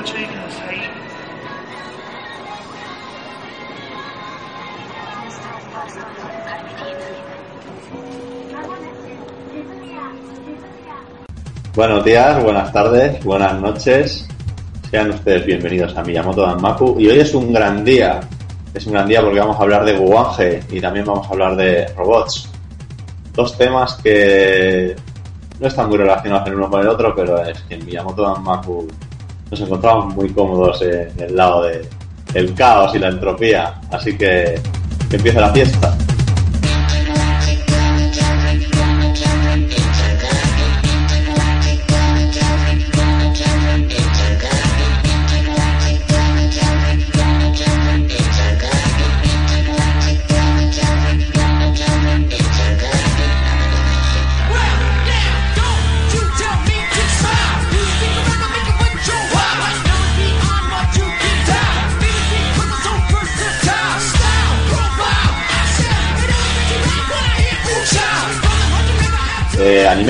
ご注意ください。Buenos días, buenas tardes, buenas noches. Sean ustedes bienvenidos a Miyamoto Danmaku. Y hoy es un gran día. Es un gran día porque vamos a hablar de Guange y también vamos a hablar de robots. Dos temas que no están muy relacionados el uno con el otro, pero es que en Miyamoto Danmaku nos encontramos muy cómodos en el lado de el caos y la entropía. Así que que empiece la fiesta.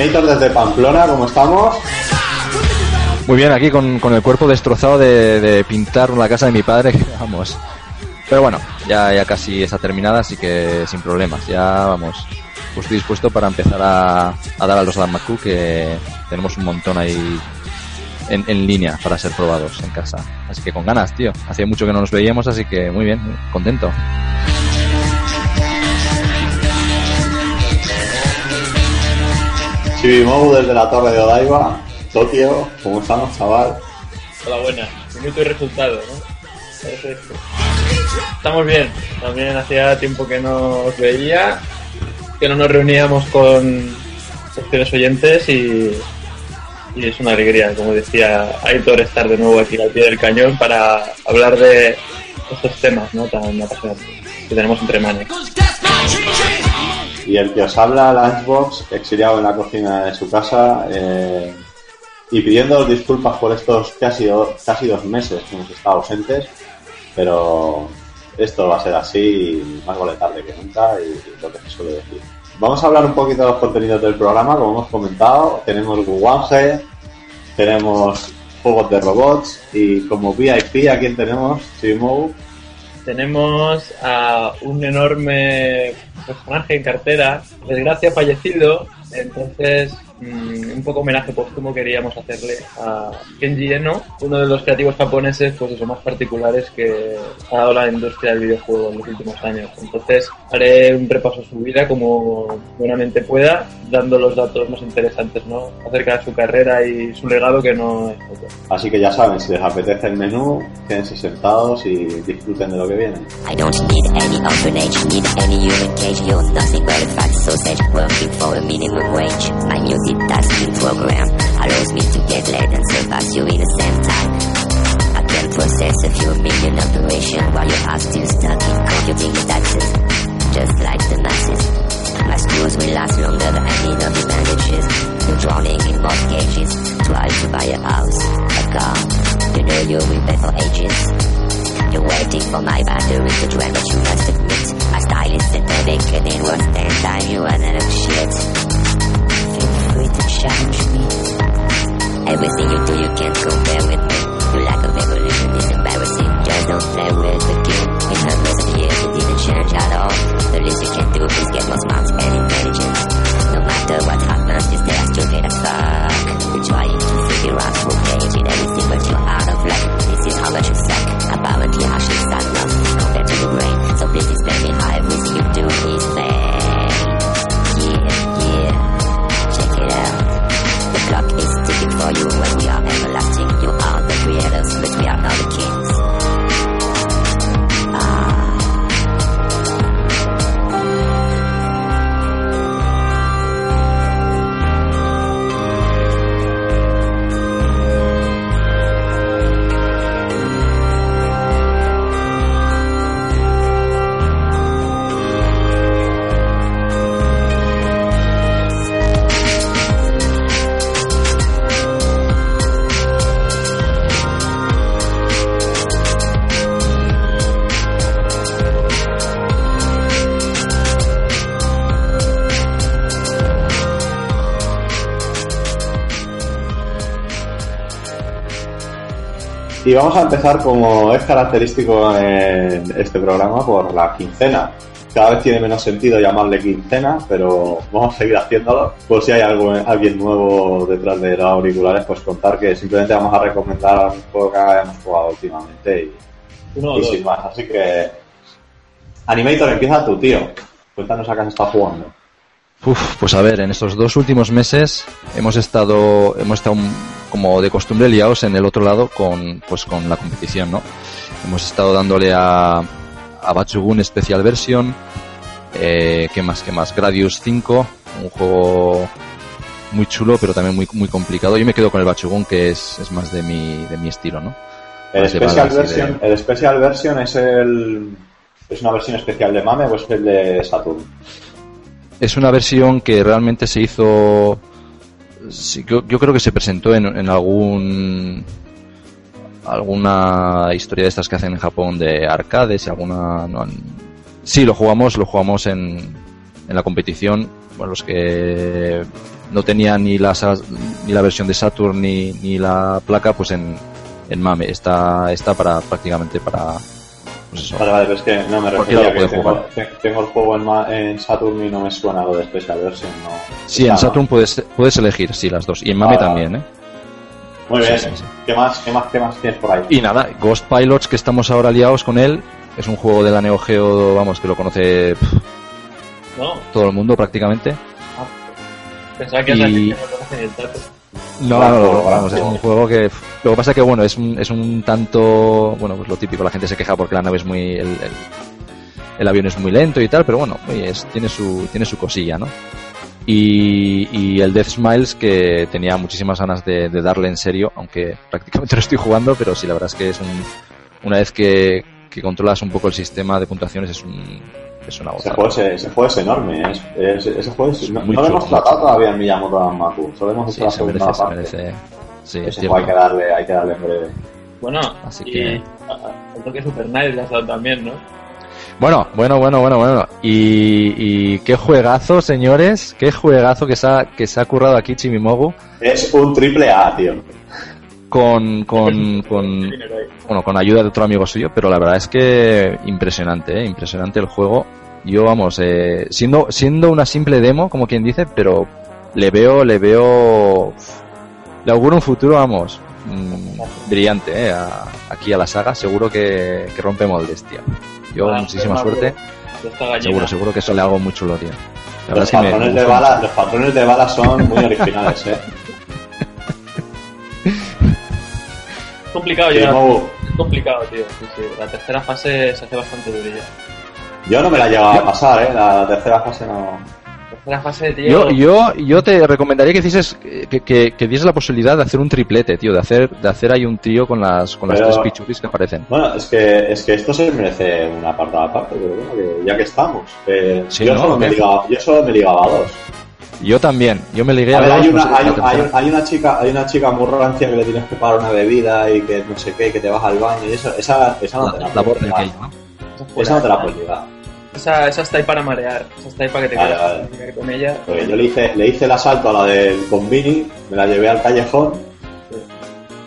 Animator desde Pamplona, ¿cómo estamos? Muy bien, aquí con, con el cuerpo destrozado de, de pintar la casa de mi padre, vamos. Pero bueno, ya, ya casi está terminada, así que sin problemas. Ya vamos, pues estoy dispuesto para empezar a, a dar a los Danmaku, que tenemos un montón ahí en, en línea para ser probados en casa. Así que con ganas, tío. Hacía mucho que no nos veíamos, así que muy bien, contento. Chibimou desde la Torre de Odaiba, Tokio, ¿cómo estamos, chaval? Hola, buena. Minuto y resultado, ¿no? Perfecto. Estamos bien. También hacía tiempo que no os veía, que no nos reuníamos con secciones oyentes y, y es una alegría, como decía Aitor, estar de nuevo aquí al pie del cañón para hablar de estos temas ¿no? tan apasionantes que tenemos entre manos. Y el que os habla, Lunchbox, exiliado en la cocina de su casa eh, y pidiendo disculpas por estos casi, do- casi dos meses que hemos estado ausentes, pero esto va a ser así, más vale tarde que nunca y lo que se suele decir. Vamos a hablar un poquito de los contenidos del programa, como hemos comentado. Tenemos Guange, tenemos juegos de robots y como VIP, ¿a quién tenemos? Chimou. Tenemos a un enorme personaje en cartera, desgracia fallecido, entonces mm, un poco homenaje póstumo queríamos hacerle a Kenji Eno, uno de los creativos japoneses pues eso, más particulares que ha dado la industria del videojuego en los últimos años. Entonces haré un repaso a su vida como buenamente pueda, dando los datos más interesantes ¿no? acerca de su carrera y su legado que no es poco. Así que ya saben, si les apetece el menú, quédense sentados y disfruten de lo que viene. I don't need any orphanage, need any human cage. You're nothing but a fat sausage working for a minimum My multitasking program allows me to get laid and surpass you in the same time. I can process a few million operations while you're still stuck in computing taxes, just like the masses. My screws will last longer than any of the managers. You're drowning in mortgages, try to buy a house, a car. You know you will pay for ages. You're waiting for my battery to drain, but you must admit my style is synthetic Y vamos a empezar como es característico en este programa por la quincena. Cada vez tiene menos sentido llamarle quincena, pero vamos a seguir haciéndolo. Por si hay algo, alguien nuevo detrás de los auriculares, pues contar que simplemente vamos a recomendar un juego que hayamos jugado últimamente y, Uno sin más. Así que, Animator, empieza tu tío. Cuéntanos a qué has estado jugando. Uf, pues a ver, en estos dos últimos meses hemos estado, hemos estado como de costumbre liados en el otro lado con, pues con la competición, ¿no? Hemos estado dándole a, a Bachugun Special Version, eh, ¿qué más, qué más? Gradius 5, un juego muy chulo, pero también muy, muy complicado. Yo me quedo con el Bachugun, que es, es más de mi, de mi estilo, ¿no? El special, de- version, el special version es el. ¿Es una versión especial de MAME o es el de Saturn? Es una versión que realmente se hizo. Sí, yo, yo creo que se presentó en, en algún. alguna historia de estas que hacen en Japón de arcades alguna. no, sí, lo jugamos, lo jugamos en, en la competición. Los que no tenían ni la, ni la versión de Saturn ni, ni la placa, pues en, en MAME. Está, está para prácticamente para. Pues eso, Vale, vale, pero es que no me refería lo que tengo, tengo el juego en, ma- en Saturn y no me suena lo de special version. No. Sí, en. Saturn puedes, puedes elegir, sí, las dos. Y en MAME Vale, también, ¿eh? Muy Sí, bien. sí, sí. ¿Qué más, qué más, qué más tienes por ahí? Y nada, Ghost Pilots, que estamos ahora liados con él, es un juego de la Neo Geo, vamos, que lo conoce No, todo el mundo prácticamente. ah, pensaba que a Y- decir que no conocen el dato. No, no, vamos, es un juego que... Lo que pasa que, bueno, es un, es un tanto... Bueno, pues lo típico, la gente se queja porque la nave es muy... El, el, el avión es muy lento y tal, pero bueno, oye, es, tiene, su, tiene su cosilla, ¿no? Y, y el Death Smiles, que tenía muchísimas ganas de, de darle en serio, aunque prácticamente lo estoy jugando, pero sí, la verdad es que es un... Una vez que, que controlas un poco el sistema de puntuaciones, es un... Es una Ese juego es, ese juego es enorme. Es, es- ese juego es, no, Muy no lo hemos tratado chulo. todavía en Miyamoto Danmaku. Solo hemos hecho Sí, la se segunda merece, se parte. merece. Sí, Ese juego hay que darle, hay que darle en breve. Bueno, Así y que- el toque Super Night le has dado también, ¿no? Bueno, bueno, bueno, bueno, bueno. Y, y qué juegazo, señores. Qué juegazo que se ha, que se ha currado aquí Chimimogu Es un triple A, tío. Con, con, con, bueno, con ayuda de otro amigo suyo, pero la verdad es que impresionante, ¿eh? impresionante el juego. Yo, vamos, eh, siendo, siendo una simple demo, como quien dice, pero le veo, le veo, le auguro un futuro, vamos, mm, brillante, ¿eh? a- aquí a la saga. Seguro que, que rompe moldes, tío. Yo, Ah, muchísima pero, suerte. Seguro, seguro que eso le hago muy chulo, tío. La Los es que me- patrones, me de bala, los patrones de bala son muy originales, eh. Es complicado Sí, llegar. Es complicado, tío. Sí, sí. La tercera fase se hace bastante durilla. Yo no me la he llegado a pasar, eh. La tercera fase no. La fase, tío. Yo, yo, yo te recomendaría que hicieses que, que, que dieses la posibilidad de hacer un triplete, tío, de hacer, de hacer ahí un trío con las, con las tres pichupis que aparecen. Bueno, es que, es que esto se merece una apartado aparte, pero bueno, que ya que estamos. eh, Sí, yo, ¿no? solo me ligaba, yo solo me ligaba a dos. Yo también, yo me ligué A a, ver, hay no una, sé, hay, hay- hay una chica, hay una chica muy rancia que le tienes que pagar una bebida y que no sé qué, que te vas al baño y eso, esa, esa no te la, la, la puedes. Esa es Esa no te la puedes ligar. Esa, esa está ahí para marear. Esa está ahí para que te Vale, quedes vale. comunicar con ella. Porque yo le hice, le hice el asalto a la del Convini, me la llevé al callejón.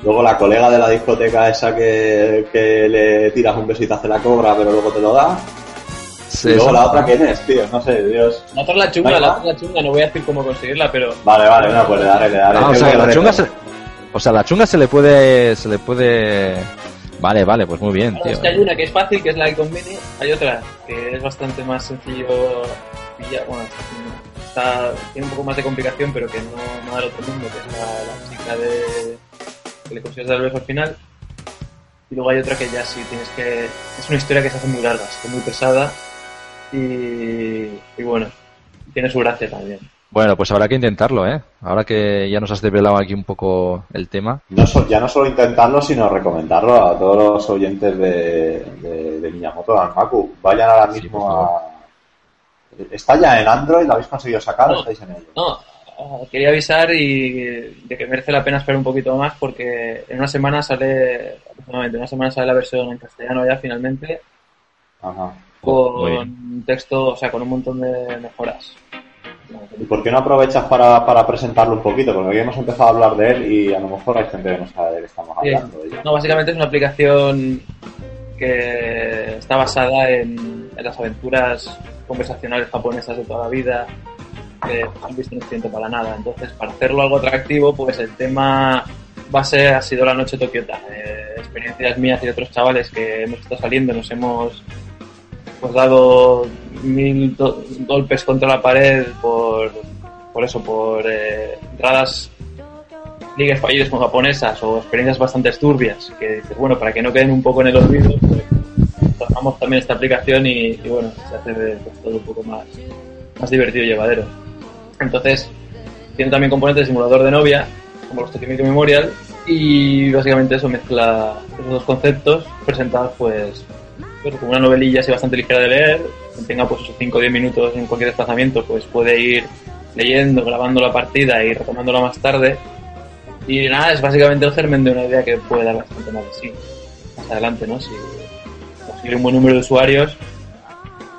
Luego la colega de la discoteca esa que, que le tiras un besito hace la cobra, pero luego te lo da. Sí, y luego la otra quién es, tío, no sé, Dios. La otra es la chunga, Venga. la otra es la chunga. No voy a decir cómo conseguirla, pero. Vale, vale, bueno, pues le daré, le daré. Ah, o sea, que la chunga se, o sea, la chunga se le puede, se le puede, vale, vale, pues muy bien, Claro, tío. es que hay una que es fácil, que es la del conveni. Hay otra que es bastante más sencillo. pillar. Bueno, está, tiene un poco más de complicación, pero que no, no del otro mundo, que es la, la chica de. que le consigues dar el beso al final. Y luego hay otra que ya sí tienes que. Es una historia que se hace muy larga, se hace muy pesada. Y, y bueno, tiene su gracia también. Bueno, pues habrá que intentarlo, ¿eh? Ahora que ya nos has desvelado aquí un poco el tema. No so- ya no solo intentarlo, sino recomendarlo a todos los oyentes de, de, de Miyamoto Danmaku. Vayan ahora Sí, mismo a. ¿Está ya en Android? ¿Lo habéis conseguido sacar o estáis en ello? No, ah, quería avisar y de que merece la pena esperar un poquito más porque en una semana sale, aproximadamente, en una semana sale la versión en castellano ya finalmente Ajá. Muy con texto, o sea, con un montón de mejoras. ¿Y por qué no aprovechas para, para presentarlo un poquito? Porque hoy hemos empezado a hablar de él y a lo mejor hay gente que no sabe de qué estamos Sí. hablando. de ello. No, básicamente es una aplicación que está basada en, en las aventuras conversacionales japonesas de toda la vida que han visto en Occidente para nada. Entonces, para hacerlo algo atractivo, pues el tema base ha sido la noche Tokiota. Eh, experiencias mías y de otros chavales que hemos estado saliendo, nos hemos pues, dado mil golpes contra la pared por, por eso, por eh, entradas ligues fallidas con japonesas o experiencias bastante turbias que dices, bueno, para que no queden un poco en el olvido, pues también esta aplicación y, y, bueno, se hace pues, todo un poco más, más divertido y llevadero. Entonces, tiene también componentes de simulador de novia, como los Tokimeki Memorial, y básicamente eso mezcla esos dos conceptos presentados pues, pues como una novelilla así bastante ligera de leer, quien tenga pues esos 5 o 10 minutos en cualquier desplazamiento pues puede ir leyendo, grabando la partida y retomándola más tarde. Y nada, es básicamente el germen de una idea que puede dar bastante más de sí. Más adelante, ¿no? Si consigue un buen número de usuarios,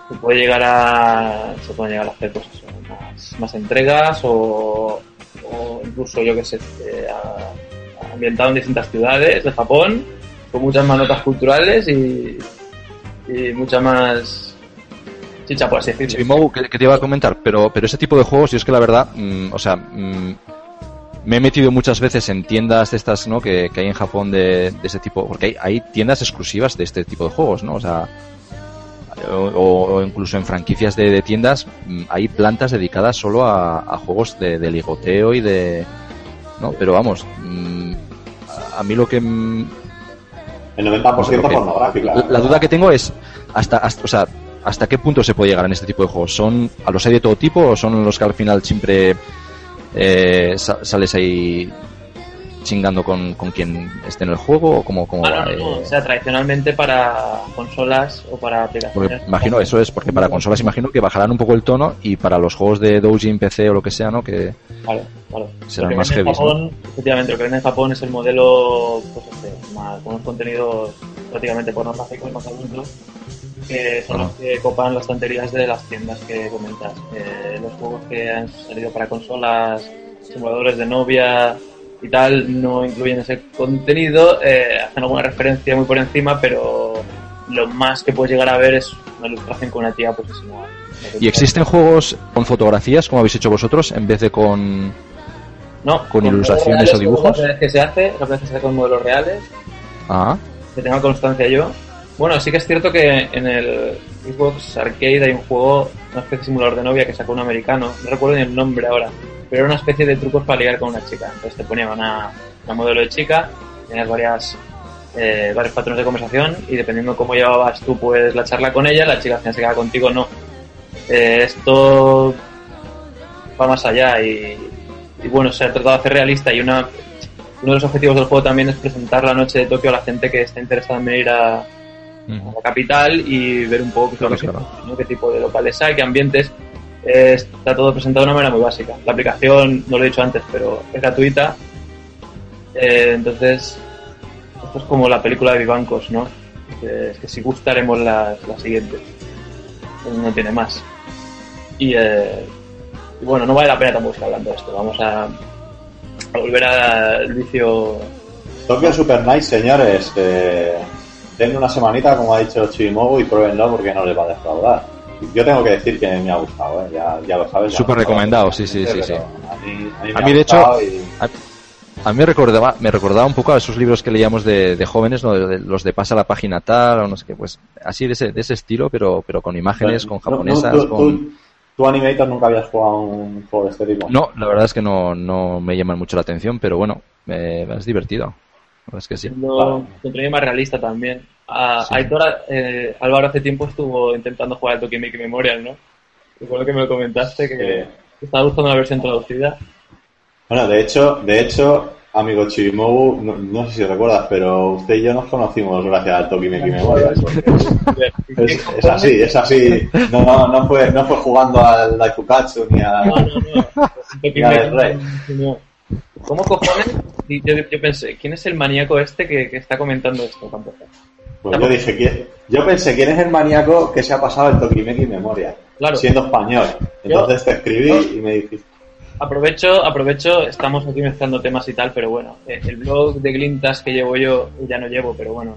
se puede llegar a. se pueden llegar a hacer pues eso, más, más entregas o, o incluso yo que sé, eh, a- ambientado en distintas ciudades de Japón, con muchas más notas culturales y, y mucha más chicha, por así decirlo. Chibimobu, que, que te iba a comentar, pero, pero ese tipo de juegos, yo es que la verdad, mm, o sea, mm, me he metido muchas veces en tiendas de estas, ¿no? Que, que hay en Japón de, de ese tipo, porque hay, hay tiendas exclusivas de este tipo de juegos, ¿no? O sea, o, o incluso en franquicias de, de tiendas mm, hay plantas dedicadas solo a, a juegos de, de ligoteo y de, ¿no? Pero vamos, mm, a, a mí lo que mm, El 90% no sé, lo que- pornográfica. la, la duda que tengo es hasta, hasta, o sea, hasta qué punto se puede llegar en este tipo de juegos. ¿Son a los hay de todo tipo o son los que al final siempre eh, sa- sales ahí chingando con, con quien esté en el juego o cómo, cómo Ah, va? no. Eh, O sea, tradicionalmente para consolas o para porque aplicaciones. imagino eso es porque para consolas imagino que bajarán un poco el tono y para los juegos de Doujin PC o lo que sea no que Claro, claro. Serán Lo que más heavies, ¿no? Efectivamente, lo que vende en Japón es el modelo, pues este, más, con unos contenidos prácticamente pornográficos más adultos, que son los que copan las estanterías de las tiendas que comentas. Eh, los juegos que han salido para consolas, simuladores de novia y tal, no incluyen ese contenido, eh, hacen alguna referencia muy por encima, pero lo más que puedes llegar a ver es una ilustración con una tía pues no- y existen juegos con fotografías como habéis hecho vosotros en vez de con No, con modelos ilustraciones o reales, dibujos? La primera vez que se hace, la primera vez que se hace con modelos reales, ah que tenga constancia yo. Bueno, sí que es cierto que en el Xbox Arcade hay un juego, una especie de simulador de novia que sacó un americano, no recuerdo ni el nombre ahora, pero era una especie de trucos para ligar con una chica. Entonces te ponían una, una modelo de chica, tenías varias, eh, varios patrones de conversación y dependiendo cómo llevabas tú pues la charla con ella, la chica al final se quedaba contigo o no. Eh, esto va más allá y, y bueno, se ha tratado de hacer realista y una, uno de los objetivos del juego también es presentar la noche de Tokio a la gente que está interesada en venir a, a la capital y ver un poco qué, es lo que Claro. ¿no? qué tipo de locales hay, qué ambientes. Está todo presentado de una manera muy básica. La aplicación, no lo he dicho antes, pero es gratuita. Eh, entonces, esto es como la película de Vivancos, ¿no? Es que si gusta haremos la, la siguiente. Pues no tiene más. Y, eh, y bueno, no vale la pena tampoco estar hablando de esto. Vamos a, a volver al vicio. Tokyo Super Night, señores. Eh, una semanita, como ha dicho Chimogu, y pruébenlo porque no les va a defraudar. Yo tengo que decir que me ha gustado, ¿eh? ya, ya lo sabes. Súper lo recomendado, sí, sí, sí, sí. A mí, a mí, me A ha mí, de hecho, y- A mí me recordaba, me recordaba un poco a esos libros que leíamos de, de jóvenes, ¿no? De- de los de pasa la página tal, o no sé qué, pues así de ese, de ese estilo, pero, pero con imágenes, con No, no, japonesas, tú, con... tú- tú, Animator, nunca habías jugado un juego de este tipo. No, la verdad es que no, no me llaman mucho la atención, pero bueno, eh, es divertido. La verdad es que sí. Lo encontré más realista también. A, Sí. Aitor, eh, Álvaro hace tiempo estuvo intentando jugar al Tokimeki Memorial, ¿no? Recuerdo que me lo comentaste que Sí. estaba buscando la versión traducida. Bueno, de hecho, de hecho, amigo Chimogu, no, no sé si recuerdas, pero usted y yo nos conocimos gracias al Tokimeki Memorial. porque Es, es así, es así. No, no, no fue, no fue jugando al Daikukatsu ni a. No, no, Rey. no. ¿Cómo cojones? Y Yo, yo pensé, ¿quién es el maníaco este que, que está comentando esto? empezar? Pues yo dije, ¿quién- yo pensé, ¿quién es el maníaco que se ha pasado el Tokimeki Memoria? Claro. Siendo español. Entonces te escribí y me dijiste, Aprovecho, aprovecho, estamos aquí mezclando temas y tal, pero bueno, eh, el blog de Glintas que llevo yo, ya no llevo, pero bueno,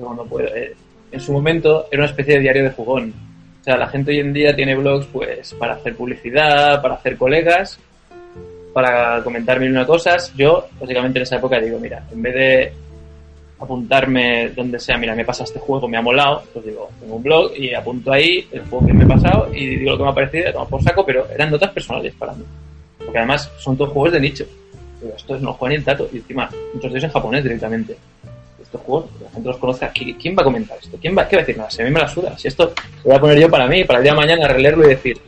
cuando puedo, eh, en su momento era una especie de diario de jugón. O sea, la gente hoy en día tiene blogs pues para hacer publicidad, para hacer colegas, para comentar mil una cosas. Yo, básicamente en esa época digo, mira, en vez de apuntarme donde sea, mira, me pasa este juego, me ha molado, pues digo, tengo un blog y apunto ahí el juego que me he pasado y digo lo que me ha parecido, tomo por saco, pero eran notas personales para mí. Porque además son todos juegos de nicho. Digo, esto no juega ni el tato. Y encima, muchos de ellos en japonés directamente. Estos juegos, la gente los conoce aquí. ¿Quién va a comentar esto? ¿Quién va, ¿Qué va a decir? Nada, si a mí me la suda. Si esto lo voy a poner yo para mí, para el día de mañana releerlo y decir,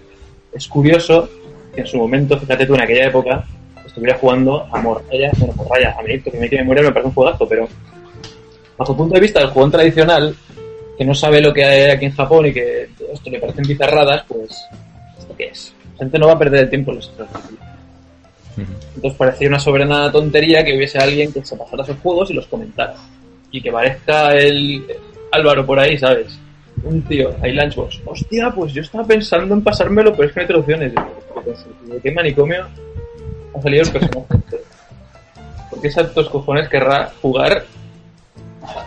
es curioso que en su momento, fíjate tú, en aquella época, estuviera jugando a Morraya, bueno, Morraya, a mí, que me quiere morir me parece un juegazo, pero bajo el punto de vista del jugón tradicional, que no sabe lo que hay aquí en Japón y que todo esto le parecen bizarradas, pues, ¿esto qué es? La gente no va a perder el tiempo en los otros Entonces parecía una soberana tontería que hubiese alguien que se pasara esos juegos y los comentara. Y que parezca el Álvaro por ahí, ¿sabes? Un tío, hay Lunchbox. Hostia, pues yo estaba pensando en pasármelo, pero es que no hay traducciones. ¿De qué manicomio ha salido el personaje? este? ¿Por qué saltos cojones querrá jugar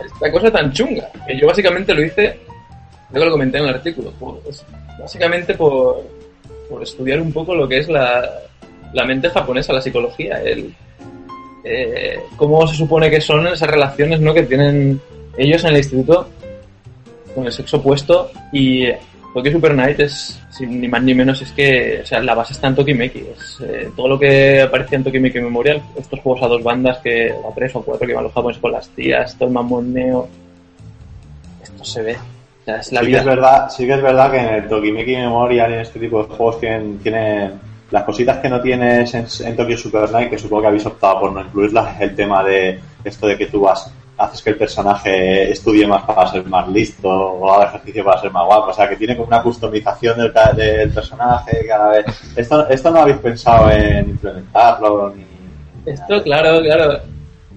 esta cosa tan chunga? Que yo básicamente lo hice, que lo comenté en el artículo, por- básicamente por, por estudiar un poco lo que es la, la mente japonesa, la psicología, el eh, cómo se supone que son esas relaciones ¿no? que tienen ellos en el instituto con el sexo opuesto y Tokyo Super Night es sin ni más ni menos es que o sea, la base está en Tokimeki. Es eh, todo lo que aparecía en Tokimeki Memorial estos juegos a dos bandas que a tres o cuatro que iban los japoneses con las tías todo el mamoneo esto se ve. O sea, es la sí, que vida. es verdad, sí que es verdad que en el Tokimeki Memorial y en este tipo de juegos tienen, tienen las cositas que no tienes en, en Tokyo Super Night, que supongo que habéis optado por no incluirlas, es el tema de esto de que tú vas haces que el personaje estudie más para ser más listo o haga ejercicio para ser más guapo. O sea, que tiene como una customización del, del personaje cada vez. Esto, esto no habéis pensado en implementarlo ni... Esto, claro, claro.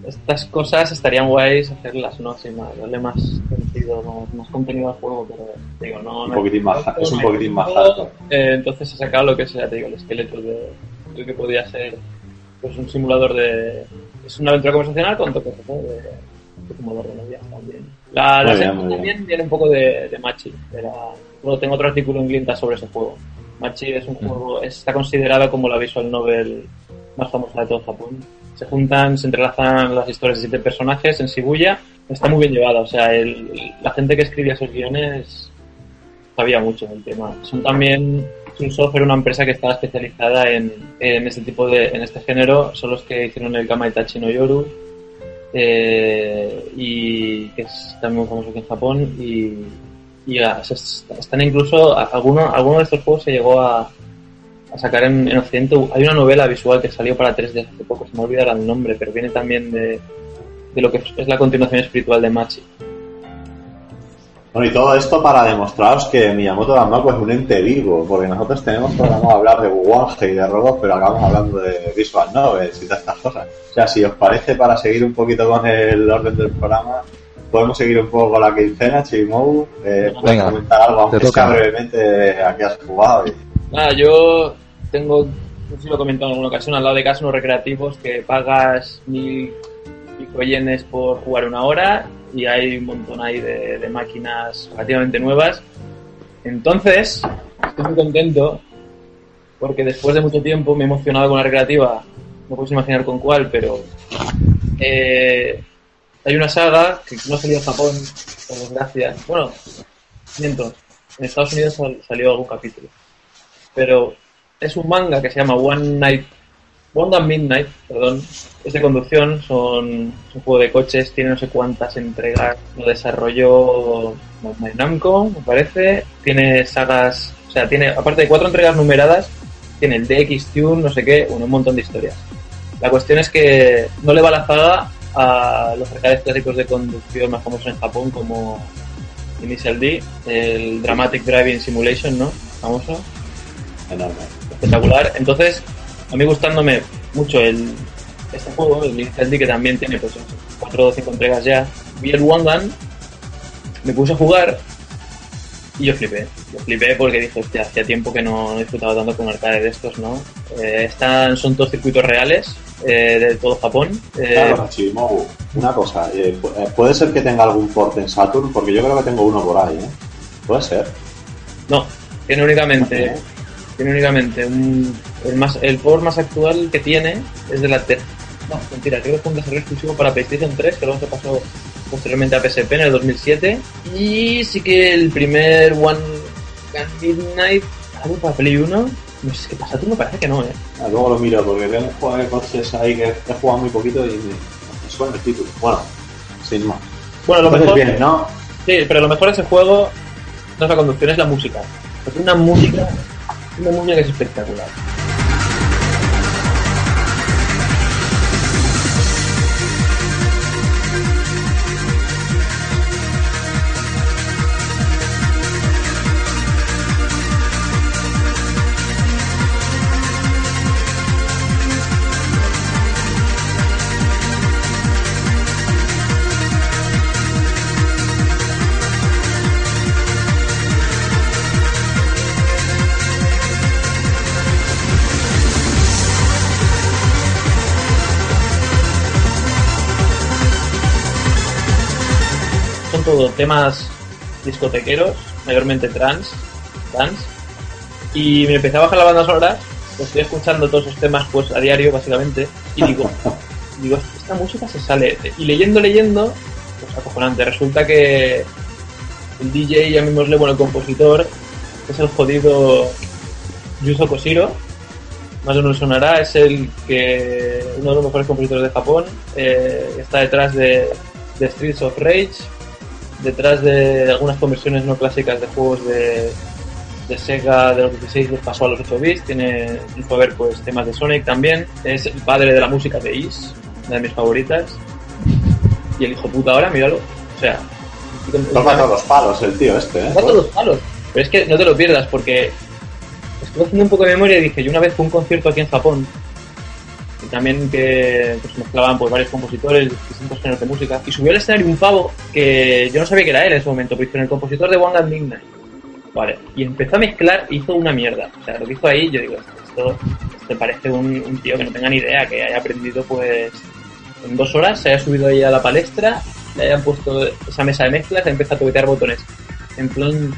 Estas cosas estarían guays hacerlas, ¿no? Sí, más, darle más sentido, más, más contenido al juego, pero digo, no. Un no- poquitín más- no- es un poquitín más hardcore. eh, entonces he sacado lo que sea, te digo, el esqueleto de lo que podía ser pues un simulador de. Es una aventura conversacional con toques ¿no? de, de simulador de novia también. La, la bien, también viene un poco de, de Machi. Era, luego tengo otro artículo en Glinta sobre ese juego. Machi es un juego, está considerado como la visual novel más famosa de todo Japón. Se juntan, se entrelazan las historias de siete personajes en Shibuya. Está muy bien llevada, o sea, el- la gente que escribía esos guiones sabía mucho del tema. Son también un software, una empresa que estaba especializada en, en este tipo de, en este género, son los que hicieron el Kamaitachi no Yoru, eh, y que es también muy famoso aquí en Japón, y, y están incluso, a- alguno, alguno de estos juegos se llegó a, a sacar en, en Occidente. Hay una novela visual que salió para 3D hace poco, se me olvidará el nombre, pero viene también de, de lo que es la continuación espiritual de Machi. Bueno, y todo esto para demostraros que Miyamoto Danmaku es un ente vivo, porque nosotros tenemos programado hablar de Wuwange y de robots, pero acabamos hablando de visual novels y todas estas cosas. O sea, si os parece, para seguir un poquito con el orden del programa, podemos seguir un poco con la quincena, Chimou, eh, puedes Venga, comentar algo, aunque te sea toca. brevemente a qué has jugado. y- Nada, yo tengo, no sé si lo he comentado en alguna ocasión, al lado de casinos recreativos que pagas mil pico yenes por jugar una hora y hay un montón ahí de, de máquinas relativamente nuevas. Entonces, estoy muy contento porque después de mucho tiempo me he emocionado con la recreativa, no puedes imaginar con cuál, pero eh, hay una saga que no salió en Japón, por desgracia. Bueno, miento, en Estados Unidos sal- salió algún capítulo pero es un manga que se llama One Night, And Midnight, perdón, es de conducción, son es un juego de coches, tiene no sé cuántas entregas, lo desarrolló Namco, me parece, tiene sagas, o sea, tiene, aparte de cuatro entregas numeradas, tiene el DX Tune, no sé qué, bueno, un montón de historias. La cuestión es que no le va la zaga a los arcades clásicos de conducción más famosos en Japón como Initial D, el Dramatic Driving Simulation, ¿no? Famoso Enorme. espectacular. Entonces, a mí gustándome mucho el, este juego, el D, que también tiene pues cuatro o cinco entregas ya, vi el Wangan me puse a jugar y yo flipé. Yo flipé porque dije, hostia, hacía tiempo que no disfrutaba tanto con arcade de estos, ¿no? Eh, están, son todos circuitos reales eh, de todo Japón. Eh, Claro, una cosa, eh, pu- puede ser que tenga algún port en Saturn, porque yo creo que tengo uno por ahí, ¿eh? Puede ser. No, tiene únicamente, tiene únicamente un, el, más, el port más actual que tiene es de la T. No, mentira, creo que fue un desarrollo exclusivo para PlayStation 3, que luego se pasó posteriormente a PSP en el 2007. Y sí que el primer One Midnight, algo para Play 1, no sé qué pasa, tú me parece que no, ¿eh? Ah, luego lo miro, porque tengo un juego de coches ahí que he jugado muy poquito y me, me suena el título. Bueno, sin más. Bueno, lo Entonces, mejor, bien, ¿no? sí, pero lo mejor de ese juego no es la conducción, es la música. Porque una música, una música que es espectacular. Todo temas discotequeros, mayormente trans, dance, y me empecé a bajar la banda sonora, pues estoy escuchando todos esos temas pues a diario básicamente, y digo, digo, esta música se sale, y leyendo, leyendo, pues acojonante, resulta que el DJ, llamémosle, bueno, el compositor, es el jodido Yuzo Koshiro, más o menos sonará, es el que uno de los mejores compositores de Japón, eh, está detrás de, de Streets of Rage, detrás de algunas conversiones no clásicas de juegos de, de Sega de los 16 los pasó a los 8 bits, tiene hizo ver pues temas de Sonic también, es el padre de la música de Is, una de mis favoritas, y el hijo puta ahora, míralo, o sea, Toca todos los palos el tío este, ¿eh? Toca todos los palos, pero es que no te lo pierdas porque estuve haciendo un poco de memoria y dije, yo una vez fue un concierto aquí en Japón también que pues, mezclaban pues varios compositores distintos géneros de música y subió al escenario un pavo que yo no sabía que era él en ese momento, pero el compositor de One Midnight. Vale, y empezó a mezclar y hizo una mierda. O sea, lo que hizo ahí, yo digo, esto, esto parece un, un tío que no tenga ni idea, que haya aprendido pues en dos horas, se haya subido ahí a la palestra, le hayan puesto esa mesa de mezclas, empieza a toquetear botones en plan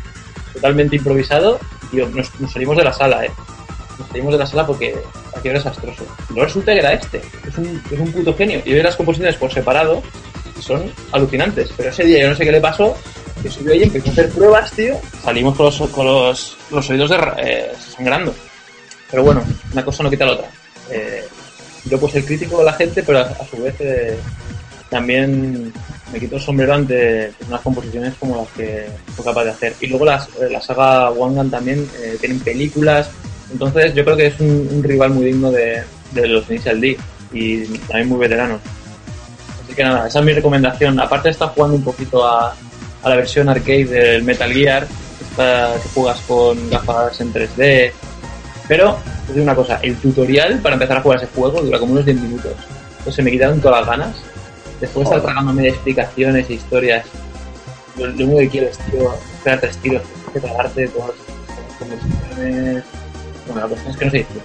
totalmente improvisado, y nos, nos salimos de la sala, eh. Nos salimos de la sala porque aquello era desastroso. Luego resulta que era este, es un, es un puto genio. Y ve las composiciones por separado son alucinantes. Pero ese día yo no sé qué le pasó, que subió ahí empezó a hacer pruebas, tío. Salimos con los, con los, los oídos de, eh, sangrando. Pero bueno, una cosa no quita la otra. Eh, yo puedo ser crítico de la gente, pero a, su vez eh, también me quito el sombrero ante unas composiciones como las que fue capaz de hacer. Y luego las, eh, la saga Wangan también tienen películas, entonces yo creo que es un, un rival muy digno de, de los Initial D y también muy veterano. Así que nada, esa es mi recomendación. Aparte estar jugando un poquito a, a la versión arcade del Metal Gear, esta que juegas con gafas en 3D. Pero, os digo una cosa, el tutorial para empezar a jugar ese juego dura como unos 10 minutos. Pues se me quitaron todas las ganas. Después de estar tragándome de explicaciones e historias, lo, único que quiero es, tío, esperar tres tiros, que tragarte todas las conversaciones. Bueno, la cuestión es que no se disfruta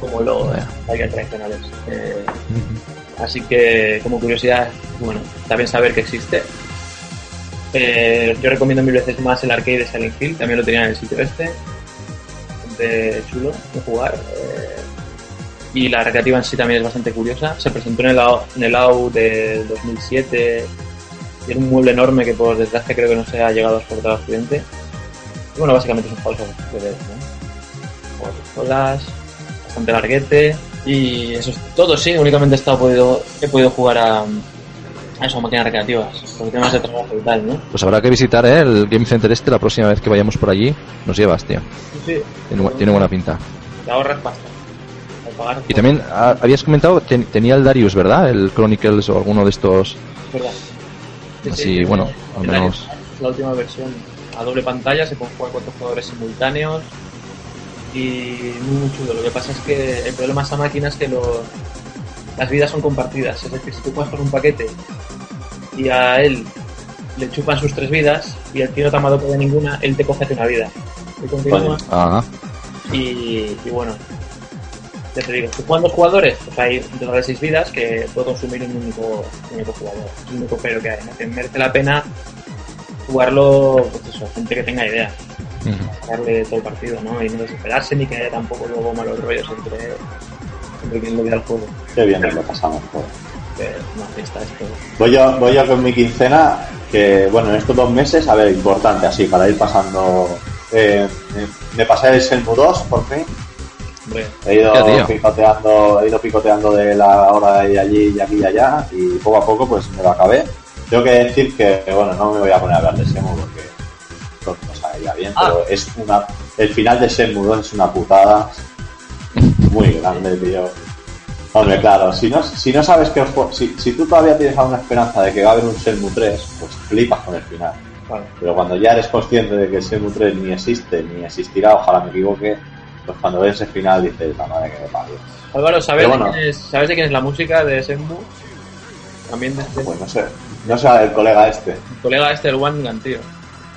como los Tiger tradicionales. Eh, así que, como curiosidad, bueno, también saber que existe. Eh, yo recomiendo mil veces más el arcade de Silent Hill, también lo tenía en el sitio este. Bastante chulo de jugar. eh, y la recreativa en sí también es bastante curiosa. Se presentó en el, AO en el AU del 2007 y era un mueble enorme que por desgracia creo que no se ha llegado a exportar al occidente. Y bueno, básicamente es un juego de ¿no? Bastante larguete y eso es todo, sí. Únicamente he, estado podido, he podido jugar a, a esas máquinas recreativas, por temas de trabajo y tal, ¿no? Pues habrá que visitar ¿eh? el Game Center este la próxima vez que vayamos por allí. Nos llevas, tío. Sí, sí. Tiene, bu- tiene buena pinta. Te ahorras pasta. Pagar Y también ah, habías comentado, ten- tenía el Darius, ¿verdad? El Chronicles o alguno de estos. ¿verdad? Sí, Así, sí, bueno, al menos- la última versión a doble pantalla, se pueden jugar cuatro jugadores simultáneos y muy, muy chulo. Lo que pasa es que el problema de esa máquina es que los- las vidas son compartidas. Es decir, si tú juegas con un paquete y a él le chupan sus tres vidas y el tío no te ha matado ninguna, él te coge una vida. Y continúa. Ajá. Y, y bueno, ya te digo, ¿cuántos dos jugadores? Pues hay total de seis vidas que puede consumir un único, un único jugador. Es el único pero que hay. ¿no? Que merece la pena jugarlo, pues eso, gente que tenga idea. Darle todo el partido, ¿no? Y no desesperarse ni que haya tampoco luego malos rollos entre, entre quien lo vea el juego. Qué bien nos lo pasamos. joder. Que es una fiesta esto. Voy yo, voy yo con mi quincena, que bueno, en estos dos meses, a ver, importante así, para ir pasando. eh, me- me pasé el Shenmue 2 por fin. He ido tío. picoteando, he ido picoteando de la hora de allí y aquí y allá, y poco a poco pues me lo acabé. Tengo que decir que, bueno, no me voy a poner a hablar de Shenmue porque bien, Ah. pero es una. El final de Shenmue 2 es una putada muy grande, tío. Hombre, claro, si no, si no sabes que os si, si tú todavía tienes alguna esperanza de que va a haber un Shenmue 3, pues flipas con el final. Pero cuando ya eres consciente de que el Shenmue 3 ni existe, ni existirá, ojalá me equivoque, pues cuando ves ese final dices, la madre que me parió. Álvaro, ¿sabes, de quién es, ¿sabes de quién es la música de Senmu? También de este Pues no sé, no sé el colega este. colega este, el One Gun, tío.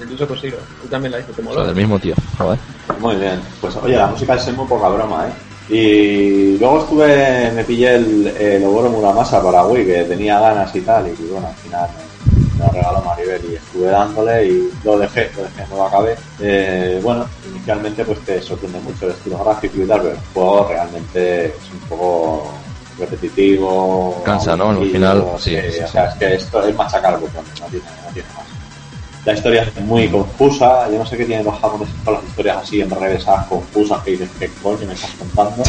El Yuso Koshiro. Tú también la hizo, te O moló. sea, del mismo tío. Joder. Muy bien. Pues oye, la música del Shenmue poca broma, ¿eh? Y luego estuve, me pillé el, el Oboro Muramasa para Wii, que tenía ganas y tal, y bueno, al final me, me lo regaló Maribel y estuve dándole y lo dejé, lo dejé, no lo acabé. Eh, bueno, inicialmente pues te sorprende mucho el estilo gráfico y tal, pero el juego realmente es un poco repetitivo. Cansa, ¿no? Al final, sí, sí, sí, o sea, es que esto es machacar botones, no tiene, no tiene más. La historia es muy confusa, yo no sé qué tienen los japoneses con las historias así enrevesadas, confusas, que dices, ¿qué coño me estás contando?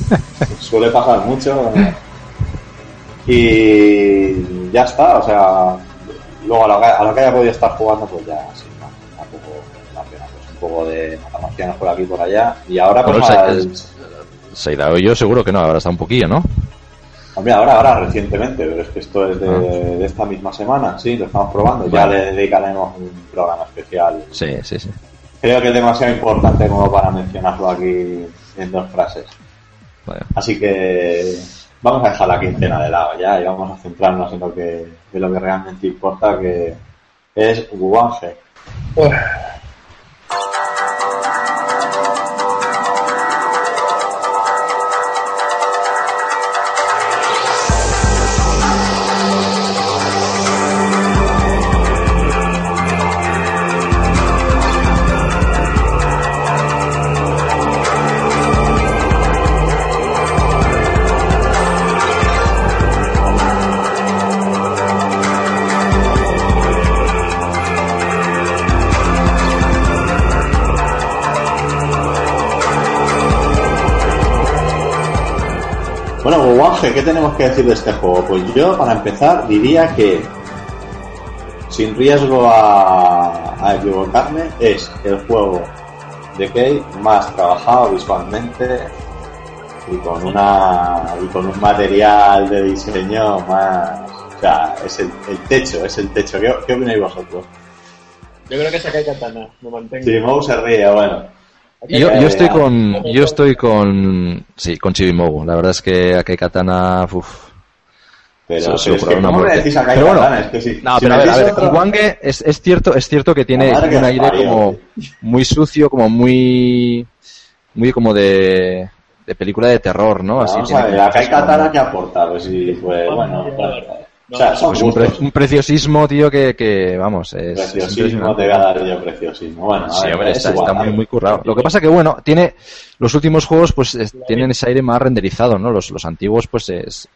Suele pasar mucho. Y ya está, o sea, luego a lo que, a lo que haya podido estar jugando, pues ya, sí, tampoco la pena, pues un poco de matamacianos por aquí y por allá. Y ahora, pues Bueno, el- Seidao yo seguro que no, ahora está un poquillo, ¿no? Hombre, ahora, ahora, recientemente, pero es que esto es de, Ah. de esta misma semana, sí, lo estamos probando. Ya Vale. le dedicaremos un programa especial Sí, sí, sí. Creo que es demasiado importante como para mencionarlo aquí en dos frases. Vale. Así que vamos a dejar la quincena de lado ya y vamos a centrarnos en lo que, en lo que realmente importa, que es Wubange. ¿Qué tenemos que decir de este juego? Pues yo, para empezar, diría que, sin riesgo a, a equivocarme, es el juego de Key más trabajado visualmente y con una y con un material de diseño más o sea es el, el techo es el techo ¿qué, qué opináis vosotros? Yo creo que Sakai Katana, me mantengo. Si Mou se ríe bueno Yo, yo estoy con. Yo estoy con. Sí, con Chibimogu. La verdad es que Akai Katana. Uf. pero, Sí, pero es sí, que una ¿cómo decís a Kai Pero bueno, Katana? es que si, No, si pero a ver, a decís ver. otro- Kiwange es, es cierto, es cierto que tiene, un aire parió, como muy sucio, como muy. Muy como de. de película de terror, ¿no? Así Vamos a ver, a Kai Katana que aporta pues sí pues bueno, bueno. O sea son Pues un, pre- gustos un preciosismo, tío, que, que vamos, es, preciosismo te voy a dar yo preciosismo bueno a Sí, ver, hombre, es está, igual, está a muy, muy currado. Lo que pasa que, bueno, tiene los últimos juegos, pues es- tienen ese aire más renderizado, ¿no? Los, los antiguos, pues es,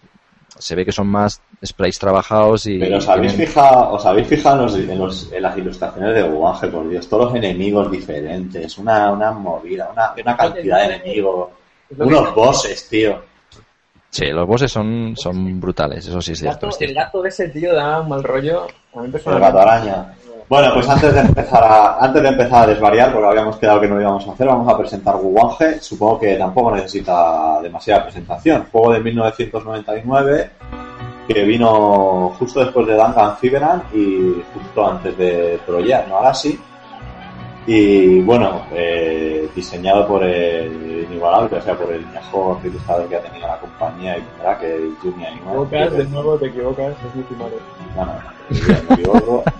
se ve que son más sprites trabajados y. Pero os habéis tienen- fijado, os habéis fijado en, los- en los- en las ilustraciones de Wubange, por Dios, todos los enemigos diferentes, una, una movida, una, una cantidad de enemigos, unos bosses, tío. Sí, los bosses son, son brutales, eso sí es El cierto. gato, es el gato de ese tío da un mal rollo. A mí El gato araña. Bueno, pues antes de empezar a, antes de empezar a desvariar, porque habíamos quedado que no lo íbamos a hacer, vamos a presentar Wubange. Supongo que tampoco necesita demasiada presentación. Juego de 1999 que vino justo después de Dangan Fiberan y justo antes de Project, ¿no? Ahora sí. Y bueno, eh, diseñado por el inigualable, o sea, por el mejor ilustrador que ha tenido la compañía y tendrá que el Junior Te equivocas, de nuevo te equivocas, es Multimario. bueno, me equivoco.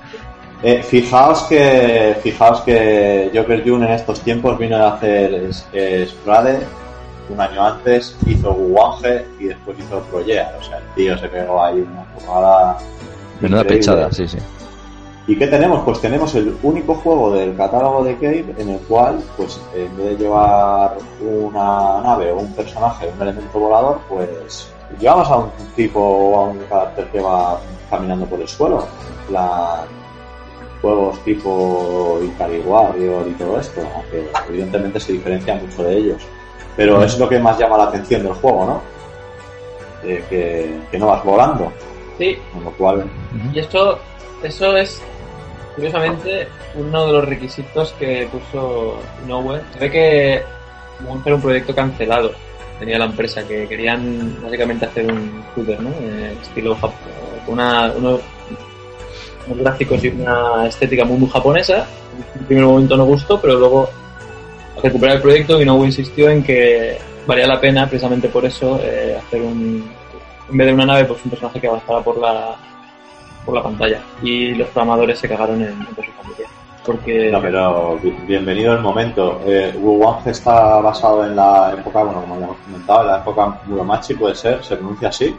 Eh, fijaos que fijaos que Joker Jun en estos tiempos vino a hacer es- es Sprade un año antes, hizo Guange y después hizo Projea. O sea, el tío se pegó ahí una jugada. Menuda pechada, sí, sí. ¿Y qué tenemos? Pues tenemos el único juego del catálogo de Cave en el cual, pues en vez de llevar una nave o un personaje, un elemento volador, pues llevamos a un tipo o a un carácter que va caminando por el suelo. La juegos tipo Ikari Warrior y todo esto, aunque evidentemente se diferencia mucho de ellos. Pero es lo que más llama la atención del juego, ¿no? Eh, que, que no vas volando, Sí, con lo cual y esto, eso es, curiosamente, uno de los requisitos que puso Nowhere. Ve que Monster era un proyecto cancelado. Tenía la empresa que querían básicamente hacer un shooter, ¿no? Eh, estilo con una, uno- unos gráficos y una estética muy, muy japonesa. En un primer momento no gustó, pero luego recuperar el proyecto Inoue insistió en que valía la pena precisamente por eso eh, hacer un en vez de una nave pues un personaje que avanzara por la por la pantalla y los programadores se cagaron en, su familia porque No, pero bi- bienvenido el momento. Eh, Wuwange está basado en la época, bueno, como ya hemos comentado, en la época Muromachi, puede ser, se pronuncia así.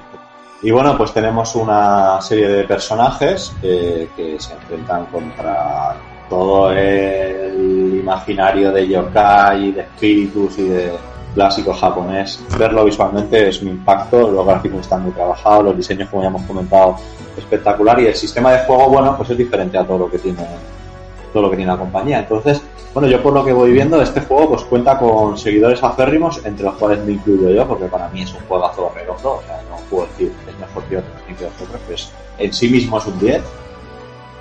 Y bueno, pues tenemos una serie de personajes eh, que se enfrentan contra todo el imaginario de yokai, de espíritus y de clásico japonés. Verlo visualmente es un impacto, los gráficos están muy trabajados, los diseños, como ya hemos comentado, espectacular y el sistema de juego, bueno, pues es diferente a todo lo que tiene todo lo que tiene la compañía. Entonces, bueno, yo por lo que voy viendo, este juego pues cuenta con seguidores acérrimos, entre los cuales me incluyo yo, porque para mí es un juegazo redondo, o sea, no puedo decir es mejor que otros ni que otros, pues en sí mismo es un 10.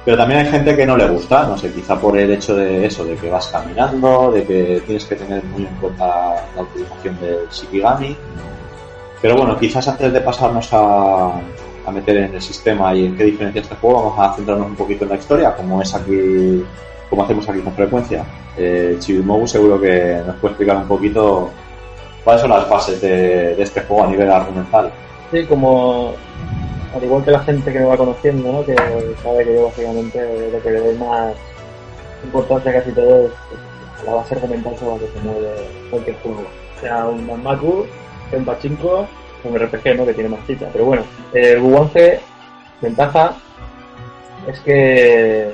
Pero también hay gente que no le gusta, no sé, quizá por el hecho de eso, de que vas caminando, de que tienes que tener muy en cuenta la utilización del Shikigami. Pero bueno, quizás antes de pasarnos a, a meter en el sistema y en qué diferencia este juego, vamos a centrarnos un poquito en la historia, como es aquí, como hacemos aquí con frecuencia. Eh, Chibimugu seguro que nos puede explicar un poquito cuáles son las bases de, de este juego a nivel argumental. sí como al igual que la gente que me va conociendo ¿no? que sabe que yo básicamente lo que le doy más importancia casi todo es la base argumental sobre la que se mueve cualquier juego sea un Danmaku un Pachinko un RPG ¿no? que tiene más cita pero bueno el Wuwange ventaja es que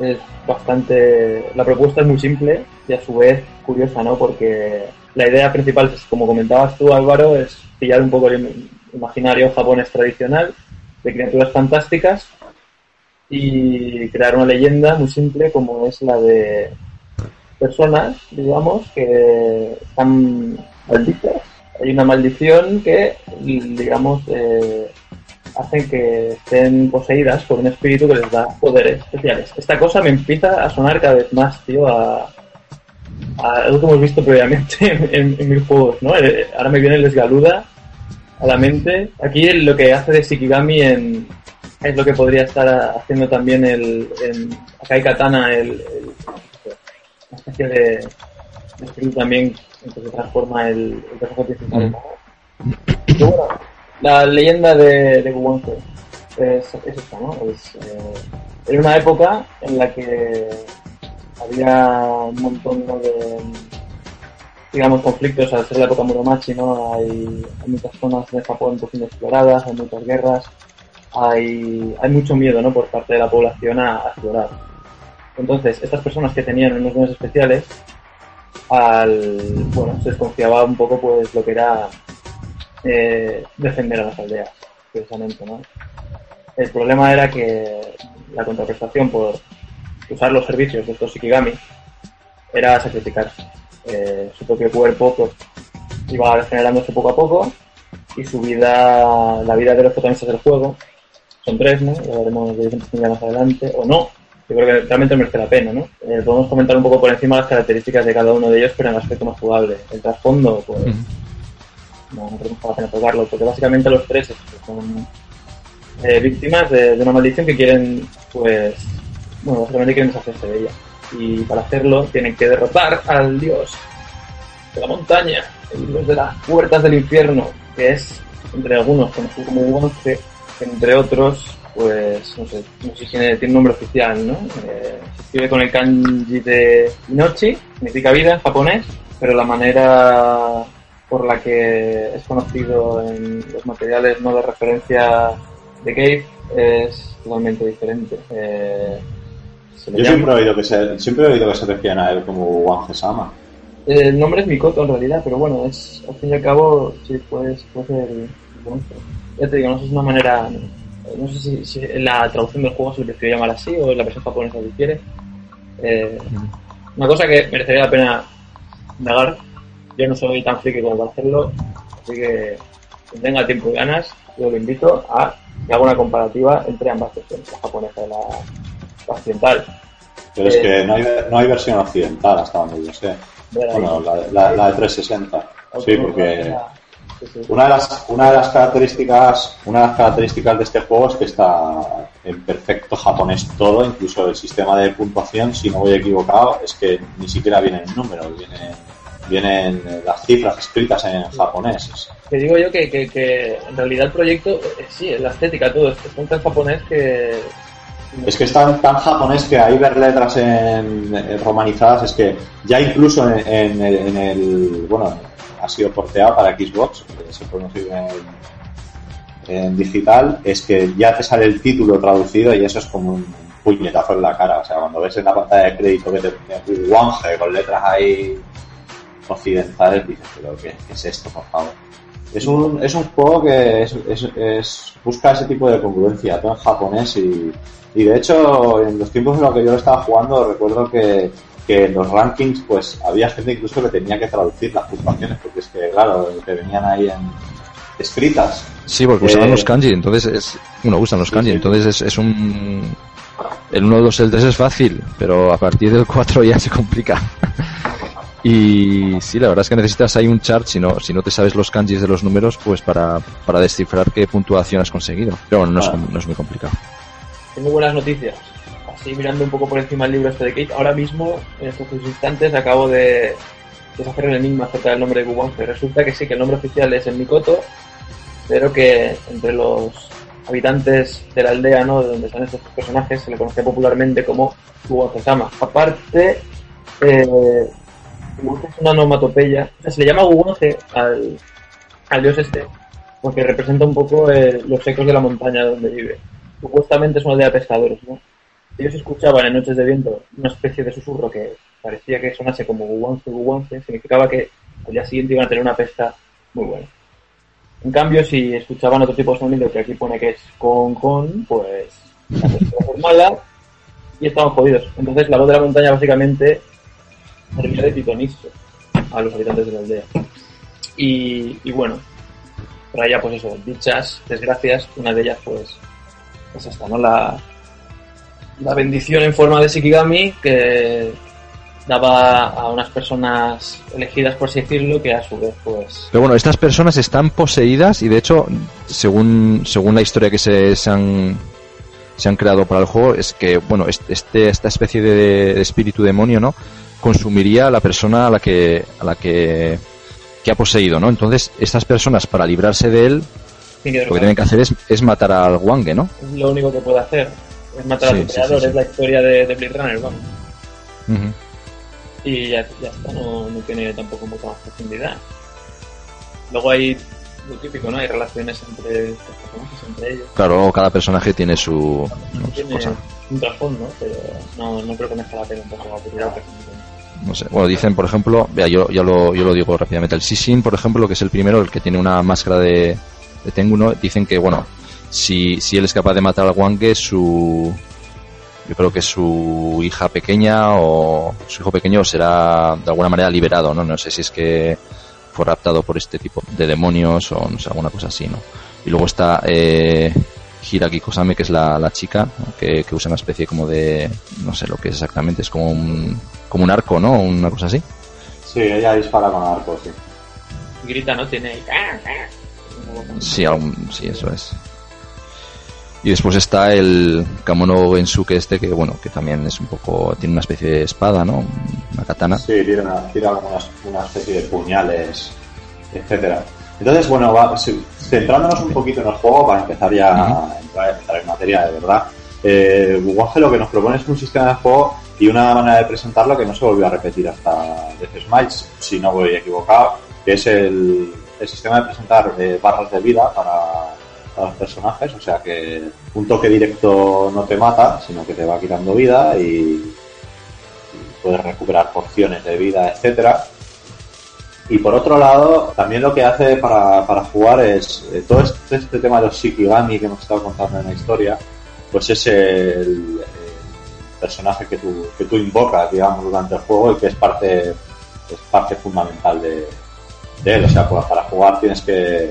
es bastante la propuesta es muy simple y a su vez curiosa no porque la idea principal como comentabas tú Álvaro es pillar un poco el imaginario japonés tradicional de criaturas fantásticas y crear una leyenda muy simple como es la de personas digamos que están malditas hay una maldición que digamos eh, hacen que estén poseídas por un espíritu que les da poderes especiales. Esta cosa me empieza a sonar cada vez más, tío, a, a algo que hemos visto previamente en, en mil juegos, ¿no? Eh, Ahora me viene el Esgaluda a la mente. Aquí lo que hace de Shikigami en, es lo que podría estar haciendo también el, en Akai Katana, el, el- una especie de, de también en que se transforma el, el personaje principal. ¿no? Pero bueno, la leyenda de, de es, es esta, ¿no? Es, eh, era una época en la que había un montón ¿no? de, digamos, conflictos al ser la época Muromachi, ¿no? Hay, muchas zonas de Japón pues, inexploradas, hay muchas guerras, hay, hay mucho miedo, ¿no? Por parte de la población a, a explorar. Entonces, estas personas que tenían unos dones especiales, al, bueno, se desconfiaba un poco, pues, lo que era eh, defender a las aldeas, precisamente, ¿no? El problema era que la contraprestación por usar los servicios de estos Shikigami era sacrificarse. Eh, su propio cuerpo pues, iba regenerándose poco a poco y su vida, la vida de los protagonistas del juego, son tres, ¿no? Ya veremos de más adelante, o no. Yo creo que realmente merece la pena, ¿no? Eh, podemos comentar un poco por encima las características de cada uno de ellos, pero en el aspecto más jugable. El trasfondo, pues, no, no creo que la pena tocarlo, porque básicamente los tres es- son eh, víctimas de, de una maldición que quieren, pues, bueno, básicamente quieren deshacerse de ella. Y para hacerlo tienen que derrotar al dios de la montaña, el dios de las puertas del infierno, que es, entre algunos, conocido como Guance, entre otros, pues, no sé, no sé si tiene, un nombre oficial, ¿no? Eh, se escribe con el kanji de Inochi, significa vida en japonés, pero la manera por la que es conocido en los materiales no de referencia de Cave es totalmente diferente. Eh, Yo llama- siempre he oído que se, siempre he oído que se refieren a él como Wang Sama. Eh, El nombre es Mikoto en realidad, pero bueno, es al fin y al cabo, sí, puede, puede ser el monstruo. Ya te digo, no sé si es una manera, no sé si, si en la traducción del juego se le prefiere llamar así o en la versión japonesa si quiere. Eh, una cosa que merecería la pena indagar, yo no soy tan friki como para hacerlo, así que quien tenga tiempo y ganas, yo lo invito a que haga una comparativa entre ambas versiones, la japonesa y la occidental. Pero es Eh. que no hay, no hay versión occidental hasta donde yo sé. Bueno, la, la- la de 360. Sí, porque una de las una de las características una de las características de este juego es que está en perfecto japonés todo, incluso el sistema de puntuación, si no voy equivocado, es que ni siquiera vienen números, vienen vienen las cifras escritas en japonés. Que digo yo que, que, que en realidad el proyecto, eh, sí, la estética, todo, es es tan japonés que... Es que es tan, tan japonés que ahí ver letras en, romanizadas es que ya incluso en, en el, en el- bueno ha sido porteado para Xbox se conseguir en, digital es que ya te sale el título traducido y eso es como un puñetazo en la cara. O sea cuando ves en la pantalla de crédito que te pone Wange con letras ahí occidentales dices pero qué, es esto por favor es un, es un juego que es- busca ese tipo de congruencia, todo en japonés y, y de hecho en los tiempos en los que yo lo estaba jugando recuerdo que, que en los rankings pues había gente incluso que tenía que traducir las puntuaciones porque es que claro, que venían ahí en, escritas. Sí, porque usaban Eh, los kanji, entonces es... Bueno, usan los kanji, sí. entonces es, es un... El 1, el 2, el 3 es fácil, pero a partir del 4 ya se complica. y sí, la verdad es que necesitas ahí un chart, si no, si no te sabes los kanjis de los números, pues para, para descifrar qué puntuación has conseguido. Pero bueno, no, es, Ah. no es muy complicado. Tengo buenas noticias. Así mirando un poco por encima el libro este de Kate, ahora mismo, en estos instantes, acabo de deshacer el enigma acerca del nombre de Guwange. Resulta que sí, que el nombre oficial es el Mikoto, pero que entre los habitantes de la aldea, ¿no? De donde están estos personajes, se le conoce popularmente como Guwange-sama. Aparte, eh, es una onomatopeya. Se le llama Guwange al, al dios este, porque representa un poco eh, los ecos de la montaña donde vive. Supuestamente es una aldea de pescadores, ¿no? Ellos escuchaban en noches de viento una especie de susurro que parecía que sonase como guguance, guguance, significaba que al día siguiente iban a tener una pesca muy buena. En cambio, si escuchaban otro tipo de sonido que aquí pone que es con con, pues la mala y estaban jodidos. Entonces la voz de la montaña básicamente servía de pitonizo a los habitantes de la aldea. Y, bueno, allá pues eso, dichas desgracias, una de ellas pues es esta, ¿no? La, la bendición en forma de Shikigami que daba a unas personas elegidas, por así decirlo, que a su vez pues Pero bueno, estas personas están poseídas y de hecho, según, según la historia que se, se han, se han creado para el juego, es que, bueno, est- este, esta especie de, de espíritu demonio, ¿no? Consumiría a la persona a la que, a la que, que ha poseído, ¿no? Entonces, estas personas, para librarse de él, lo que tienen que hacer es, es matar al Wange, ¿no? es lo único que puede hacer. Es matar Sí, a su sí, creador, sí, es la historia de, de Blade Runner, vamos. Y ya, ya está, no, no tiene tampoco mucha más profundidad. Luego hay lo típico, ¿no? Hay relaciones entre los personajes, entre ellos. Claro, cada personaje tiene su, no, su Tiene cosa. un trasfondo, pero no, no creo que merezca la pena un poco aburrir No sé. Bueno, dicen, por ejemplo, vea, yo, lo, yo lo digo rápidamente. El Sishin, por ejemplo, que es el primero, el que tiene una máscara de, de Tengu, ¿no? Dicen que, bueno, si, si él es capaz de matar al Wange, su. Yo creo que su hija pequeña o su hijo pequeño será de alguna manera liberado, ¿no? No sé si es que fue raptado por este tipo de demonios o no sé, alguna cosa así, ¿no? Y luego está eh, Hiraki Kosame, que es la, la chica, que, que usa una especie como de, no sé lo que es exactamente, es como un, como un arco, ¿no? Una cosa así. Sí, ella dispara con arco, sí. Grita, ¿no? Tiene ahí... Sí, algún, sí, eso es. Y después está el Kamono Gensuke este, que bueno, que también es un poco, tiene una especie de espada, ¿no? Una katana. Sí, tira, una, tira como una, especie de puñales, etcétera. Entonces, bueno, va- centrándonos un poquito en el juego para empezar ya a entrar, entrar en materia de verdad. Eh, Guaje lo que nos propone es un sistema de juego y una manera de presentarlo que no se volvió a repetir hasta Death Smiles, si no voy equivocado, que es el, el sistema de presentar eh, barras de vida para, los personajes, o sea que un toque directo no te mata, sino que te va quitando vida y, y puedes recuperar porciones de vida, etcétera. Y por otro lado, también lo que hace para, para jugar es eh, todo este, este tema de los Shikigami que hemos estado contando en la historia, pues es el, el personaje que tú, que tú invocas, digamos, durante el juego y que es parte, es parte fundamental de, O sea, pues, para jugar tienes que,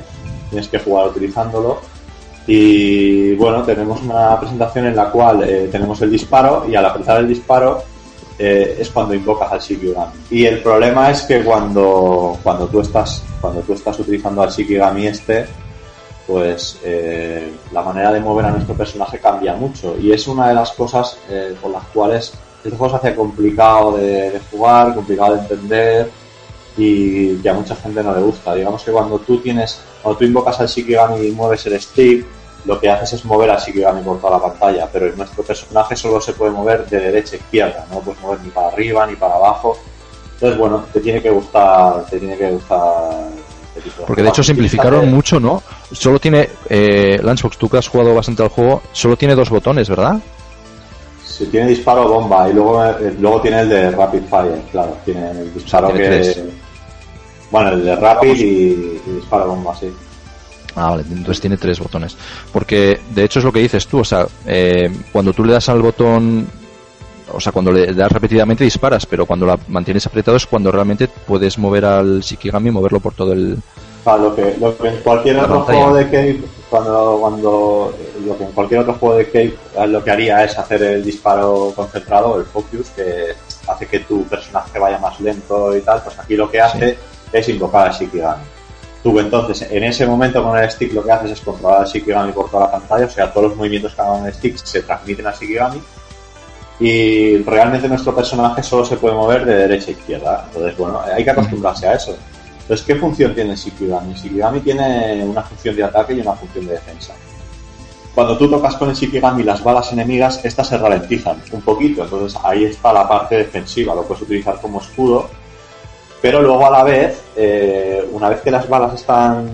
tienes que jugar utilizándolo. Y bueno, tenemos una presentación en la cual eh, tenemos el disparo y al apretar el disparo eh, es cuando invocas al Shikigami. Y el problema es que cuando, cuando tú estás cuando tú estás utilizando al Shikigami este, pues eh, la manera de mover a nuestro personaje cambia mucho. Y es una de las cosas por las cuales este juego se hace complicado de jugar, complicado de entender y que a mucha gente no le gusta. Digamos que cuando tú tienes, cuando tú invocas al Shikigami y mueves el stick, lo que haces es mover al Shikigami por toda la pantalla, pero nuestro personaje solo se puede mover de derecha a izquierda, no puedes mover ni para arriba ni para abajo. Entonces, bueno, te tiene que gustar, te tiene que gustar este tipo de Porque de hecho simplificaron mucho, ¿no? Solo tiene, eh, Lunchbox, tú que has jugado bastante al juego, solo tiene dos botones, ¿verdad? Si tiene disparo bomba y luego, eh, luego tiene el de rapid fire, claro, tiene el disparo tiene que tres. Bueno, el de rapid y, y disparo bomba, sí. Ah, vale, entonces tiene tres botones. Porque de hecho es lo que dices tú, o sea, eh, cuando tú le das al botón, o sea, cuando le das repetidamente disparas, pero cuando la mantienes apretado es cuando realmente puedes mover al Shikigami y moverlo por todo el... Claro, lo que, lo que en cualquier otro pantalla. juego de Cave, cuando, cuando lo que en cualquier otro juego de Cave eh, lo que haría es hacer el disparo concentrado, el focus, que hace que tu personaje vaya más lento y tal, pues aquí lo que hace es invocar al Shikigami. Tú entonces, en ese momento con el stick lo que haces es controlar al Shikigami por toda la pantalla, o sea, todos los movimientos que hagan con el stick se transmiten al Shikigami y realmente nuestro personaje solo se puede mover de derecha a izquierda. Entonces, bueno, hay que acostumbrarse a eso. Entonces, ¿qué función tiene Shikigami? Shikigami tiene una función de ataque y una función de defensa. Cuando tú tocas con el Shikigami las balas enemigas, estas se ralentizan un poquito. Entonces, ahí está la parte defensiva. Lo puedes utilizar como escudo. Pero luego, a la vez, eh, una vez que las balas están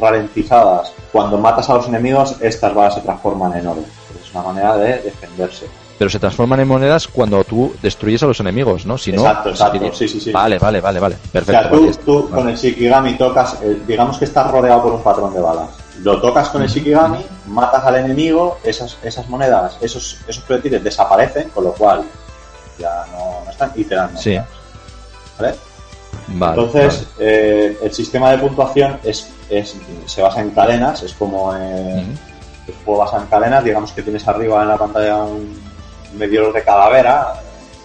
ralentizadas, cuando matas a los enemigos, estas balas se transforman en oro. Es una manera de defenderse. Pero se transforman en monedas cuando tú destruyes a los enemigos, ¿no? Si no, Exacto, exacto, sería- sí, sí, sí. Vale, vale, vale, vale. O Perfecto. sea, tú, vale, tú vale. con el Shikigami tocas, eh, digamos que estás rodeado por un patrón de balas. Lo tocas con el Shikigami, matas al enemigo, esas, esas monedas, esos, esos proyectiles desaparecen, con lo cual ya no, no están y te dan. Sí. ¿Vale? Vale, Entonces, vale. eh, el sistema de puntuación es, es, se basa en cadenas, es como eh, Ujú. el juego basa en cadenas, digamos que tienes arriba en la pantalla un medidor de calavera,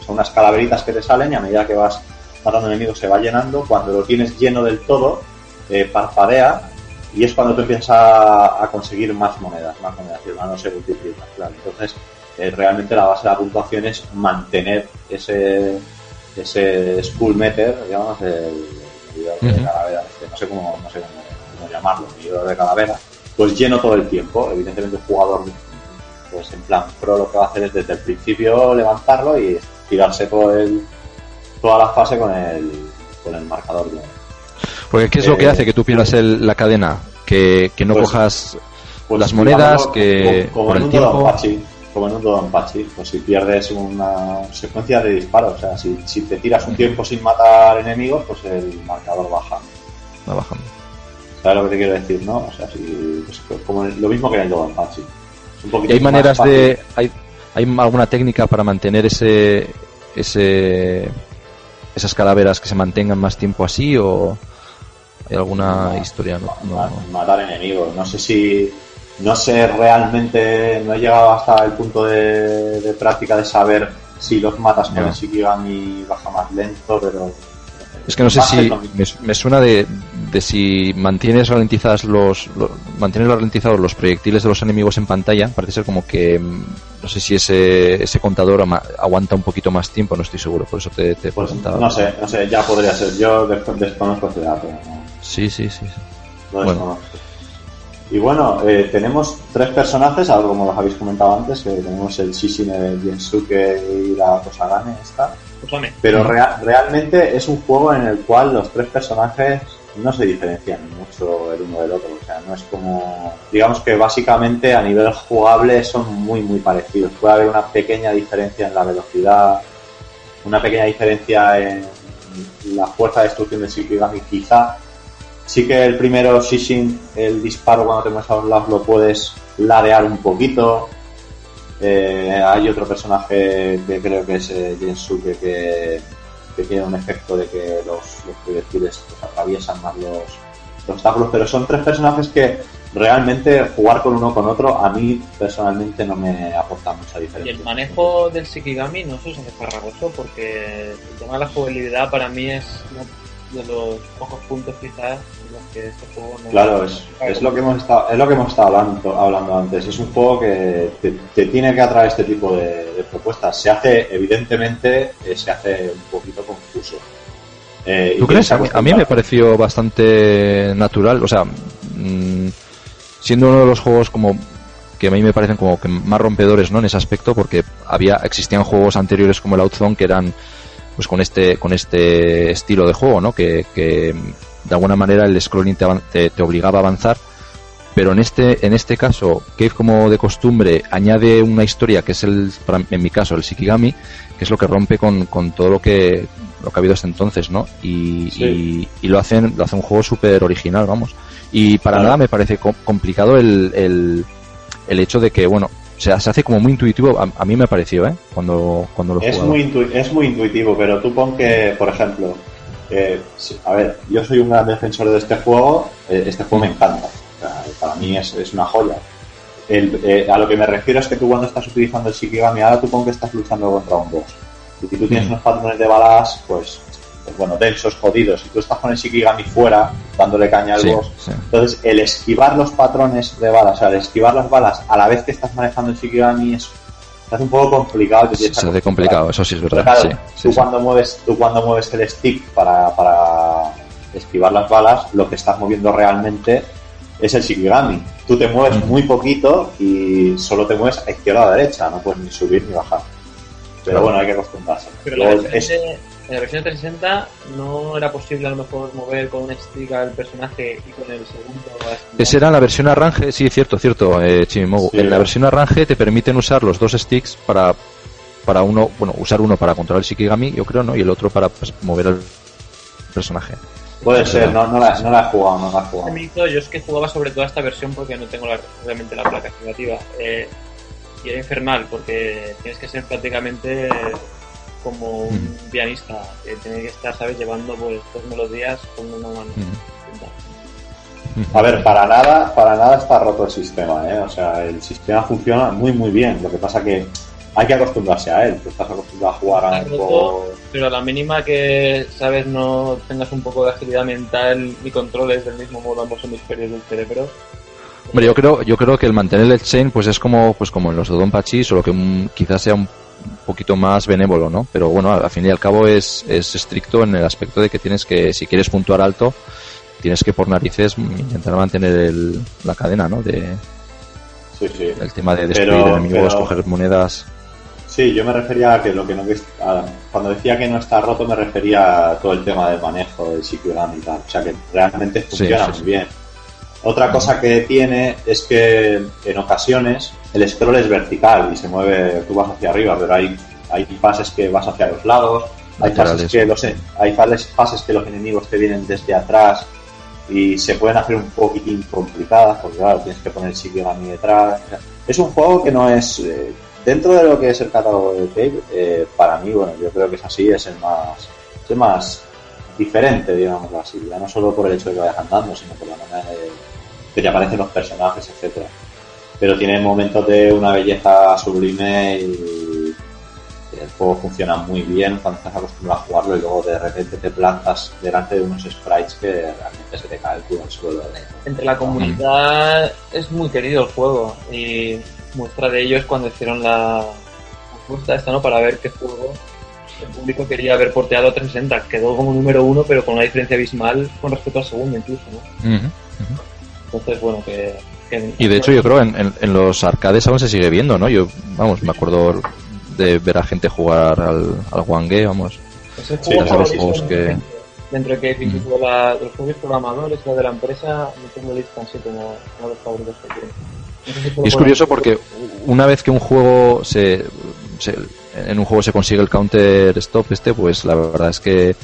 son unas calaveritas que te salen y a medida que vas matando enemigos se va llenando, cuando lo tienes lleno del todo, eh, parpadea y es cuando tú empiezas a, a conseguir más monedas, más monedas, y mano se multiplica, claro. Entonces, eh, realmente la base de la puntuación es mantener ese ese skull meter, digamos, el, medidor de calavera, este, no sé cómo, no sé cómo, cómo llamarlo, medidor de calavera, pues lleno todo el tiempo. Evidentemente el jugador, pues en plan pro lo que va a hacer es desde el principio levantarlo y tirarse todo el, toda la fase con el, con el marcador lleno. Porque ¿qué es lo que eh, hace que tú pierdas el- la cadena? Que, que no Pues- cojas Pues las monedas, que como, como por en el tiempo... Dodonpachi, como en un Dodonpachi, pues si pierdes una secuencia de disparos, o sea, si, si te tiras un tiempo sin matar enemigos, pues el marcador baja. Va bajando. ¿Sabes lo que te quiero decir, no? O sea, si, pues, como el- lo mismo que en el Dodonpachi. Es un ¿Y poquito hay maneras fácil. de... Hay, ¿Hay alguna técnica para mantener ese... ese esas calaveras que se mantengan más tiempo así o hay alguna No, historia no, no. matar enemigos. No sé si. No sé realmente. No he llegado hasta el punto de, de práctica de saber si los matas con No. el Shikigami baja más lento, pero. es que no sé si me, me suena de, de si mantienes ralentizadas los, lo- mantienes ralentizados los proyectiles de los enemigos en pantalla parece ser como que mm, no sé si ese ese contador ama- aguanta un poquito más tiempo no estoy seguro por eso te, te Pues preguntaba no sé, no sé, ya podría ser. Yo des- desconozco ese dato. ¿no? sí sí sí, sí. lo Bueno. desconozco. Y bueno, eh, tenemos tres personajes, algo como los habéis comentado antes, que tenemos el Shishine de Gensuke y la Kosagane esta. Usame. Pero rea- realmente es un juego en el cual los tres personajes no se diferencian mucho el uno del otro. O sea, no es como. Digamos que básicamente a nivel jugable son muy, muy parecidos. Puede haber una pequeña diferencia en la velocidad, una pequeña diferencia en la fuerza de destrucción del Shikigami, quizá. Sí que el primero, Shishin, el disparo cuando te mueves a los lados lo puedes ladear un poquito. Eh, hay otro personaje que creo que es eh, Gensuke que, que tiene un efecto de que los, los proyectiles pues, atraviesan más los, los obstáculos, pero son tres personajes que realmente jugar con uno con otro a mí personalmente no me aporta mucha Y diferencia. el manejo del Shikigami no hace farragoso porque el tema de la jugabilidad para mí es de los pocos puntos quizás en los que este juego no... Claro, es, es lo que hemos estado, es lo que hemos estado hablando, hablando antes. Es un juego que te, te tiene que atraer este tipo de, de propuestas. Se hace, evidentemente, eh, se hace un poquito confuso. Eh, ¿Tú crees? A mí, a mí me pareció bastante natural, o sea, mm, siendo uno de los juegos como que a mí me parecen como que más rompedores, ¿no? En ese aspecto, porque había existían juegos anteriores como el Outzone que eran pues con este con este estilo de juego, ¿no? Que, que de alguna manera el scrolling te, te, te obligaba a avanzar, pero en este en este caso Cave como de costumbre añade una historia que es el para- en mi caso el Shikigami, que es lo que rompe con, con todo lo que lo que ha habido hasta entonces, ¿no? Y, Sí. y, y lo hacen lo hace un juego súper original, vamos. Y para Claro. nada me parece co- complicado el, el, el hecho de que, bueno, sea, se hace como muy intuitivo, a, a mí me pareció, ¿eh? Cuando, cuando lo Es jugado. muy, es muy intuitivo, pero tú pon que, por ejemplo, eh, a ver, yo soy un gran defensor de este juego, eh, este juego me encanta, para mí es, es una joya. El- eh, a lo que me refiero es que tú cuando estás utilizando el Shikigami, ahora tú pon que estás luchando contra un boss. Y si tú tienes Mm. unos patrones de balas, pues, pues bueno, densos, jodidos, y tú estás con el Shikigami fuera, dándole caña al Sí, boss, sí. entonces, el esquivar los patrones de balas, o sea, el esquivar las balas a la vez que estás manejando el Shikigami es se hace un poco complicado. te Se, hace complicado, eso sí es verdad. claro, sí, tú, sí, sí. Cuando mueves, tú cuando mueves el stick para, para esquivar las balas, lo que estás moviendo realmente es el Shikigami. Tú te mueves Ujú. muy poquito y solo te mueves a izquierda o a derecha, no puedes ni subir ni bajar. Pero Claro. bueno, hay que acostumbrarse. Pero la es- en la versión de 360 no era posible a lo mejor mover con un stick al personaje y con el segundo. Esa era la versión arrange, sí, cierto, cierto, eh, Chimimogu. Sí. En la versión arrange te permiten usar los dos sticks para, para uno, bueno, usar uno para controlar el Shikigami, yo creo, ¿no? Y el otro para pues, mover al personaje. puede ser, no, no, la, no la he jugado, no la he jugado. yo es que jugaba sobre todo a esta versión porque no tengo la, obviamente la placa activativa. Eh, y era infernal porque tienes que ser prácticamente como un pianista que tiene que estar, ¿sabes? Llevando pues dos melodías con una mano. A ver, para nada, para nada está roto el sistema, ¿eh? O sea, el sistema funciona muy, muy bien. Lo que pasa que hay que acostumbrarse a él. Tú estás acostumbrado a jugar a roto. Pero a la mínima que, ¿sabes? No tengas un poco de agilidad mental y controles del mismo modo ambos hemisferios del cerebro. Hombre, yo creo, yo creo que el mantener el chain, pues es como, pues como en los Dodonpachi, solo que un- quizás sea un poquito más benévolo, ¿no? Pero bueno, al fin y al cabo es, es estricto en el aspecto de que tienes que, si quieres puntuar alto, tienes que por narices intentar mantener el, la cadena, ¿no? De, Sí, sí. el tema de destruir Pero- enemigos, pero- coger monedas. Sí, yo me refería a que lo que no... a- cuando decía que no está roto me refería a todo el tema del manejo del Shikigami y tal. O sea, que realmente funciona sí, muy sí. bien. Otra cosa que tiene es que en ocasiones el scroll es vertical y se mueve, tú vas hacia arriba, pero hay, hay fases que vas hacia los lados, hay fases, Laterales. que los, hay fases, fases que los enemigos te vienen desde atrás y se pueden hacer un poquitín complicadas porque claro, tienes que poner Shikigami detrás. Es un juego que no es... eh, dentro de lo que es el catálogo de Cave, eh, para mí, bueno, yo creo que es así, es el más... Es el más diferente, digámoslo así, ya no solo por el hecho de que vayas andando, sino por la manera de, que te aparecen los personajes, etcétera. Pero tiene momentos de una belleza sublime y el juego funciona muy bien cuando estás acostumbrado a jugarlo y luego de repente te plantas delante de unos sprites que realmente se te cae el culo al suelo. Entre la comunidad es muy querido el juego y muestra de ello es cuando hicieron la encuesta esta, ¿no? Para ver qué juego el público quería haber porteado a 360. Quedó como número uno, pero con una diferencia abismal con respecto al segundo incluso, ¿no? Entonces, bueno, que... Y de hecho yo creo en, en, en los arcades aún se sigue viendo, ¿no? Yo, vamos, me acuerdo de ver a gente jugar al, al Wange, vamos. Es el Sí, de los juegos que- de- Dentro de que incluso la- de los propios programadores, la de la empresa, no tengo lista así como uno de los favoritos que tiene. No sé si puedo Y es curioso porque una vez que un juego se, se- en un juego se consigue el counter stop este, pues la verdad es que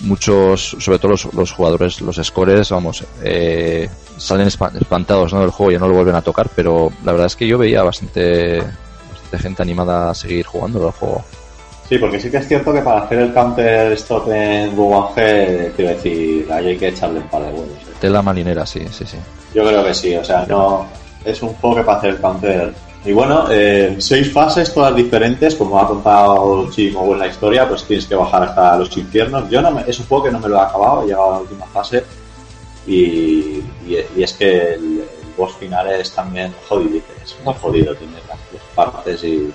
muchos, sobre todo los, los jugadores, los scores, vamos, eh, salen espa- espantados ¿no? del juego y ya no lo vuelven a tocar, pero la verdad es que yo veía bastante, bastante gente animada a seguir jugando al juego. Sí, porque sí que es cierto que para hacer el counter stop en G, quiero decir, ahí hay que echarle un par de huevos. ¿eh? Tela marinera, sí, sí, sí. Yo creo que sí, o sea, no es un juego que para hacer el counter. Y bueno, eh, seis fases, todas diferentes, como ha contado Chimo en la historia, pues tienes que bajar hasta los infiernos. Yo no me- es un juego que no me lo he acabado, he llegado a la última fase y, y- y es que el, el boss final es también jodido, es muy jodido, tiene las tres partes y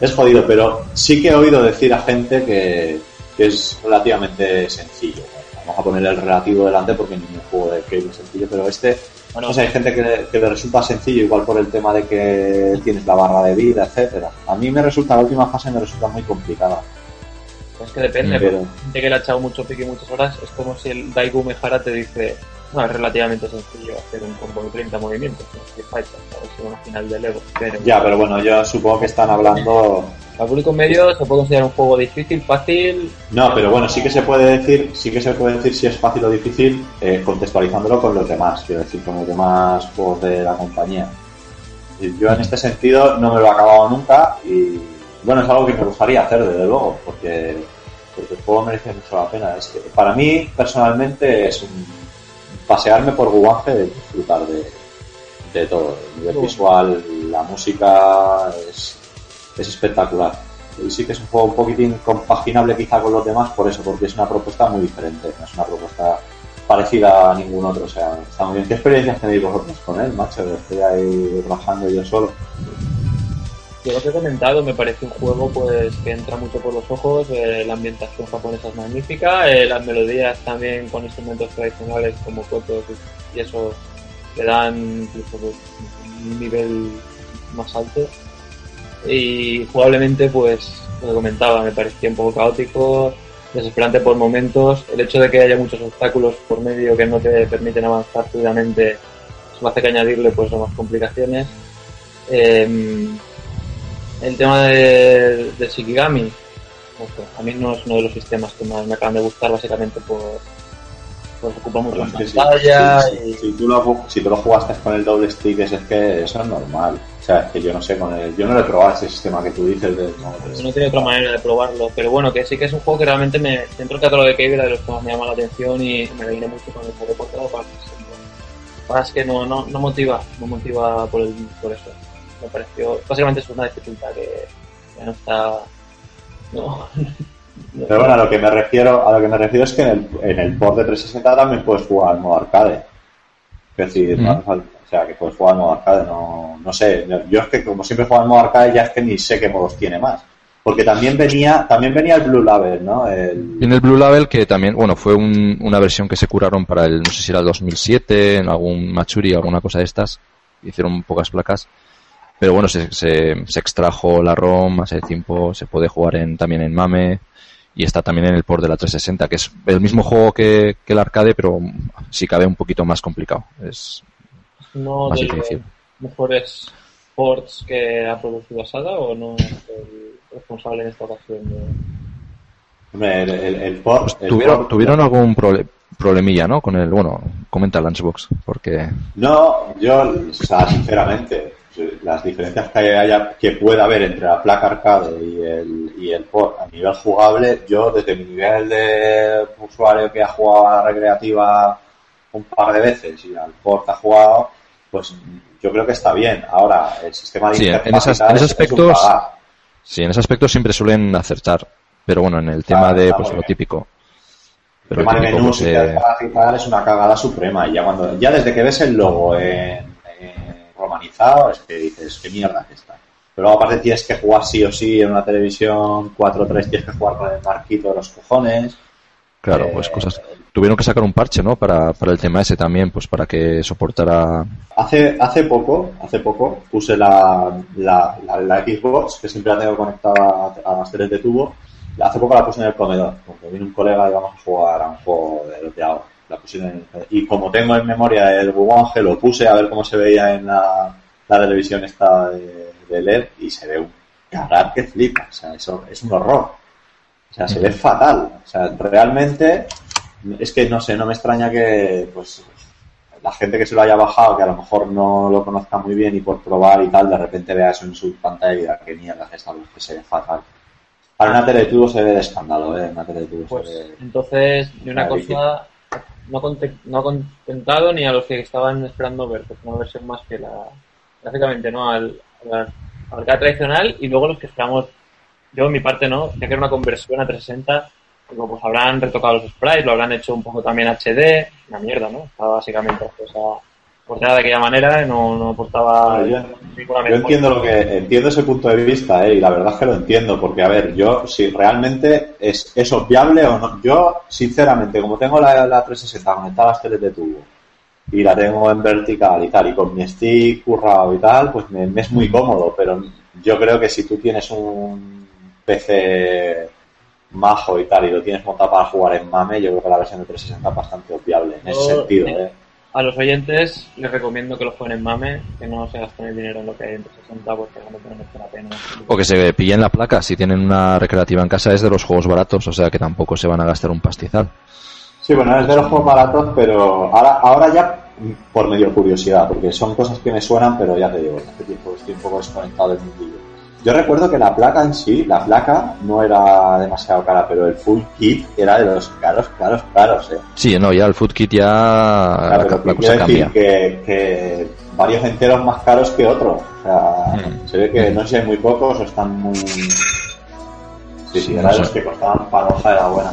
es jodido, pero sí que he oído decir a gente que, que es relativamente sencillo. Vamos a poner el relativo delante porque ningún juego de Cable es sencillo, pero este, Bueno, no sé, hay gente que, que le resulta sencillo, igual por el tema de que tienes la barra de vida, etcétera. A mí me resulta, la última fase me resulta muy complicada. Es que depende, Pero- porque gente que le ha echado mucho pique y muchas horas, es como si el Daigo Mejara te dice, no, es relativamente sencillo hacer un combo de 30 movimientos, o si una final de Lego. Pero Ya, pero bueno, yo supongo que están hablando al público medio se puede considerar un juego difícil, fácil, No, pero bueno, sí que se puede decir, sí que se puede decir si es fácil o difícil, eh, contextualizándolo con los demás, quiero decir, con los demás juegos de la compañía. Yo en este sentido no me lo he acabado nunca y bueno, es algo que me gustaría hacer desde luego, porque, porque el juego merece mucho la pena. Es que para mí personalmente es un pasearme por Guanje de disfrutar de, de todo. El nivel visual, la música es, es espectacular. Y sí que es un juego un poquitín compaginable quizá con los demás por eso, porque es una propuesta muy diferente, no es una propuesta parecida a ningún otro. O sea, está muy bien. ¿Qué experiencias tenéis vosotros con él, macho? Estoy ahí trabajando yo solo. Yo lo que he comentado me parece un juego pues que entra mucho por los ojos, eh, la ambientación japonesa es magnífica, eh, las melodías también con instrumentos tradicionales como kotos y, eso le dan pues, un nivel más alto. Y jugablemente pues lo que comentaba, me parecía un poco caótico, desesperante por momentos, el hecho de que haya muchos obstáculos por medio que no te permiten avanzar fluidamente, eso hace que añadirle pues más complicaciones. Em, el tema de, de Shikigami, a mí no es uno de los sistemas que más me acaban de gustar, básicamente por pues ocupa mucho si, pantalla si- y si tú lo, si tú lo jugaste con el doble stick, es, es que eso es normal. O sea, es que yo no sé, con el, yo no lo he probado ese sistema que tú dices. De, no, no tiene otra manera de probarlo, pero bueno, que sí que es un juego que realmente me, dentro del catálogo de Cave era de los que más me llama la atención y me vine mucho con el juego por todas partes. Lo que pasa es que no, no, no motiva, no motiva por, el, por eso. Me pareció, básicamente es una dificultad que ya no está, no, Pero bueno, a lo que me refiero, a lo que me refiero es que en el, en el port de 360 también puedes jugar al modo arcade. Es decir, o sea, que puedes jugar al modo arcade, no, no sé. Yo es que como siempre juego al modo arcade ya es que ni sé qué modos tiene más. Porque también venía, también venía el Blue Label, ¿no? El, Viene el Blue Label que también, bueno, fue un- una versión que se curaron para el, no sé si era el 2007, en algún Machuri o alguna cosa de estas. Hicieron pocas placas. Pero bueno, se, se, se extrajo la ROM hace tiempo, se puede jugar en, también en MAME y está también en el port de la 360, que es el mismo juego que, que el arcade, pero si cabe un poquito más complicado. Es no más de difícil. mejores ports que ha producido Saga o no es el responsable en esta ocasión de... hombre, el, el- el port. Pues el tuvieron, port- tuvieron algún problemilla, ¿no? Con el, bueno, comenta Lunchbox, porque No, yo, o sea, sinceramente, las diferencias que haya, que pueda haber entre la placa arcade y el, y el port a nivel jugable, yo desde mi nivel de usuario que ha jugado a la recreativa un par de veces y al port ha jugado, pues yo creo que está bien. Ahora, el sistema de Sí, en esas- en es- esos aspectos-. Sí, en ese aspecto siempre suelen acertar. Pero bueno, en el tema Claro, de pues lo típico. Pero el tema de menús pues, eh, es una cagada suprema. Y ya cuando, ya desde que ves el logo en, en romanizado, es que dices, qué mierda es esta. Pero luego aparte tienes que jugar sí o sí en una televisión 4.3, tienes que jugar con el marquito de los cojones. claro, Eh, pues cosas. tuvieron que sacar un parche, ¿no? Para, para el tema ese también, pues para que soportara. Hace, hace poco, hace poco, puse la, la, la, la Xbox, que siempre la tengo conectada a, a las teles de tubo. Hace poco la puse en el comedor, porque vino un colega y vamos a jugar a un juego de de ahora. La en y como tengo en memoria el Wuwange, lo puse a ver cómo se veía en la, la televisión esta de, de LED y se ve un cagar que flipa. O sea, eso es un horror. O sea, se ve fatal. O sea, realmente es que no sé, no me extraña que pues la gente que se lo haya bajado, que a lo mejor no lo conozca muy bien y por probar y tal, de repente vea eso en su pantalla y diga, qué mierda es esta luz que se ve fatal. Para una tele de tubo se ve de escándalo, ¿eh? Una tele de tubo Pues se ve... entonces, ni una cosa no, no ha contentado ni a los que estaban esperando ver, pues una versión más que la. Gráficamente, ¿no? Al, a la arcade tradicional y luego los que esperamos. Yo, en mi parte, no, ya que era una conversión a 360, digo, pues habrán retocado los sprites, lo habrán hecho un poco también HD, una mierda, ¿no? Estaba básicamente pues, a portada de aquella manera no, no aportaba Yo, ninguna yo entiendo lo que entiendo ese punto de vista, ¿eh? y la verdad es que lo entiendo, porque a ver, yo si realmente es, es obviable o no, yo sinceramente, como tengo la, la 360 conectada a las teles de tubo y la tengo en vertical y tal, y con mi stick currado y tal, pues me, me es muy cómodo, pero yo creo que si tú tienes un PC majo y tal y lo tienes montado para jugar en MAME, yo creo que la versión de 360 es bastante obviable en ese sentido, ¿eh? A los oyentes les recomiendo que lo jueguen en MAME, que no se gasten el dinero en lo que hay en 360 porque realmente no merece la pena. O que se pillen la placa. Si tienen una recreativa en casa, es de los juegos baratos, o sea que tampoco se van a gastar un pastizal. Sí, bueno, es de los juegos baratos, pero ahora, ahora ya por medio curiosidad, porque son cosas que me suenan, pero ya te digo, hace tiempo estoy un poco desconectado del mundillo. Yo recuerdo que la placa en sí, la placa no era demasiado cara, pero el full kit era de los caros, caros, caros, eh. Sí, no, ya el food kit ya Claro, la, cosa decir cambia. que, que varios enteros más caros que otros. O sea, Mm. se ve que no sé si hay muy pocos o están muy... Sí, sí, era no de los que costaban panoja de la buena.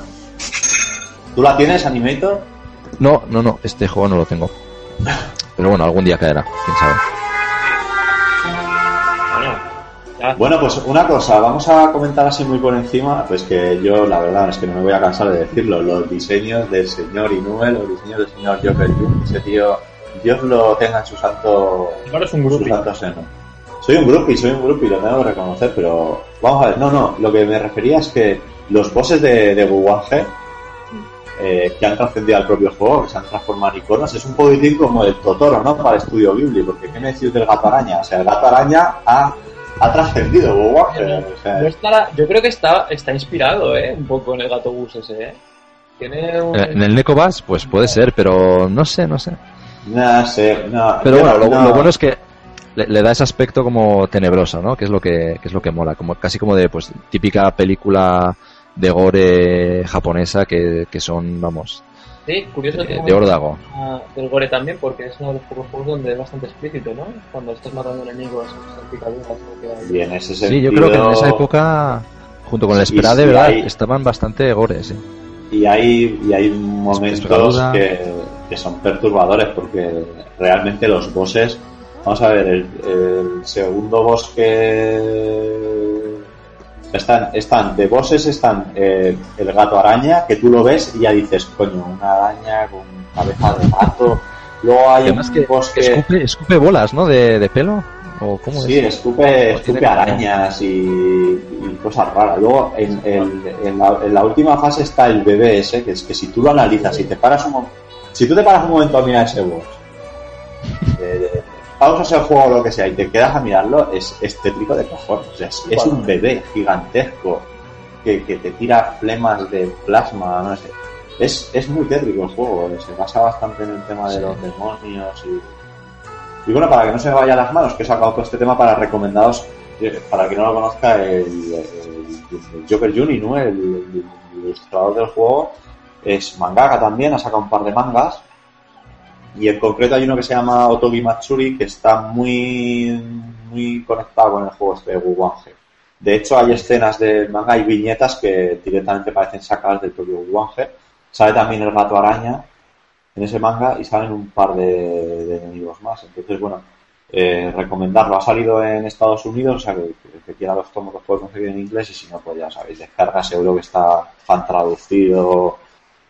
¿Tú la tienes, Animator? No, no, no, este juego no lo tengo. Pero bueno, algún día caerá, quién sabe. Bueno, pues una cosa, vamos a comentar así muy por encima, pues que yo la verdad es que no me voy a cansar de decirlo, los diseños del señor Inoue, los diseños del señor Joker Jung, ese tío, Dios lo tenga en su santo, Ahora es un grupo. santo seno. Soy un groupie, soy un groupie, lo tengo que reconocer, pero vamos a ver, no, no, lo que me refería es que los bosses de, de eh, que han trascendido al propio juego, que se han transformado en iconos, es un poquitín como el Totoro, ¿no? Para el estudio Ghibli, porque ¿qué me decís del gato araña? O sea, el gato araña ha, ha trascendido Wuwange, o sea, No estará- yo creo que está, está inspirado, ¿eh? Un poco en el gato bus ese, ¿eh? Tiene un... En el Necobas, pues puede ser, pero no sé, no sé. no sé, no. Pero bueno, no- lo, no. lo bueno es que le, le da ese aspecto como tenebroso, ¿no? Que es lo que, que es lo que mola, como casi como de pues típica película de gore japonesa que, que son, vamos, Sí, curioso de, que de órdago. Del gore también, porque es uno de los pocos juegos donde es bastante explícito, ¿no? Cuando estás matando enemigos, son picaduras, lo que hay. Y en ese Sí, sentido, yo creo que en esa época, junto con el Sí, Esperá, de sí, verdad, hay- estaban bastante gores, sí. y hay, y hay momentos que, que son perturbadores porque realmente los bosses vamos a ver el, el segundo boss que están están de bosses están eh, el gato araña que tú lo ves y ya dices coño una araña con cabeza de gato luego hay Además un que boss que escupe, escupe bolas, ¿no? De, de pelo. ¿O cómo Sí, es? escupe, escupe arañas y, y cosas raras. Luego, en, en- en la, en la última fase está el bebé ese, que es que si tú lo analizas, si te paras un si tú te paras un momento a mirar ese boss, pausas el juego o lo que sea y te quedas a mirarlo, es, es tétrico de cojones. O sea, es, es un bebé gigantesco que, que te tira flemas de plasma, no sé. Es, es muy tétrico el juego, se basa bastante en el tema de Sí. los demonios y, y bueno, para que no se me vaya las manos, que he sacado todo este tema para recomendaros, eh, para que no lo conozca, el, el- el Joker Juni, ¿no? El, el- el ilustrador del juego es mangaka también, ha sacado un par de mangas. Y en concreto hay uno que se llama Otogi Matsuri, que está muy, muy conectado con el juego este de Wuwange. De hecho, hay escenas del manga y viñetas que directamente parecen sacadas del propio Wuwange. Sale también el gato araña en ese manga y salen un par de, de enemigos más. Entonces, bueno, eh, recomendarlo. Ha salido en Estados Unidos, o sea que el que quiera los tomos los puede conseguir en inglés y si no, pues ya sabéis, descarga seguro que está fan traducido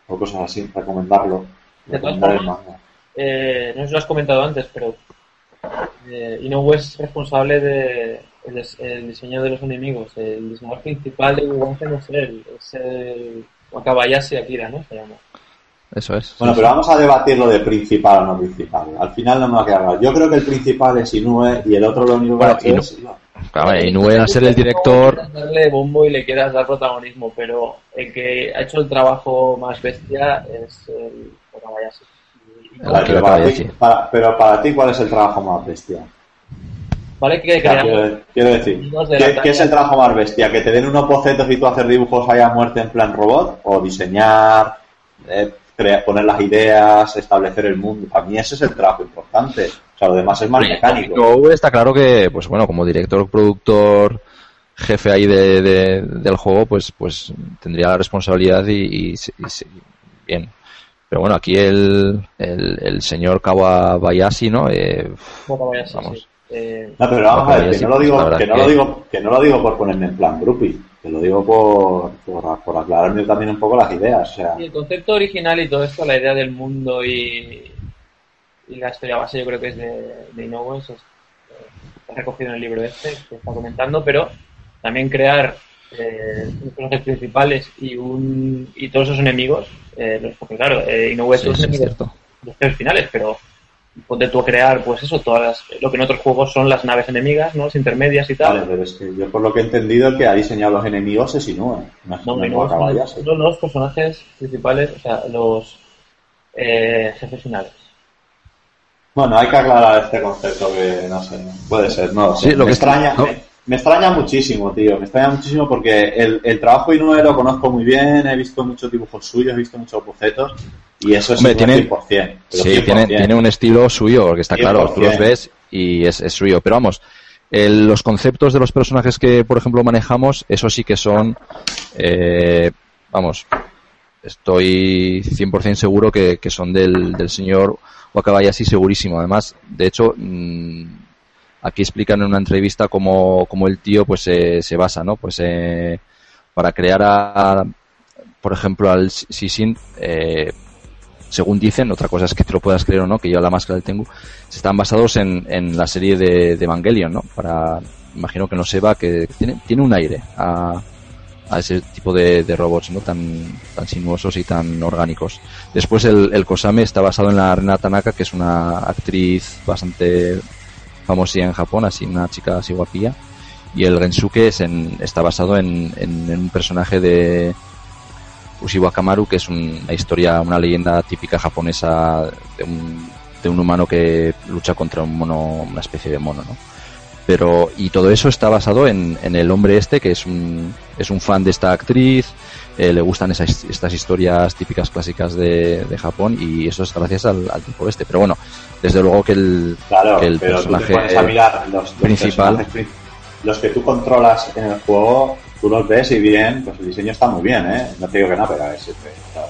o cosas así, recomendarlo. Recomendar el manga. Eh, no sé si lo has comentado antes, pero eh, Inoue es responsable de el, diseño de los enemigos. El diseñador principal de es él, es el Wakabayashi Akira, ¿no? Se llama. Eso es. Bueno, sí, pero vamos a debatir lo de principal o no principal. Al final no me va a quedar claro. Yo creo que el principal es Inoue y el otro lo único que Bueno, ha hecho Inu- es... Claro, Inoue a ser el director, darle bombo y le quieras dar protagonismo, pero el que ha hecho el trabajo más bestia es el Wakabayashi. Pero, para ti, para- pero para ti, ¿cuál es el trabajo más bestia? Vale que quiero, quiero decir, de ¿qué, qué es el trabajo más bestia? ¿Que te den unos bocetos y tú hacer dibujos ahí a muerte en plan robot? ¿O diseñar, eh, poner las ideas, establecer el mundo? Para mí ese es el trabajo importante. O sea, lo demás es más mecánico. Está claro que, pues bueno, como director, productor, jefe ahí de, de- del juego, pues pues tendría la responsabilidad y, y y se- bien. Pero bueno, aquí el, el, el señor Kawabayashi, ¿no? Eh, Wakabayashi, Vamos. sí. Eh, No, pero vamos a ver, que no lo digo, que no lo digo, que no lo digo por ponerme en plan groupie, que lo digo por, por, por aclararme también un poco las ideas. O sea, Y el concepto original y todo esto, la idea del mundo y, y la historia base, yo creo que es de, de Inoue, eso es- eh, está recogido en el libro este que está comentando, pero también crear eh, los personajes principales y un y todos esos enemigos, eh, porque claro, eh, Inoue sí, es cierto. los tres finales, pero ponte tú a crear, pues eso, todas las- lo que en otros juegos son las naves enemigas, ¿no? Las intermedias y tal. vale, pero es que yo por lo que he entendido que ha diseñado los enemigos es Inoue, no es No, es los personajes principales, o sea, los eh, jefes finales. Bueno, hay que aclarar este concepto que no sé, puede ser, no. Sí, lo que extraña, no. me, me extraña muchísimo, tío, me extraña muchísimo porque el, el trabajo de Inoue lo conozco muy bien, he visto muchos dibujos suyos, he visto muchos bocetos y eso es Hombre, tiene- 100%. pero Sí, tiene, 100%. tiene un estilo suyo, porque está claro, tú los 100%. ves y es, es suyo. Pero vamos, el- los conceptos de los personajes que, por ejemplo, manejamos, eso sí que son, eh, vamos, estoy 100% seguro que, que son del, del señor Wakabayashi segurísimo. Además, de hecho, mm, aquí explican en una entrevista cómo, cómo el tío pues se, se basa, ¿no? Pues eh, para crear a, por ejemplo, al Sisin, eh, según dicen, otra cosa es que te lo puedas creer o no, que yo la máscara del Tengu, están basados en, en la serie de, Evangelion, ¿no? Para, imagino que no se va, que tiene, tiene un aire a, a ese tipo de, de robots, ¿no? Tan, tan sinuosos y tan orgánicos. Después el, el Kosame está basado en la Rena Tanaka, que es una actriz bastante famosa en Japón, así una chica así guapilla. Y el Gensuke es en- está basado en, en- un personaje de Ushiwa Kamaru, que es un- una historia, una leyenda típica japonesa de un, de un humano que lucha contra un mono, una especie de mono, ¿no? Pero, y todo eso está basado en, en el hombre este, que es un, es un fan de esta actriz, eh, le gustan esas, estas historias típicas clásicas de, de Japón, y eso es gracias al, al tipo este. Pero bueno, desde luego que el, Claro, que el personaje pones a mirar los, los principal- los que tú controlas en el juego, tú los ves y bien, pues el diseño está muy bien, ¿eh? No te digo que no, pero es, es-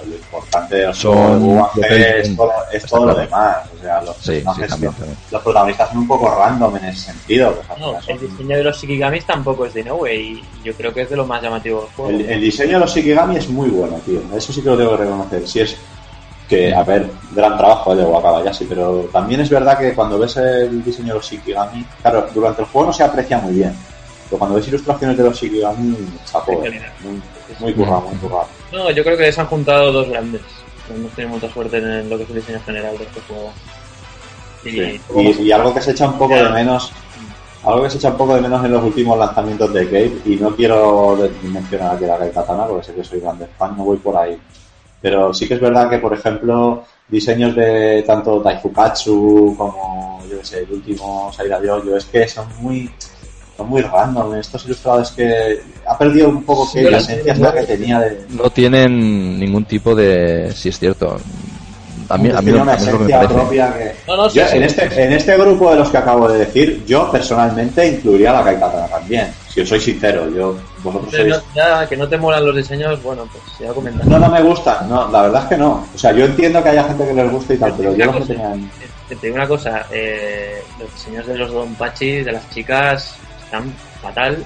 lo importante de los Son es todo, es todo lo demás. O sea, los, Sí, sí, personajes, también, los, también. los protagonistas son un poco random en ese sentido. pues, No, el diseño de los Shikigamis tampoco es de Inoue y yo creo que es de lo más llamativo del juego. El, el diseño de los Shikigami es muy bueno, tío. Eso sí que lo tengo que reconocer. Sí es que, a ver, gran trabajo eh, de Wakabayashi, pero también es verdad que cuando ves el diseño de los Shikigami, claro, durante el juego no se aprecia muy bien. Pero cuando ves ilustraciones de los chapó, Qué eh. muy, muy currado, muy currado. No, yo creo que se han juntado dos grandes. Hemos tenido mucha suerte en lo que es el diseño general de este juego. Y, Sí. Y, y algo que se echa un poco de menos, algo que se echa un poco de menos en los últimos lanzamientos de Cave, y no quiero mencionar aquí la Kai Katana porque sé que soy grande fan, no voy por ahí. Pero sí que es verdad que, por ejemplo, diseños de tanto Taifukatsu como, yo qué sé, el último Saira Yoyo, es que son muy, son muy random. Estos ilustradores que ha perdido un poco que Sí, la sí, esencia sí. esta que tenía de, no tienen ningún tipo de, si es cierto, a mí, a mí, a una mí me esencia propia que, No, no, sí, Yo, sí. en, este, en este grupo de los que acabo de decir, yo personalmente incluiría a la Kai Katana también. Si os soy sincero, yo, vosotros sois... no- ya que no te molan los diseños, bueno, pues ya comentas. No, no me gustan, no, la verdad es que no. O sea, yo entiendo que haya gente que les guste y tal, pero yo los que tenían... Te digo una cosa, eh, los diseños de los Donpachi, de las chicas, están fatal.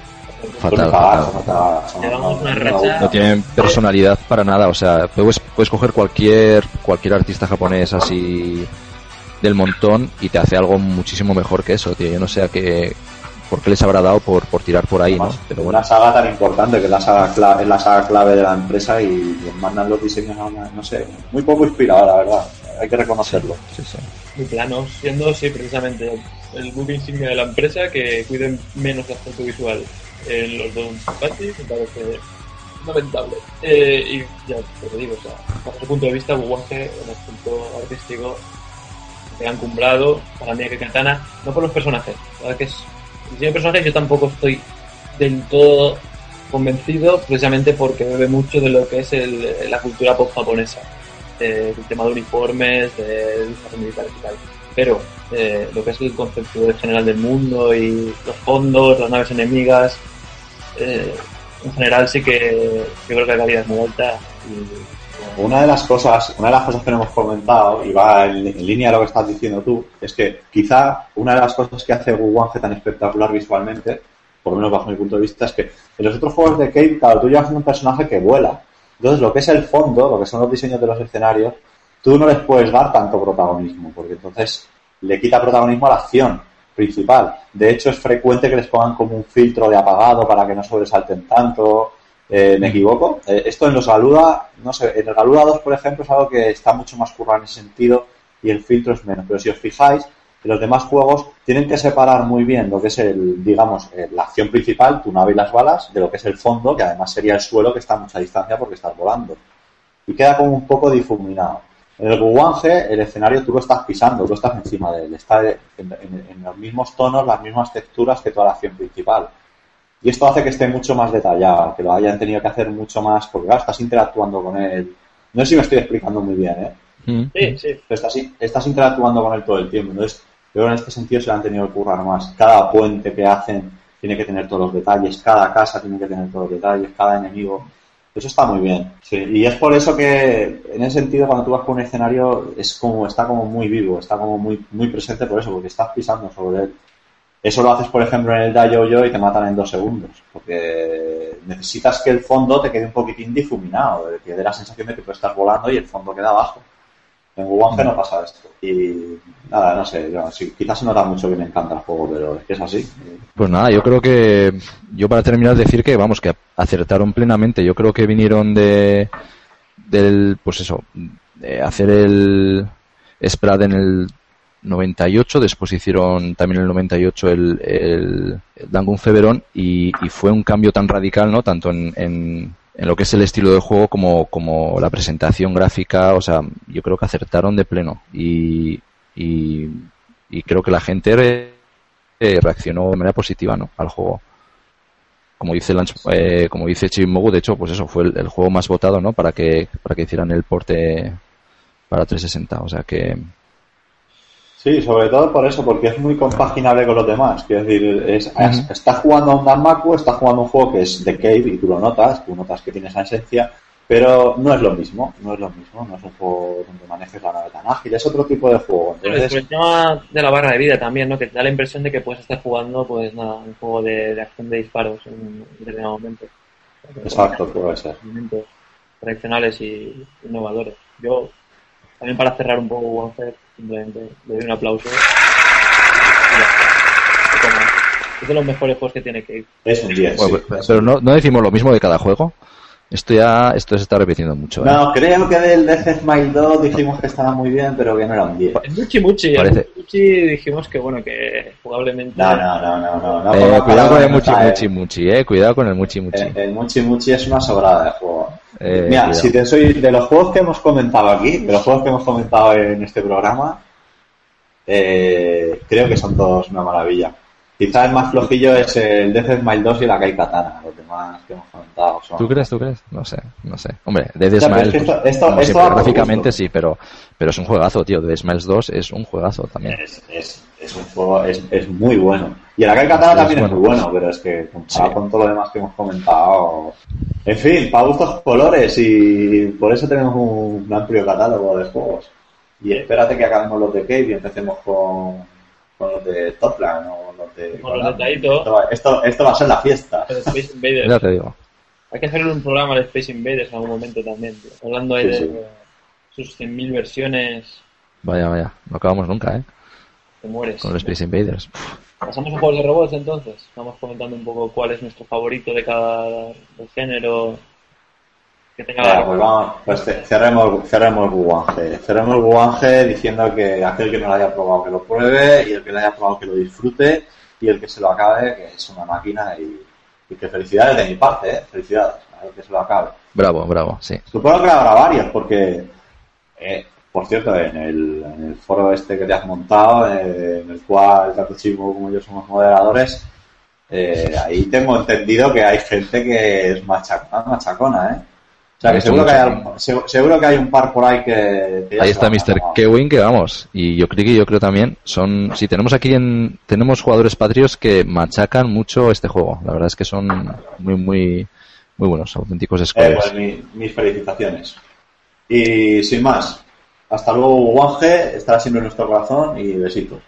Fatal, fatal, Llevamos una no- racha- No tienen personalidad para nada, o sea, puedes, puedes coger cualquier, cualquier artista japonés así del montón y te hace algo muchísimo mejor que eso, tío. Yo no sé a qué, por qué les habrá dado por, por tirar por ahí, ¿no? Además, Pero una bueno, saga tan importante que es la saga, cla- es la saga clave de la empresa y, y mandan los diseños a una, no sé, muy poco inspirado, la verdad. Hay que reconocerlo. sí, sí. muy planos, siendo sí precisamente el buque insignia de la empresa que cuiden menos el aspecto visual en los dos Patis, me parece lamentable. Eh, y ya te digo, o sea, bajo ese punto de vista, Wuwange en el aspecto artístico me han cumplado para mí que Katana, no por los personajes, la verdad que es diseño de personajes yo tampoco estoy del todo convencido precisamente porque bebe mucho de lo que es el- la cultura pop japonesa eh, tema de uniformes, de disfraces militares y tal. Pero eh, lo que es el concepto general del mundo y los fondos, las naves enemigas, eh, en general sí que yo creo que la calidad es muy alta y Una de las cosas, una de las cosas que no hemos comentado, y va en, línea a lo que estás diciendo tú, es que quizá una de las cosas que hace Wuwange tan espectacular visualmente, por lo menos bajo mi punto de vista, es que en los otros juegos de Cave, claro, tú llevas un personaje que vuela. Entonces, lo que es el fondo, lo que son los diseños de los escenarios, tú no les puedes dar tanto protagonismo, porque entonces le quita protagonismo a la acción principal. De hecho, es frecuente que les pongan como un filtro de apagado para que no sobresalten tanto. Eh, ¿Me equivoco? Eh, esto en los Galuda, no sé, en el Galuda 2, por ejemplo, es algo que está mucho más currado en ese sentido y el filtro es menos. Pero si os fijáis, en los demás juegos tienen que separar muy bien lo que es el, digamos, eh, la acción principal, tu nave y las balas, de lo que es el fondo, que además sería el suelo que está a mucha distancia porque estás volando. Y queda como un poco difuminado. En el Guwange, el escenario tú lo estás pisando, tú estás encima de él, está en, en- en los mismos tonos, las mismas texturas que toda la acción principal. Y esto hace que esté mucho más detallado, que lo hayan tenido que hacer mucho más, porque claro, estás interactuando con él. No sé si me estoy explicando muy bien, ¿eh? Mm. sí, sí. pero estás, estás interactuando con él todo el tiempo. Entonces, yo creo que en este sentido se le han tenido que currar más. Cada puente que hacen tiene que tener todos los detalles, cada casa tiene que tener todos los detalles, cada enemigo. Eso está muy bien. Sí, y es por eso que, en ese sentido, cuando tú vas por un escenario, es como, está como muy vivo, está como muy, muy presente por eso, porque estás pisando sobre él. Eso lo haces, por ejemplo, en el Dayo-Yo y te matan en dos segundos, porque necesitas que el fondo te quede un poquitín difuminado, que dé la sensación de que tú estás volando y el fondo queda abajo. En Wuhange no pasa esto. Y nada, no sé, yo, sí, quizás se nota mucho que me encanta el juego, pero es que es así. Pues nada, yo creo que, yo para terminar decir que, vamos, que acertaron plenamente. Yo creo que vinieron de, del, pues eso, de hacer el Sprad en el 98, después hicieron también en el 98 el, el, el Dangun Feveron y, y fue un cambio tan radical, ¿no? Tanto en, en, en lo que es el estilo de juego como, como la presentación gráfica, o sea, yo creo que acertaron de pleno y, y, y creo que la gente re- eh, reaccionó de manera positiva, ¿no? Al juego. Como dice Lance- eh, como dice Chimogu, de hecho, pues eso fue el, el juego más votado, ¿no? Para que para que hicieran el porte para 360, o sea que Sí, sobre todo por eso, porque es muy compaginable con los demás. Quiero decir, es, es- estás jugando a un Danmaku, estás jugando un juego que es de Cave y tú lo notas, tú notas que tiene esa esencia, pero no es lo mismo, no es lo mismo, no es un juego donde manejes la nave tan ágil, es otro tipo de juego. Pero es Entonces, el tema de la barra de vida también, ¿no? Que te da la impresión de que puedes estar jugando, pues nada, un juego de, de acción de disparos en un determinado momento. exacto, puede ser. Elementos tradicionales y innovadores. Yo, también para cerrar un poco Warfare, simplemente le doy un aplauso. Es de los mejores juegos que tiene que Es un 10. Bueno, sí. pero- pero no, no decimos lo mismo de cada juego. Esto ya esto se está repitiendo mucho. ¿eh? No, creo que del Death Smile 2 dijimos que estaba muy bien, pero que no era un 10. En Muchi Muchi, en Parece- Muchi dijimos que bueno, que jugablemente No, no, no, no, no. no Eh, cuidado con el Muchi eh. Muchi Muchi, eh. Cuidado con el Muchi Muchi. El, el Muchi Muchi es una sobrada de juego. Eh, Mira, cuidado. si te soy de los juegos que hemos comentado aquí, de los juegos que hemos comentado en este programa, eh, creo que son todos una maravilla. Quizás el más flojillo es el Death Smile 2 y la Kai Katana, los demás que hemos comentado son. ¿Tú crees? ¿Tú crees? No sé, no sé. Hombre, pero Smiles, es que pues, esto- esto- como esto por gráficamente sí, pero, pero es un juegazo, tío. Dead Smiles 2 es un juegazo también. Es, es, es un juego, es, es muy bueno. Y el Kai Katana Sí, también es muy bueno, pero es que comparado Sí. con todo lo demás que hemos comentado. En fin, para gustos colores y por eso tenemos un amplio catálogo de juegos. Y espérate que acabemos los de Cave y empecemos con, con los de Toplan o los de... Con los de Taito. Esto, va- esto, esto va a ser la fiesta. Pero Space Invaders. Ya te digo. Hay que hacer un programa de Space Invaders en algún momento también, tío. Hablando ahí Sí, de sí. sus 100.000 versiones, Vaya, vaya. No acabamos nunca, ¿eh? te mueres. Con los Space Invaders. Pasamos a juegos de robots entonces. Vamos comentando un poco cuál es nuestro favorito de cada género. Que tenga pues vamos, pues ce- cerremos, cerremos Guange diciendo que aquel que no lo haya probado que lo pruebe y el que lo haya probado que lo disfrute y el que se lo acabe que es una máquina y, y que felicidades de mi parte, ¿eh? Felicidades al que se lo acabe. Bravo, bravo, sí. Supongo que habrá varios porque, eh, por cierto, en el, en el foro este que te has montado, eh, en el cual tanto Chico como yo somos moderadores, eh, ahí tengo entendido que hay gente que es machacona, machacona, ¿eh? O sea, que seguro que, hay, seguro que hay un par por ahí que... que Ahí está Mr. Kewin, que vamos. Y yo creo que yo creo también son. Sí, tenemos aquí en. Tenemos jugadores patrios que machacan mucho este juego. La verdad es que son muy, muy. Muy buenos, auténticos Eh, escuadros. pues mi- mis felicitaciones. Y sin más, hasta luego Guanje, estará siempre en nuestro corazón y besitos.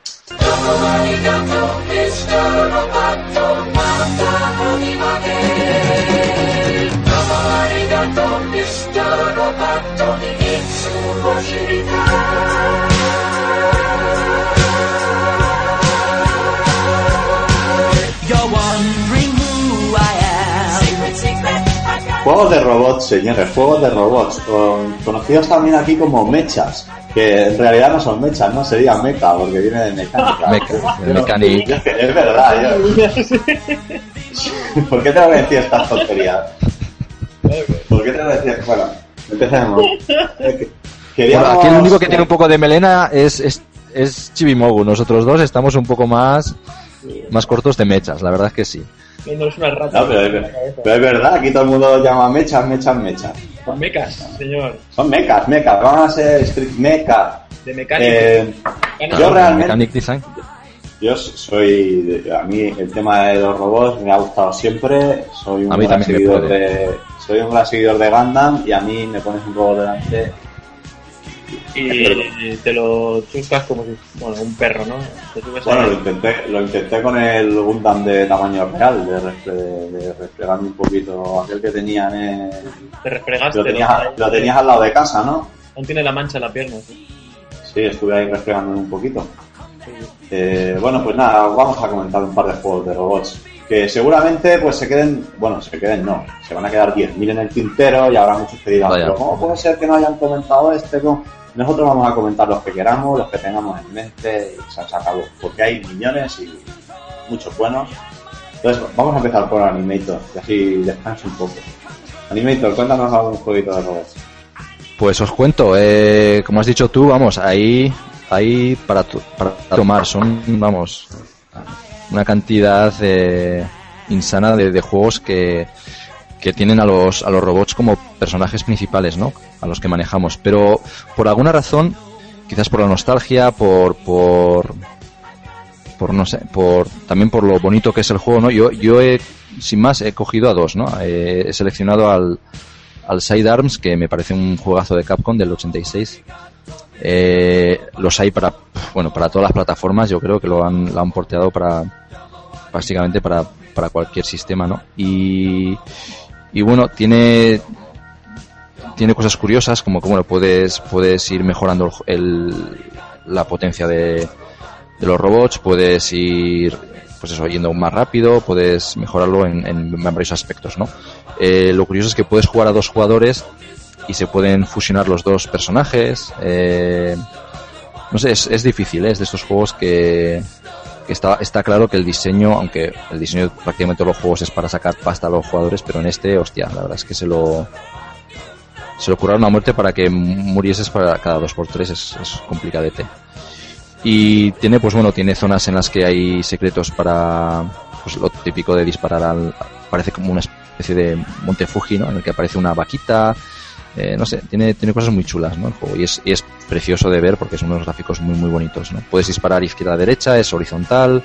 Juegos de robots, señores, juegos de robots, con- conocidos también aquí como mechas, que en realidad no son mechas, no sería mecha, porque viene de mecánica. Mecha, Yo de yo- Es verdad, yo. ¿Por qué tengo que decir estas tonterías? ¿Por qué tengo que decir? Bueno, empecemos. Queríamos... Bueno, aquí el único que tiene un poco de melena es, es, es Chibimogu. Nosotros dos estamos un poco más, más cortos de mechas, la verdad es que sí. Una rata. No, pero es, pero es verdad, aquí todo el mundo llama mechas, mechas, mechas. Con mecas, señor. Son mechas, mechas, van a ser street mecha. De mecánica. Eh, yo realmente, Mechanic Design. yo soy, a mí el tema de los robots me ha gustado siempre, soy un A mí gran también me seguidor puede. de, soy un gran seguidor de Gundam y a mí me pones un poco delante y te lo chuscas como si, bueno, un perro, ¿no? Bueno, lo intenté, lo intenté con el Gundam de tamaño real, de, refre- de refregarme un poquito aquel que tenían en... te refregaste. Lo tenías, ¿no? lo tenías al lado de casa, ¿no? Aún tiene la mancha en la pierna. ¿sí? Sí, estuve ahí refregándome un poquito. Sí. Eh, bueno, pues nada, vamos a comentar un par de juegos de robots. Que seguramente pues se queden, bueno, se queden no, se van a quedar 10.000 en el tintero y habrá muchos que Vaya. pero ¿cómo puede ser que no hayan comentado este? ¿Cómo?". Nosotros vamos a comentar los que queramos, los que tengamos en mente y se se acabó. Porque hay millones y muchos buenos. Entonces, vamos a empezar por Animator, y así descanso un poco. Animator, cuéntanos algún jueguito de robots. Pues os cuento, eh, como has dicho tú, vamos, ahí, ahí para, to- para tomar, son, vamos, una cantidad eh, insana de, juegos que, que tienen a los, a los robots como personajes principales, ¿no? A los que manejamos. Pero por alguna razón, quizás por la nostalgia, por, por, por no sé, por, también por lo bonito que es el juego, ¿no? Yo, yo he, sin más, he cogido a dos, ¿no? Eh, he seleccionado al, al Sidearms, que me parece un juegazo de Capcom del 86. Eh, los hay para, bueno, para todas las plataformas, yo creo que lo han, lo han porteado para, básicamente para, para cualquier sistema, ¿no? Y, y bueno, tiene, tiene cosas curiosas, como que bueno, puedes, puedes ir mejorando el, la potencia de, de los robots, puedes ir, pues eso, yendo más rápido, puedes mejorarlo en, en varios aspectos, ¿no? Eh, lo curioso es que puedes jugar a dos jugadores y se pueden fusionar los dos personajes. eh, no sé, es, es difícil, ¿eh? es de estos juegos que, está, está claro que el diseño, aunque el diseño de prácticamente todos los juegos es para sacar pasta a los jugadores, pero en este, hostia, la verdad es que se lo se lo curaron a muerte para que murieses para cada dos por tres es, es complicadete. Y tiene, pues bueno, tiene zonas en las que hay secretos para, pues lo típico de disparar al, parece como una especie de Monte Fuji, ¿no? En el que aparece una vaquita, eh, no sé, tiene, tiene cosas muy chulas, ¿no? El juego. Y es, y es precioso de ver porque son unos gráficos muy, muy bonitos, ¿no? Puedes disparar izquierda a derecha, es horizontal.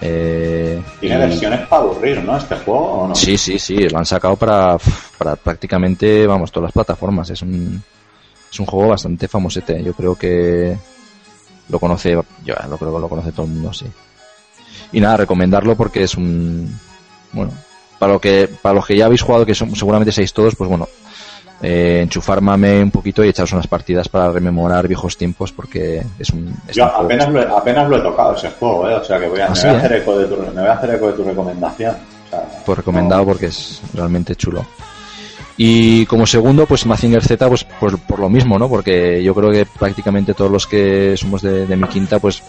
Eh, Tiene y- versiones para aburrir, ¿no? Este juego, ¿o no? Sí, sí, sí, lo han sacado para, para prácticamente, vamos, todas las plataformas. Es un, es un juego bastante famosete. Yo creo que, lo conoce, yo lo creo que lo conoce todo el mundo, sí. Y nada, recomendarlo porque es un, bueno, para lo que, para los que ya habéis jugado, que son, seguramente seis todos, pues bueno, eh, enchufar mame un poquito y echaros unas partidas para rememorar viejos tiempos porque es un... es Yo un apenas lo, he, apenas lo he tocado ese juego, ¿eh? O sea que voy a, Ah, sí, voy a ¿eh? hacer eco de tu, me voy a hacer eco de tu recomendación. O sea, pues recomendado porque es realmente chulo. Y como segundo, pues Mazinger Z, pues por, por lo mismo, ¿no? Porque yo creo que prácticamente todos los que somos de, de mi quinta, pues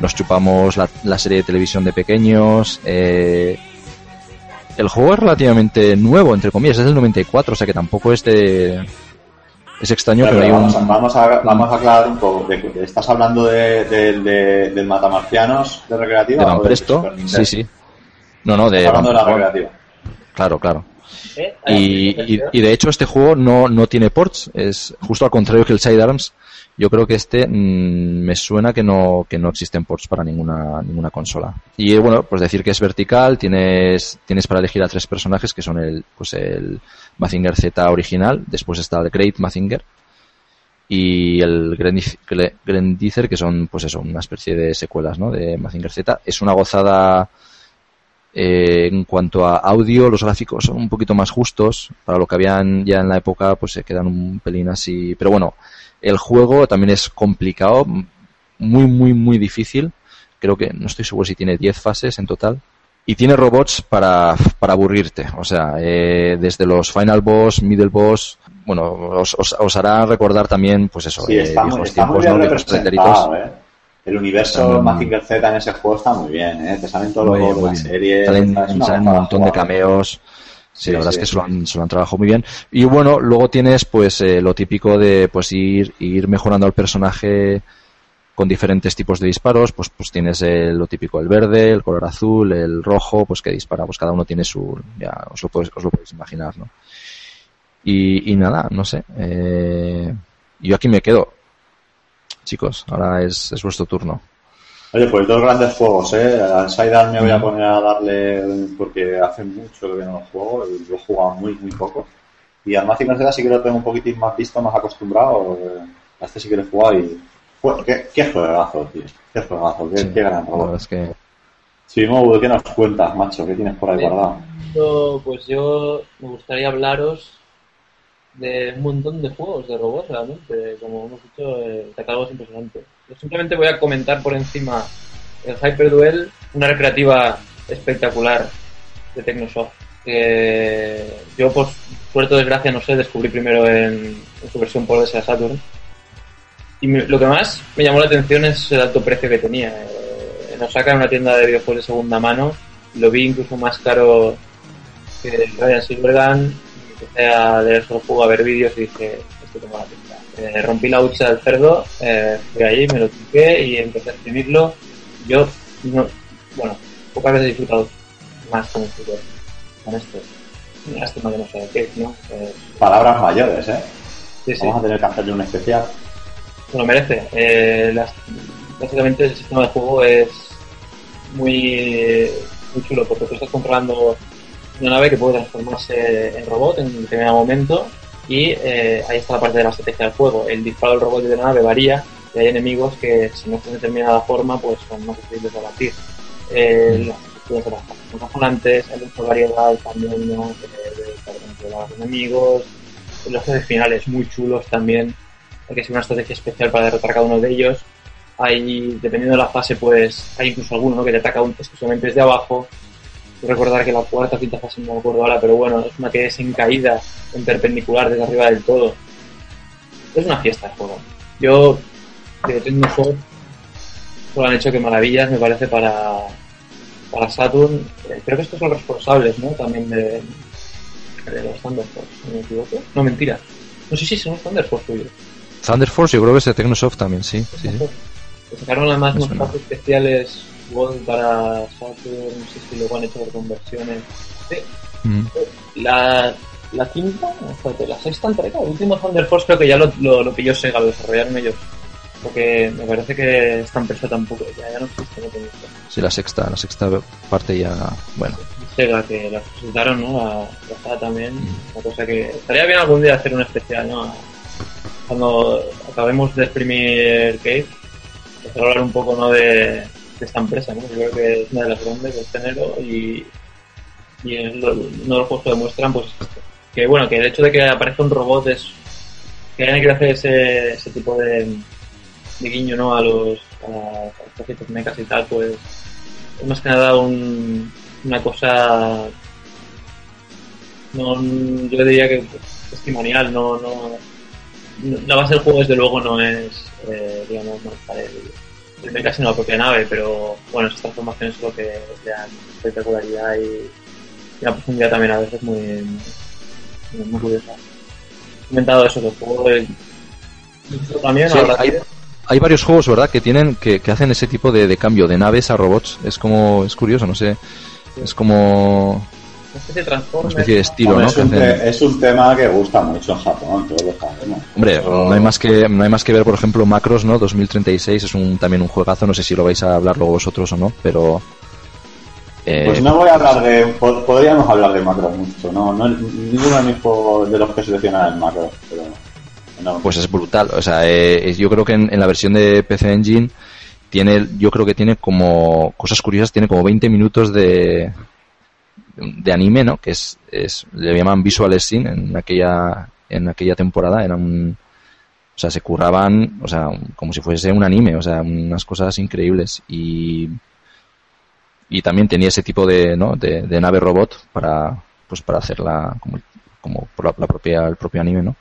nos chupamos la, la serie de televisión de pequeños. eh, el juego es relativamente nuevo, entre comillas, es del 94, o sea que tampoco es de... Es extraño, Pero pero hay vamos, a, un... vamos, a, vamos a aclarar un poco. De- de- ¿Estás hablando de, de, de- del Matamarcianos de recreativa? De Van Presto, sí, sí. No, no, de Estás hablando de la recreativa. Claro, claro. ¿Eh? Y, y, y de hecho este juego no, no tiene ports, es justo al contrario que el Sidearms. Yo creo que este mm, me suena que no, que no existen ports para ninguna, ninguna consola. Y bueno, pues decir que es vertical, tienes, tienes para elegir a tres personajes que son el, pues el Mazinger Z original, después está el Great Mazinger y el Grendiz- Gre- Grendizer, que son pues eso, una especie de secuelas, ¿no? de Mazinger Z. Es una gozada eh, en cuanto a audio, los gráficos son un poquito más justos. Para lo que habían ya en la época, pues se quedan un pelín así. Pero bueno, el juego también es complicado, muy, muy, muy difícil. Creo que no estoy seguro si tiene 10 fases en total. Y tiene robots para, para aburrirte. O sea, eh, desde los Final Boss, Middle Boss. Bueno, os, os, os hará recordar también, pues eso, Sí, eh, está, muy, viejos está muy tiempos, bien ¿no? Representado. ¿eh? El universo Mazinger Z en ese juego está muy bien, ¿eh? Te salen todos los juegos de la serie. Salen, un montón de cameos. Sí, la verdad sí, es que se lo, han, se lo han trabajado muy bien. Y bueno, luego tienes pues eh, lo típico de pues ir, ir mejorando al personaje con diferentes tipos de disparos, pues pues tienes eh, lo típico el verde, el color azul, el rojo, pues que dispara, pues cada uno tiene su, ya os lo podéis, os lo podéis imaginar, ¿no? Y, y nada, no sé, eh, yo aquí me quedo. Chicos, ahora es, es vuestro turno. Oye, pues dos grandes juegos, ¿eh? Al Sidearm me voy a poner a darle, porque hace mucho que no lo juego, y lo he jugado muy, muy poco. Y al Mazinger Z sí que lo tengo un poquitín más visto, más acostumbrado. eh, A este sí que lo he jugado y... ¿Qué, qué juegazo, tío? ¿Qué juegazo? ¿Qué, Sí, qué gran robot? es que Sí, Mobu, ¿qué nos cuentas, macho? ¿Qué tienes por ahí guardado? Yo, Pues yo me gustaría hablaros de un montón de juegos de robots, realmente. Como hemos dicho, el catálogo es impresionante. Yo simplemente voy a comentar por encima el Hyper Duel, una recreativa espectacular de Technosoft. Que yo, por suerte o desgracia, no sé, descubrí primero en, su versión por DS Saturn. Y lo que más me llamó la atención es el alto precio que tenía. Eh, nos sacan una tienda de videojuegos de segunda mano. Lo vi incluso más caro que el Ryan Silvergun. Empecé a leer el juego, a ver vídeos y dije, esto tengo la pinta. Eh, rompí la hucha del cerdo, eh, fui ahí, me lo toqué y empecé a exprimirlo. Yo, no, bueno, pocas veces he disfrutado más con un shooter, con esto. Lástima que no sé qué, ¿no? Eh, Palabras mayores, ¿eh? sí, sí. Vamos a tener que hacerle un especial. se lo merece. Eh, las- básicamente el sistema de juego es muy, muy chulo porque tú estás controlando una nave que puede transformarse en robot en determinado momento y eh, ahí está la parte de la estrategia del juego. El disparo del robot de la nave varía y hay enemigos que si no están de determinada forma pues son más difíciles de abatir. Eh, las estructuras de las son razonantes, hay mucha variedad también ¿no? de, de, controlar a los enemigos, los jefes finales muy chulos también hay que ser una estrategia especial para derrotar cada uno de ellos. Hay, dependiendo de la fase, pues hay incluso alguno ¿no? que te ataca un- exclusivamente desde abajo. Recordar que la cuarta quinta fase no me acuerdo ahora, pero bueno, es una que es en caída, en perpendicular, desde arriba del todo. Es una fiesta el juego. Yo, de solo han hecho que maravillas, me parece, para, para Saturn. Eh, creo que estos son responsables, ¿no? También de, de los Thunder Force, si no me equivoco. No, mentira. No sé si son los Thunder Force suyos. Thunder Force yo creo que es de Technosoft también, sí. sí, sacaron además unos especiales Gold para Saturn, no sé si luego han hecho conversiones. Sí, Mm. la, la quinta, espérate, la sexta entrega, el último Thunder Force creo que ya lo, lo, lo pilló Sega, lo desarrollaron ellos. Porque me parece que esta empresa tampoco, ya, ya no existe, no tengo. Sí, la sexta, la sexta parte ya, bueno. Sega que la presentaron, ¿no? A la Sega también, Mm. una cosa que estaría bien algún día hacer un especial, ¿no? Cuando acabemos de exprimir Cave, a hablar un poco ¿no? de, de esta empresa, ¿no? Yo creo que es una de las grandes de este género y, y es lo- uno de los juegos que demuestran pues que bueno, que el hecho de que aparezca un robot es que hayan querido hacer ese, ese tipo de, guiño ¿no? a los a, mechas y tal, pues es más que nada un, una cosa no yo diría que testimonial, no, no, la base del juego desde luego no es eh, digamos manejar el, el mecha sino la propia nave, pero bueno, esas transformaciones es lo que le dan espectacularidad y, una profundidad también a veces muy, muy, curiosa. He comentado eso, que el juego también Sí, ahora hay, varios juegos, ¿verdad? Que tienen que, que hacen ese tipo de, de cambio de naves a robots. Es como es curioso, no sé. Es como una especie de una especie de estilo, Hombre, ¿no? es, un hacen- te- es un tema que gusta mucho en Japón, todos lo sabemos. Hombre, no hay más que no hay más que ver, por ejemplo, Macros, ¿no? 2036 es un también un juegazo, no sé si lo vais a hablar luego vosotros o no, pero eh, Pues no voy a hablar de. po- Podríamos hablar de macro mucho, ¿no? no ninguno de mis juegos de los que seleccionan es macro, pero. No. pues es brutal. O sea, eh, yo creo que en, en la versión de PC Engine tiene, yo creo que tiene como cosas curiosas, tiene como 20 minutos de de anime, ¿no? Que es, es le llaman visual scene en aquella en aquella temporada, era un o sea, se curraban, o sea, como si fuese un anime, o sea, unas cosas increíbles y y también tenía ese tipo de, ¿no? de, de nave robot para pues para hacerla como como por la, la propia el propio anime, ¿no?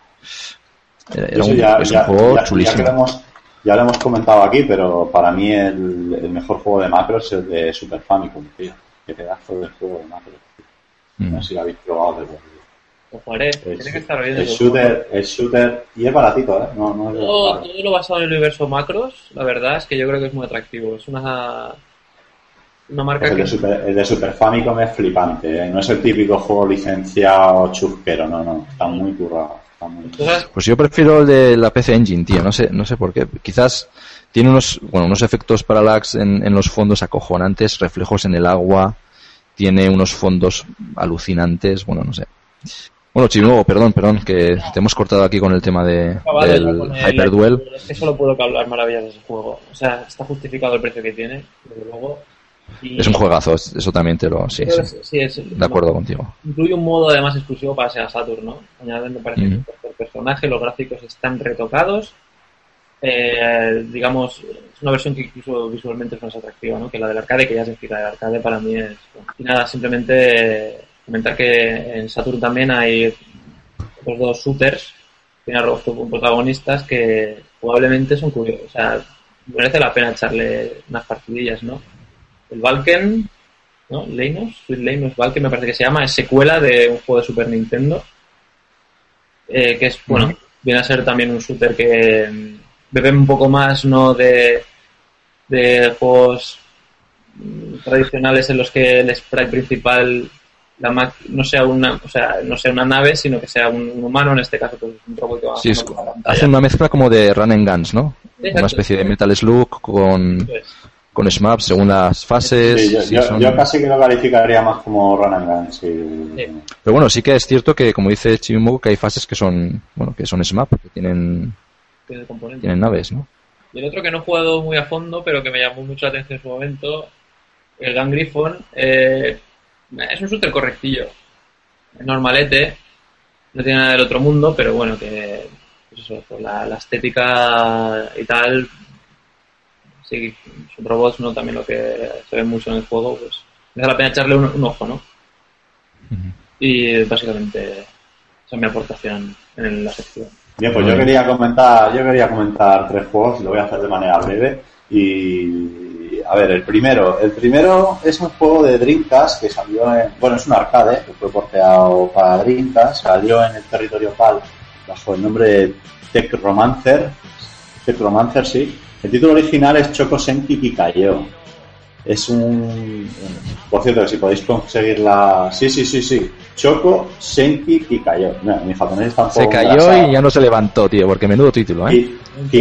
Era, un, ya, es ya- un juego ya- chulísimo. que lo hemos, ya lo hemos comentado aquí, pero para mí el, el mejor juego de macro es el de Super Famicom, tío. Qué pedazo de juego de macro. Mm. No sé si lo habéis probado de verdad. lo jugaré, Es, tiene que estar bien. juego. shooter, es shooter y es baratito, ¿eh? No, no es Todo, todo lo basado en el universo macros, la verdad es que yo creo que es muy atractivo. Es una, una marca Pues el, que de Super, el de Super Famicom es flipante, ¿eh? No es el típico juego licenciado chusquero, no, no. Está muy currado. Está muy... Pues yo prefiero el de la PC Engine, tío. No sé, no sé por qué. Quizás tiene unos, bueno, unos efectos parallax en, en los fondos acojonantes, reflejos en el agua, tiene unos fondos alucinantes, bueno, no sé. Bueno, Chimugo, perdón, perdón, que te hemos cortado aquí con el tema de, acabado ya del el- Hyperduel. Es que solo puedo hablar maravillas de ese juego. O sea, está justificado el precio que tiene, desde luego. Y Es un juegazo, es- eso también te lo, sí, es- de acuerdo contigo. Incluye un modo además exclusivo para Sega Saturn, ¿no? Añaden, me parece, que el personaje, los gráficos están retocados. Eh, digamos, es una versión que incluso visualmente es más atractiva, ¿no? Que la del arcade, que ya es decir, la del arcade para mí es... Y nada, simplemente eh, comentar que en Saturn también hay otros dos shooters, tiene como protagonistas que probablemente son curiosos, o sea, merece la pena echarle unas partidillas, ¿no? El Valken, ¿no? Leinos, Sweet Leinos Valken me parece que se llama, es secuela de un juego de Super Nintendo, eh, que es, bueno, viene a ser también un shooter que mm, bebe un poco más, ¿no? De, de juegos mm, tradicionales en los que el sprite principal la ma- no sea una o sea no sea una nave sino que sea un, un humano en este caso pues un robot que va Sí, es- una mezcla como de Run and Guns, ¿no? Exacto. Una especie de Metal Slug con, con SMAPs según las fases. Sí, yo, sí, yo- son- yo casi que lo calificaría más como Run and Gun, sí. Sí. Pero bueno, sí que es cierto que, como dice Chimimugo, que hay fases que son, bueno, que son SMAP, que tienen, Tiene componentes. tienen naves, ¿no? Y el otro que no he jugado muy a fondo, pero que me llamó mucho la atención en su momento, el Griffon, eh, es un shooter correctillo. Es normalete, no tiene nada del otro mundo, pero bueno, que pues eso, por la, la estética y tal, sí, son robots, ¿no? También lo que se ve mucho en el juego, pues merece la pena echarle un, un ojo, ¿no? Y básicamente esa es mi aportación en la sección. Bien, pues yo quería comentar, yo quería comentar tres juegos, lo voy a hacer de manera breve. Y a ver, el primero, el primero es un juego de Dreamcast que salió en, bueno, es un arcade que fue porteado para Dreamcast, salió en el territorio PAL bajo el nombre de Tech Romancer, Tech Romancer, sí. El título original es Choco Senki Pikayo. Es un, por cierto, que si podéis conseguirla, sí, sí, sí, sí. Choco Senki Pikayo. Mira, mi japonés está un Se cayó y ya no se levantó, tío, porque menudo título, ¿eh?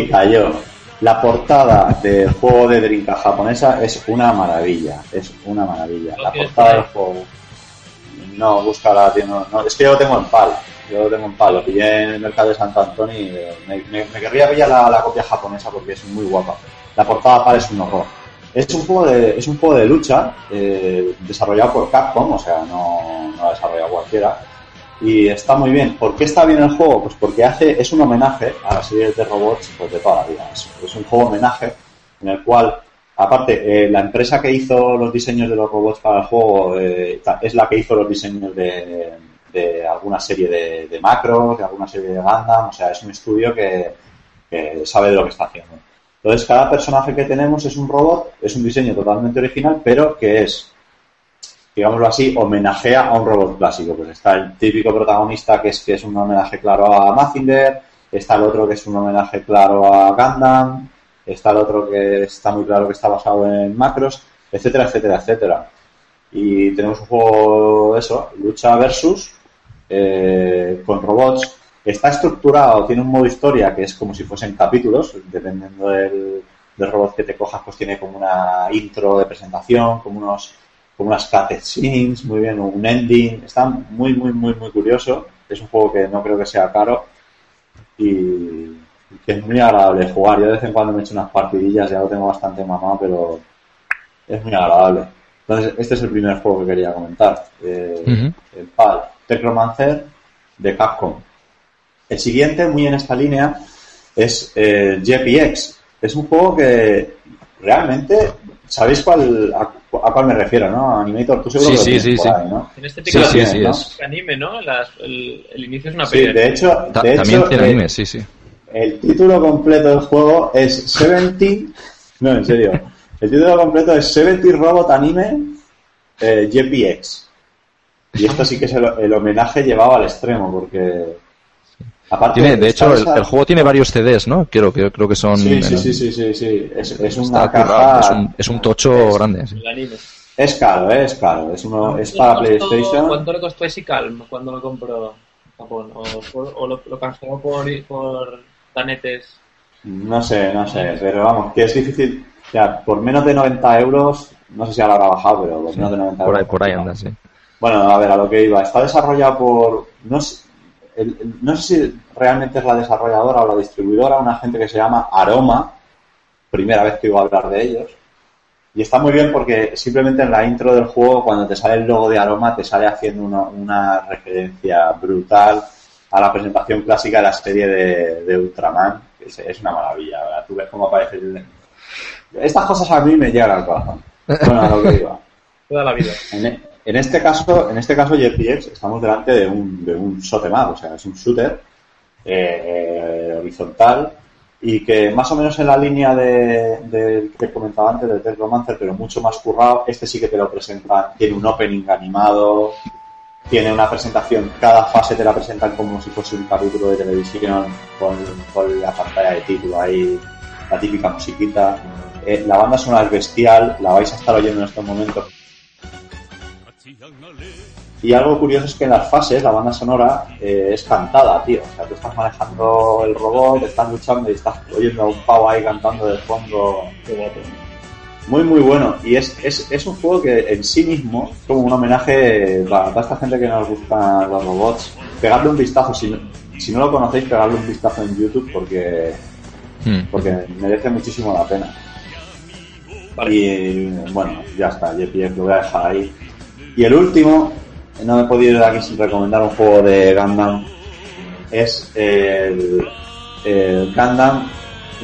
Cayó. La portada del juego de Dreamcast japonesa es una maravilla. Es una maravilla. ¿Lo La portada por del juego. No, búscala, tío. No, no, es que yo lo tengo en pal. Yo lo tengo en pal. Lo pillé en el mercado de Santo Antonio y eh, me, me- me querría pillar la, la copia japonesa porque es muy guapa. la portada parece un horror. Es un juego de, es un juego de lucha eh, desarrollado por Capcom, o sea, no, no lo ha desarrollado cualquiera. Y está muy bien. ¿Por qué está bien el juego? Pues porque hace, es un homenaje a las series de robots pues, de toda la vida. Es, es un juego homenaje en el cual, aparte, eh, la empresa que hizo los diseños de los robots para el juego eh, es la que hizo los diseños de, de alguna serie de, de macros, de alguna serie de Gundam. O sea, es un estudio que, que sabe de lo que está haciendo. Entonces, cada personaje que tenemos es un robot, es un diseño totalmente original, pero que es, digámoslo así, homenajea a un robot clásico. Pues está el típico protagonista que es, que es un homenaje claro a Mazinger, está el otro que es un homenaje claro a Gundam, está el otro que está muy claro que está basado en macros, etcétera, etcétera, etcétera. Y tenemos un juego, eso, lucha versus, eh, con robots. Está estructurado, tiene un modo historia que es como si fuesen capítulos, dependiendo del, del robot que te cojas, pues tiene como una intro de presentación, como unos como unas cutscenes, muy bien, un ending. Está muy, muy, muy, muy curioso. Es un juego que no creo que sea caro y que es muy agradable jugar. Yo de vez en cuando me echo unas partidillas, ya lo tengo bastante mamado, pero es muy agradable. Entonces, este es el primer juego que quería comentar. Eh. El PAL Technomancer de Capcom. El siguiente, muy en esta línea, es eh, JPX. Es un juego que realmente, ¿sabéis cuál, a, a cuál me refiero, no? Animator, tú seguro Sí, que lo sí, tienes sí, por sí. ahí, ¿no? En este Sí, tipo sí, de sí, ¿no? es. anime, ¿no? Las- el, el inicio es una Sí, pelea. de hecho, Ta- de también hecho, tiene eh, anime, sí, sí. el título completo del juego es 70. No, en serio. El título completo es 70 Robot Anime eh, JPX. Y esto sí que es el, el homenaje llevado al extremo, porque. Aparte, Tiene, de hecho, el, juego tiene varios CDs, ¿no? Creo que creo que son. Sí, sí, en- sí, sí, sí, sí. Es, es está una currado, caja. es un, es un tocho grande. sí. Es caro, ¿eh? es caro. Es, uno, es para ¿Cuánto le costó- PlayStation. ¿Cuánto le costó ese Calm cuando lo compró Japón? ¿O, por- o lo, lo canceló por, por tanetes? No sé, no sé, pero vamos, que es difícil. O sea, por menos de 90 euros, no sé si ahora habrá bajado, pero por menos de 90 Por ahí, euros. por ahí anda, sí. Bueno, a ver, a lo que iba. Está desarrollado por. No sé, el- el- no sé si realmente es la desarrolladora o la distribuidora, una gente que se llama Aroma. Primera vez que oigo hablar de ellos. Y está muy bien porque simplemente en la intro del juego, cuando te sale el logo de Aroma, te sale haciendo una, una referencia brutal a la presentación clásica de la serie de, de Ultraman. que Es, es una maravilla, ¿verdad? Tú ves cómo aparece el... Estas cosas a mí me llegan al corazón. Bueno, a lo que iba. Toda la vida. En, en este caso, en este caso JPX estamos delante de un, de un shot em up, o sea, es un shooter eh, horizontal y que más o menos en la línea de, de- que comentaba antes del Technomancer, pero mucho más currado. Este sí que te lo presenta, tiene un opening animado, tiene una presentación, cada fase te la presentan como si fuese un capítulo de televisión con, con la pantalla de título ahí, la típica musiquita. Eh, la banda sonora es bestial, la vais a estar oyendo en estos momentos. Y algo curioso es que en las fases la banda sonora eh, es cantada, tío. O sea, tú estás manejando el robot, estás luchando y estás oyendo a un pavo ahí cantando de fondo. Qué guapo. Muy, muy bueno. Y es, es, es un juego que en sí mismo es como un homenaje para, esta gente que nos gustan los robots. Pegarle un vistazo, si no, si no lo conocéis, pegarle un vistazo en YouTube porque, Hmm. porque merece muchísimo la pena. Vale. Y bueno, ya está, JPF lo voy a dejar ahí. Y el último, no me he podido ir aquí sin recomendar un juego de Gundam, es el, Gundam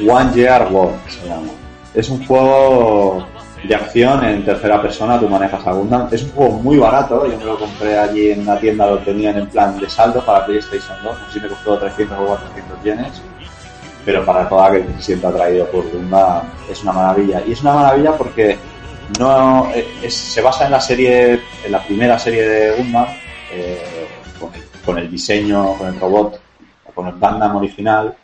One Year War, se llama. Es un juego de acción en tercera persona, tú manejas a Gundam. Es un juego muy barato, yo me lo compré allí en una tienda, lo tenían en plan de saldo para PlayStation 2, no sé si me costó 300 o 400 yenes pero para toda que se sienta atraído por Gundam es una maravilla. Y es una maravilla porque no eh, se basa en la serie, en la primera serie de Gundam, eh, con, el, diseño, con el robot, con el Gundam original,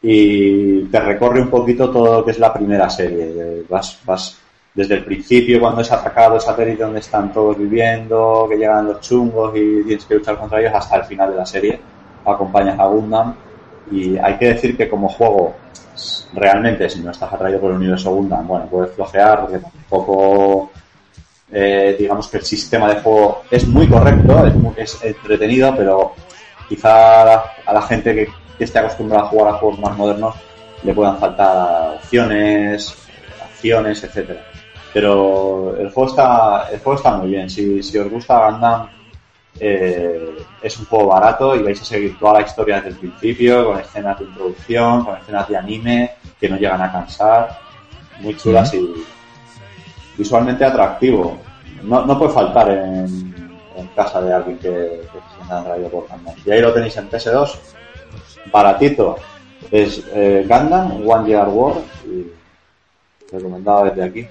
y te recorre un poquito todo lo que es la primera serie. Vas, vas desde el principio, cuando es atacado el satélite donde están todos viviendo, que llegan los chungos y tienes que luchar contra ellos, hasta el final de la serie. Acompañas a Gundam y hay que decir que como juego, realmente, si no estás atraído por el universo Gundam, bueno, puedes flojear porque tampoco, eh, digamos que el sistema de juego es muy correcto, es, muy- es entretenido, pero quizá a la, gente que, que esté acostumbrada a jugar a juegos más modernos le puedan faltar opciones, acciones, etcétera. Pero el juego está, el juego está muy bien. Si, si os gusta Gundam, eh, es un juego barato y vais a seguir toda la historia desde el principio, con escenas de introducción, con escenas de anime que no llegan a cansar, muy chulas y visualmente atractivo. No, no puede faltar en, en casa de alguien que, que se sienta atraído por Gundam. Y ahí lo tenéis en PS2, baratito. Es eh, Gundam, One Year War y recomendado desde aquí.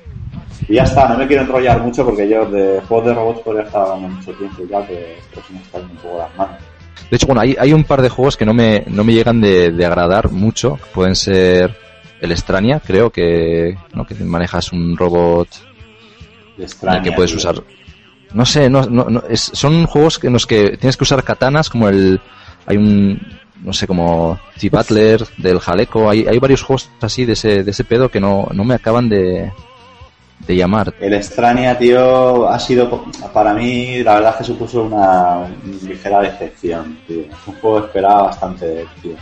Y ya está, no me quiero enrollar mucho porque yo de juegos de robots podría estar hablando mucho tiempo ya, que se me un poco las manos. De hecho, bueno, hay, hay un par de juegos que no me, no me llegan de, de agradar mucho. Pueden ser el Extraña, creo que, ¿no? que manejas un robot De en el extraña, que puedes tío. usar. No sé, no, no, no, es- son juegos en los que tienes que usar katanas, como el. Hay un. No sé, como T-Butler, del Jaleco. Hay, hay varios juegos así de ese, de ese pedo que no, no me acaban de, de llamar. El Extraña, tío, ha sido para mí, la verdad es que supuso una ligera decepción, tío. Un juego esperado bastante de él, tío.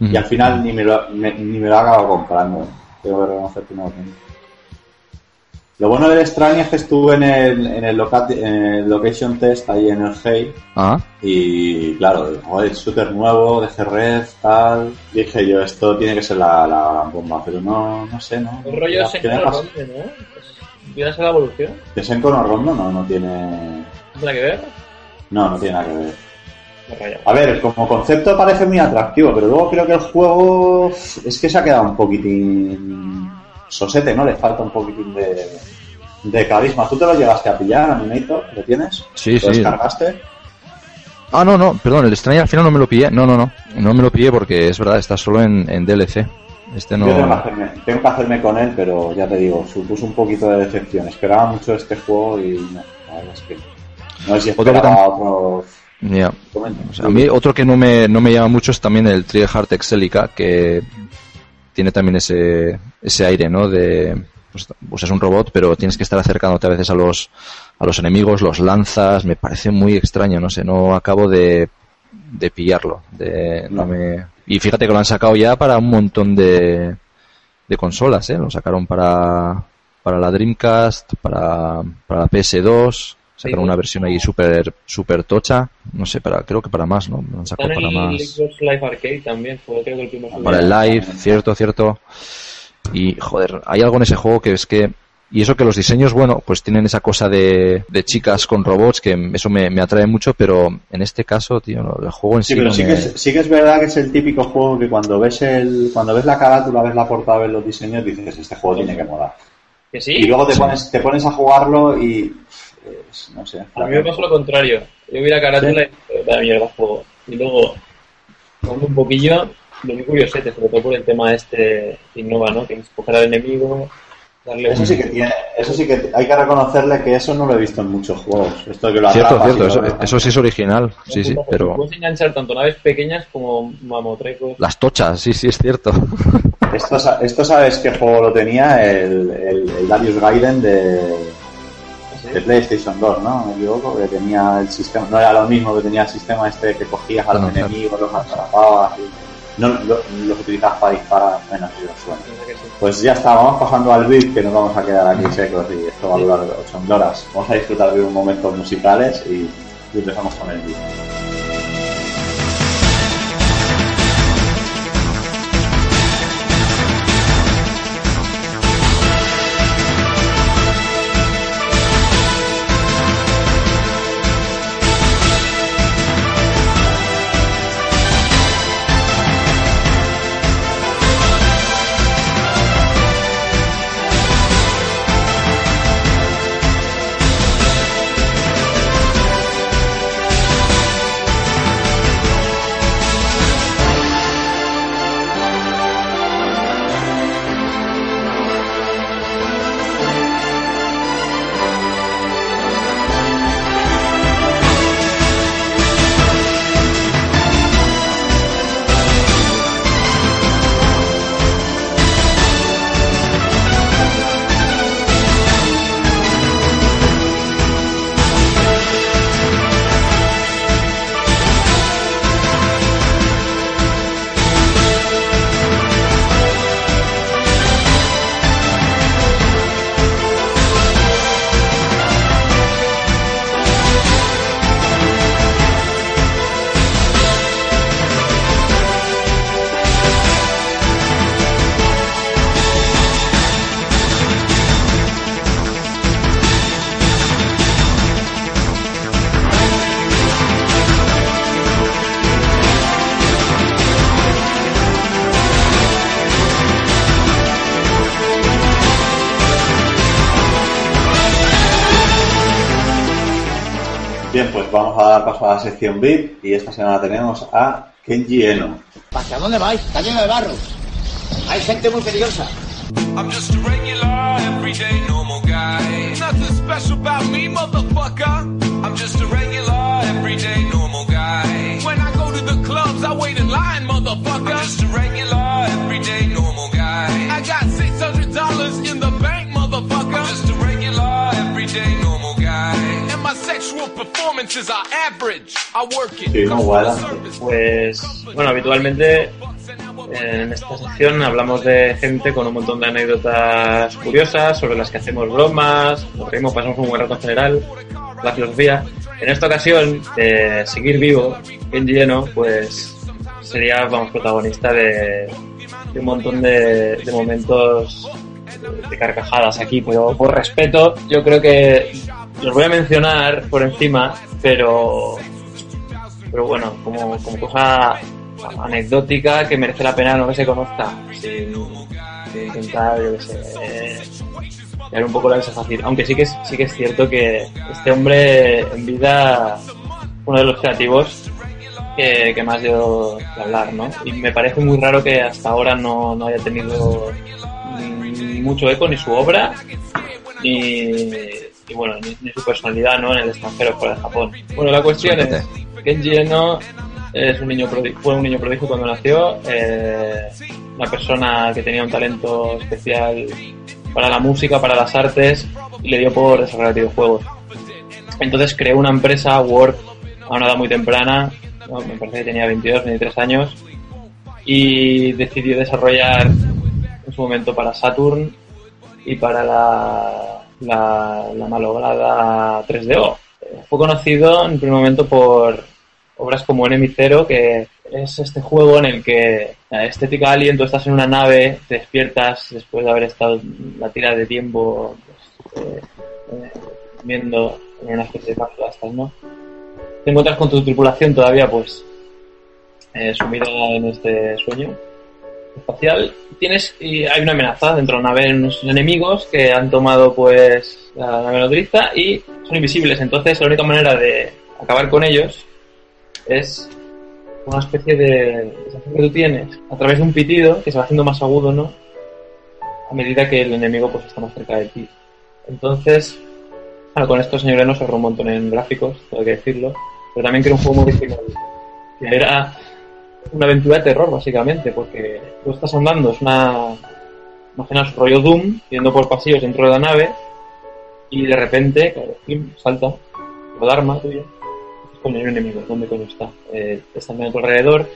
Y al final ni me lo, me- ni me lo he acabado comprando. Tengo que reconocer que no lo tengo. Lo bueno del Extraña es que estuve en el, en el, loca- en el location test ahí en el Hey Ah, y claro, joder, shooter nuevo, de red, tal. Dije yo, esto tiene que ser la, bomba, pero no, no sé, ¿no? El rollo Ronde, ¿no? Pues, ¿Vienes a la evolución? ¿Que Senko no Rondo? No, no tiene... ¿No tiene que ver? No, no tiene nada que ver. A ver, como concepto parece muy atractivo, pero luego creo que el juego es que se ha quedado un poquitín sosete, ¿no? Le falta un poquitín de, de carisma. ¿Tú te lo llegaste a pillar, Animator? ¿Lo tienes? Sí, ¿Lo sí. descargaste? Ah, no, no, perdón, el Extraña al final no me lo pillé. No, no, no. No me lo pillé porque es verdad, está solo en, en DLC. Este no. Yo tengo que, hacerme, tengo que hacerme con él, pero ya te digo, supuso un poquito de decepción. Esperaba mucho este juego y no, la verdad es que no sé si Otro que esperaba otros... Ya. Comenta. O sea, a mí otro que no me, no me llama mucho es también el Trigger Excelica, que tiene también ese, ese aire, ¿no? De, pues, pues es un robot, pero tienes que estar acercándote a veces a los, a los enemigos, los lanzas, me parece muy extraño, no sé, no acabo de, de pillarlo, de, no No. me, y fíjate que lo han sacado ya para un montón de, de consolas, ¿eh? Lo sacaron para, para la Dreamcast, para, para la PS2, sacaron Sí. una versión ahí súper, súper tocha, no sé, para, creo que para más, ¿no? Lo han sacado para el más. Xbox Live Arcade también, fue creo que el. Para el live, cierto, cierto. Y, joder, hay algo en ese juego que es que... Y eso que los diseños, bueno, pues tienen esa cosa de, de chicas con robots, que eso me, me atrae mucho, pero en este caso, tío, no, el juego en sí, Sí, pero no sí me- que, es, sí que es verdad que es el típico juego que cuando ves el cuando ves la carátula, ves la portada, ves los diseños, dices, este juego tiene que molar. ¿Que sí? Y luego te Sí. pones te pones a jugarlo y no sé. A mí me pasó lo contrario. Yo vi la carátula y vaya mierda juego. Y luego, jugando un poquillo, lo vi curiosete, sobre todo por el tema este innova, ¿no? Que es coger al enemigo, darle Eso sí que tiene, eso sí que hay que reconocerle que eso no lo he visto en muchos juegos. Esto que lo Cierto, cierto, eso, sí es original, sí, sí, pero... Puedes enganchar tanto naves pequeñas como mamotrecos. Las tochas, sí, sí, es cierto. Esto, sa- esto sabes qué juego lo tenía el, el, el Darius Gaiden de, así. de PlayStation 2, ¿no? Me equivoco, que tenía el sistema, no era lo mismo que tenía el sistema este que cogías a los No, claro. enemigos, los atrapabas y no lo- los utilizabas para disparar, bueno, sí, os suena. Piensa que sí. Pues ya está, vamos pasando al beat que nos vamos a quedar aquí secos y esto va a durar 8 horas. Vamos a disfrutar de unos momentos musicales y empezamos con el beat. Sección VIP y esta semana tenemos a Kenji Eno. ¿Hacia dónde vais? Está lleno de barro. Hay gente muy peligrosa. I'm just a regular, everyday, normal guy. Nothing special about me, motherfucker. I'm just a regular, everyday, normal guy. When I go to the clubs, I wait in line, motherfucker. I'm just a regular, Sí, no, guarda. Pues, bueno, habitualmente en esta sección hablamos de gente con un montón de anécdotas curiosas sobre las que hacemos bromas, nos reímos, pasamos un buen rato en general, la filosofía. En esta ocasión, de seguir vivo, en lleno, pues sería, vamos, protagonista de, de un montón de, de momentos de carcajadas aquí, pero por respeto, yo creo que los voy a mencionar por encima, pero pero bueno, como, como cosa anecdótica que merece la pena no que se conozca, sin, intentar, yo qué sé, eh, dar un poco la visa fácil. Aunque sí que, sí que es cierto que este hombre en vida, uno de los creativos que, que más dio hablar, ¿no? Y me parece muy raro que hasta ahora no, no haya tenido ni mucho eco ni su obra, ni, y bueno, ni, ni su personalidad, ¿no? En el extranjero, fuera de Japón. Bueno, la cuestión es, Kenji Eno es un niño prodigio, fue un niño prodigio cuando nació, eh, una persona que tenía un talento especial para la música, para las artes, y le dio por desarrollar videojuegos. Entonces creó una empresa, Word, a una edad muy temprana, me parece que tenía 22, 23 años, y decidió desarrollar su momento para Saturn y para la, la, la malograda 3DO. Fue conocido en primer momento por obras como Enemy Zero, que es este juego en el que la estética alien, tú estás en una nave, te despiertas después de haber estado la tira de tiempo pues, eh, eh, viendo en una especie de cápsula estas, ¿no? Te encuentras con tu tripulación todavía, pues, eh, sumida en este sueño espacial. Tienes y hay una amenaza dentro de la nave, unos enemigos que han tomado, pues, la nave nodriza y son invisibles. Entonces, la única manera de acabar con ellos es una especie de sensación que tú tienes a través de un pitido que se va haciendo más agudo, ¿no? A medida que el enemigo pues está más cerca de ti. Entonces, bueno, con esto señor Eno se ahorró un montón en gráficos, tengo que decirlo, pero también creó un juego muy que era una aventura de terror, básicamente, porque tú estás andando, es una, imaginaos, rollo Doom, yendo por pasillos dentro de la nave, y de repente, claro, salta, lo alarma tuyo, coño, hay un enemigo, ¿dónde coño está? Eh, está a tu alrededor,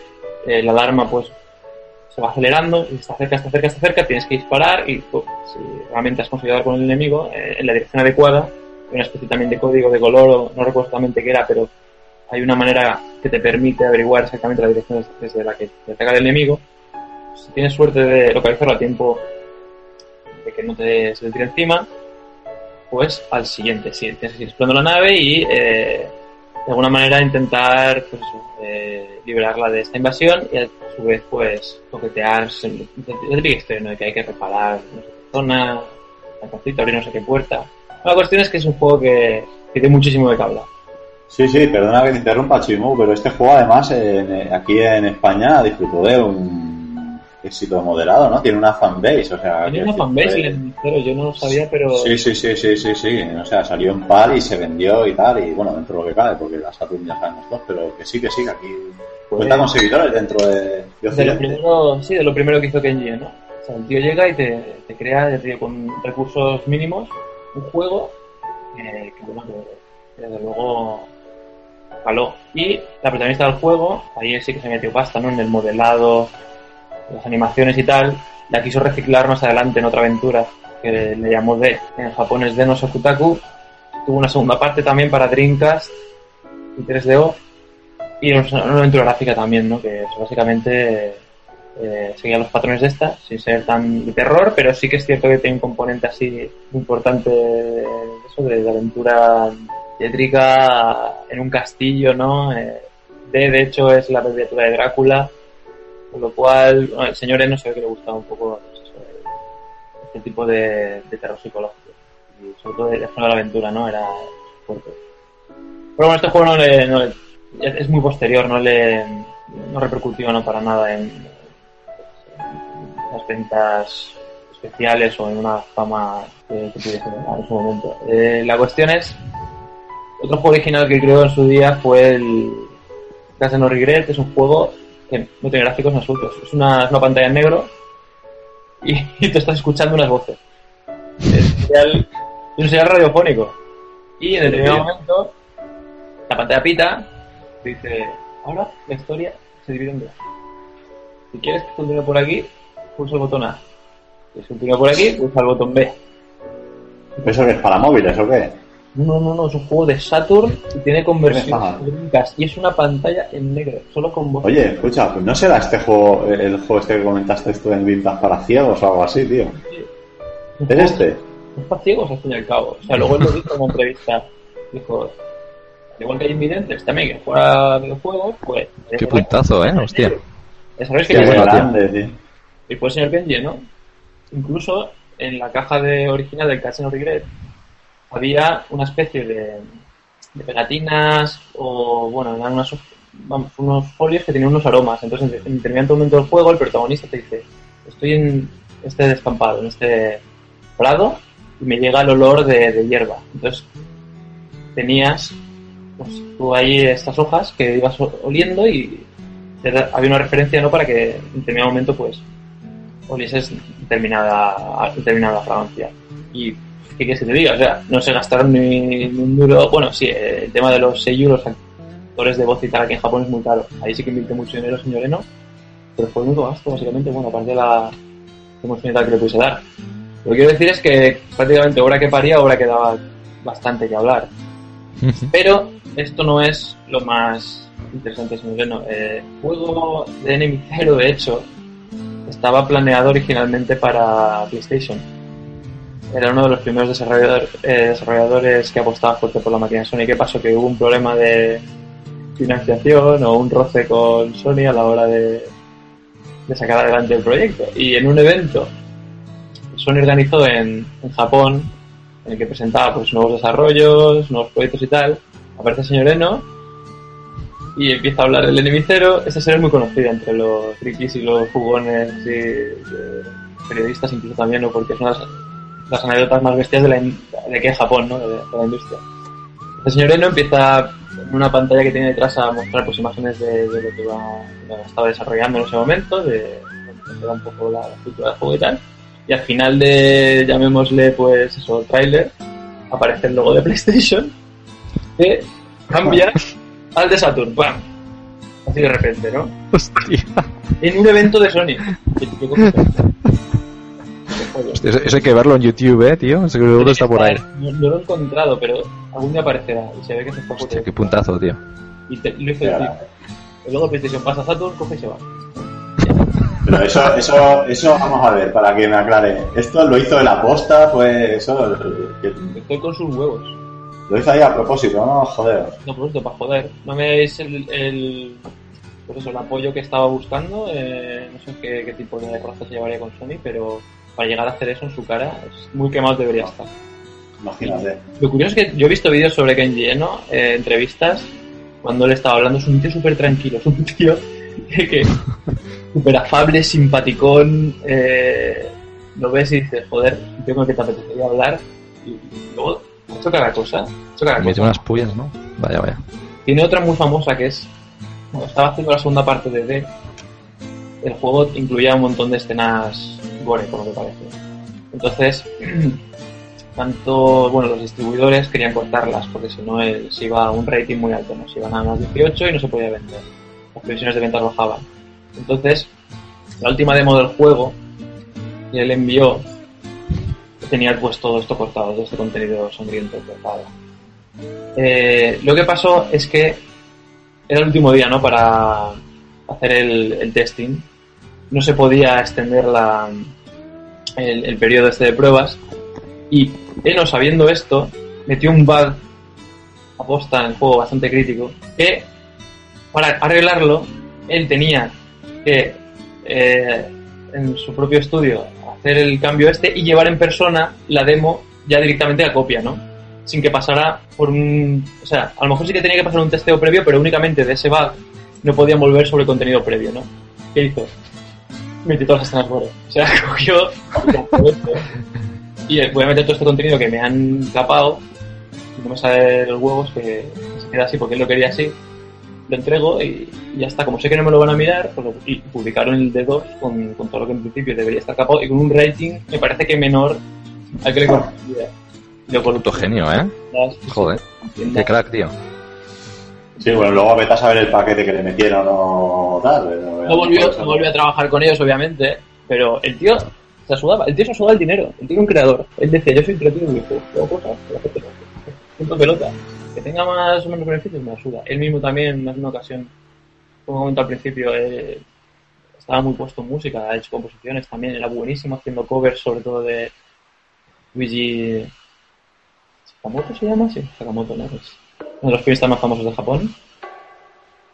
eh, la alarma pues se va acelerando, y está cerca, está cerca, está cerca, tienes que disparar y pues, si realmente has conseguido dar con el enemigo eh, en la dirección adecuada, hay una especie también de código de color, o no recuerdo exactamente qué era, pero hay una manera que te permite averiguar exactamente la dirección desde la que te ataca el enemigo. Si tienes suerte de localizarlo a tiempo de que no te se te tire encima, pues al siguiente, sí, tienes que ir explorando la nave y eh, de alguna manera intentar pues, eh, liberarla de esta invasión y a su vez pues toquetear el típico historia ¿no? de que hay que reparar no sé zona, la cosita, abrir no sé qué puerta. La cuestión es que es un juego que, que tiene muchísimo de que hablar. Sí, sí, perdona que te interrumpa, Chimu, pero este juego además en- aquí en España disfrutó de un éxito moderado, ¿no? Tiene una fanbase, o sea... Tiene una fanbase, el emisero, yo no lo sabía, pero Sí, sí, sí, sí, sí, sí. O sea, salió en par y se vendió y tal, y bueno, dentro de lo que cabe, porque la Saturn ya sabemos todos, pero que sí, que sí, que aquí cuenta con seguidores dentro de, de de lo primero, sí, de lo primero que hizo Kenji, ¿no? O sea, el tío llega y te, te crea, digo, con recursos mínimos, un juego eh, que, bueno, que desde luego Y la protagonista del juego, ahí sí que se metió pasta, ¿no? En el modelado, las animaciones y tal, la quiso reciclar más adelante en otra aventura que le llamó D, en Japón es D no Sokutaku. Tuvo una segunda parte también para Dreamcast y 3DO y una una aventura gráfica también, ¿no? Que es básicamente eh, seguía los patrones de esta, sin ser tan terror, pero sí que es cierto que tiene un componente así importante de eso, de, de aventura tétrica en un castillo, ¿no? Eh, D, de hecho, es la abreviatura de Drácula, con lo cual, bueno, el señor Eno se ve que le gustaba un poco este tipo de, de terror psicológico. Y sobre todo el género de la aventura, ¿no? Era fuerte. Pero bueno, este juego no le, no es muy posterior, no le no repercutió no para nada en las ventas especiales o en una fama que, que pudiese en su momento. Eh, la cuestión es, otro juego original que creó en su día fue el Case No Regret, es un juego que no tiene gráficos en absoluto, es una, es una pantalla en negro y, y te estás escuchando unas voces. Es un serial, es un serial radiofónico. Y en determinado momento, la pantalla pita, te dice, ahora la historia se divide en dos. Si quieres que continúe por aquí, pulsa el botón A. Si continúa por aquí, pulsa el botón B. ¿Eso que es para móviles o qué? No, no, no, es un juego de Saturn y tiene conversiones y es una pantalla en negro, solo con voz. Oye, escucha, pues no será este juego, el juego este que comentaste tú en Vintage para ciegos o algo así, tío. ¿Es este? Es para ciegos al fin y al cabo. O sea, luego él lo dijo en una entrevista. Dijo, al igual que hay invidentes también que juega videojuegos, pues... Qué puntazo, ¿eh? Hostia. Ya sabéis que Qué bueno, grande, tío. Y fue el señor Benji, ¿no? Incluso en la caja de original del Catch No Regret había una especie de, pegatinas o, bueno, eran unas, vamos, unos folios que tenían unos aromas. Entonces, en, determinado momento del juego, el protagonista te dice, estoy en este descampado, en este prado, y me llega el olor de, hierba. Entonces, tenías pues, tú ahí estas hojas que ibas oliendo y da- había una referencia no para que en determinado momento pues olieses determinada, determinada fragancia. Y qué quieres que te diga, o sea, no se gastaron ni, ni un duro. Bueno, sí, eh, el tema de los seiyuu, los actores de voz y tal aquí en Japón es muy caro. Ahí sí que invierte mucho dinero, señor Eno, pero fue el único gasto, básicamente, bueno, aparte de la emoción tal que le puse dar. Lo que quiero decir es que prácticamente obra que paría, obra que daba bastante que hablar. Pero esto no es lo más interesante, señor Leno. Eh, juego de Enemy Zero, de hecho, estaba planeado originalmente para PlayStation. Era uno de los primeros eh, desarrolladores que apostaba fuerte por la máquina Sony. ¿Qué pasó? Que hubo un problema de financiación o un roce con Sony a la hora de, de sacar adelante el proyecto. Y en un evento que Sony organizó en, Japón, en el que presentaba pues nuevos desarrollos, nuevos proyectos y tal, aparece el señor Eno y empieza a hablar del enemicero. Ese ser es muy conocido entre los frikis y los jugones y de periodistas incluso también, ¿no? porque es una de las, las anécdotas más bestias de, la, in- de que es Japón, ¿no? de, de la industria. El señor Eno empieza en una pantalla que tiene detrás a mostrar pues imágenes de, de lo que va, lo estaba desarrollando en ese momento, de, de da un poco la, la estructura del juego y tal. Y al final de, llamémosle, pues eso, tráiler, aparece el logo de PlayStation, que cambia al de Saturn, ¡pam! Así de repente, ¿no? Hostia. En un evento de Sony. Eso, eso hay que verlo en YouTube, eh, tío. Seguro está por ahí. No, no lo he encontrado, pero algún día aparecerá y se ve que se está Hostia, qué puntazo, tío. Y te- lo hizo el tío. Y luego PlayStation pasa a Saturn, coge y se va. Pero eso, eso, eso, vamos a ver, para que me aclare. Esto lo hizo el aposta, fue eso, que Estoy con sus huevos. lo hizo ahí a propósito, no, joder. No, por esto, para joder. No me veis el, el, pues eso, el apoyo que estaba buscando. eh, no sé qué, qué tipo de proceso llevaría con Sony, pero para llegar a hacer eso en su cara, es muy quemado debería estar. Imagínate. Lo curioso es que yo he visto vídeos sobre Kenji Eno, eh, entrevistas, cuando él estaba hablando. Es un tío súper tranquilo, es un tío que, que súper afable, simpaticón. Eh, lo ves y dices, joder, un tío con el que te apetecería hablar. Y, luego ha hecho cada cosa. Ha hecho cada Mete cosa. unas pullas, ¿no? Vaya, vaya. Tiene otra muy famosa que es, cuando estaba haciendo la segunda parte de D, el juego incluía un montón de escenas gore, por lo que parece. Entonces, tanto, bueno, los distribuidores querían cortarlas porque si no eh, se iba a un rating muy alto, ¿no? Se iban a más 18 y no se podía vender. Las previsiones de ventas bajaban. Entonces, la última demo del juego que él envió tenía pues todo esto cortado, todo este contenido sangriento cortado. Eh, lo que pasó es que era el último día, ¿no? Para hacer el, el testing. No se podía extender la, el, el periodo este de pruebas. Y Eno, sabiendo esto, metió un bug aposta en el juego bastante crítico. Que para arreglarlo, él tenía que eh, en su propio estudio hacer el cambio este y llevar en persona la demo ya directamente a copia, ¿no? sin que pasara por un... O sea, a lo mejor sí que tenía que pasar un testeo previo, pero únicamente de ese bug no podían volver sobre contenido previo, ¿no? ¿Qué hizo? Metió todas las escenas gore. O sea, cogió y voy a meter todo este contenido que me han capado y no me sale los huevos que se queda así porque él lo quería así. Lo entrego y, ya está. Como sé que no me lo van a mirar, pues lo- y publicaron el D2 con, con todo lo que en principio debería estar capado y con un rating me parece que menor al que le correspondía. Lo Puto genio, ¿eh? Joder. Qué crack, tío. Sí, bueno, luego vete a saber el paquete que le metieron o tal. No volvió, no volvió a trabajar con ellos, obviamente, pero el tío se sudaba, el tío se sudaba el dinero, el tío era un creador. Él decía, yo soy creativo y hago cosas, que la gente no pelota. Que tenga más o menos beneficios, me ayuda. Él mismo también, en más una ocasión, como comenté al principio, eh, estaba muy puesto en música, ha hecho composiciones también, era buenísimo haciendo covers, sobre todo de Luigi Sakamoto se llama, sí, Sakamoto, ¿no? Es de los pianistas más famosos de Japón.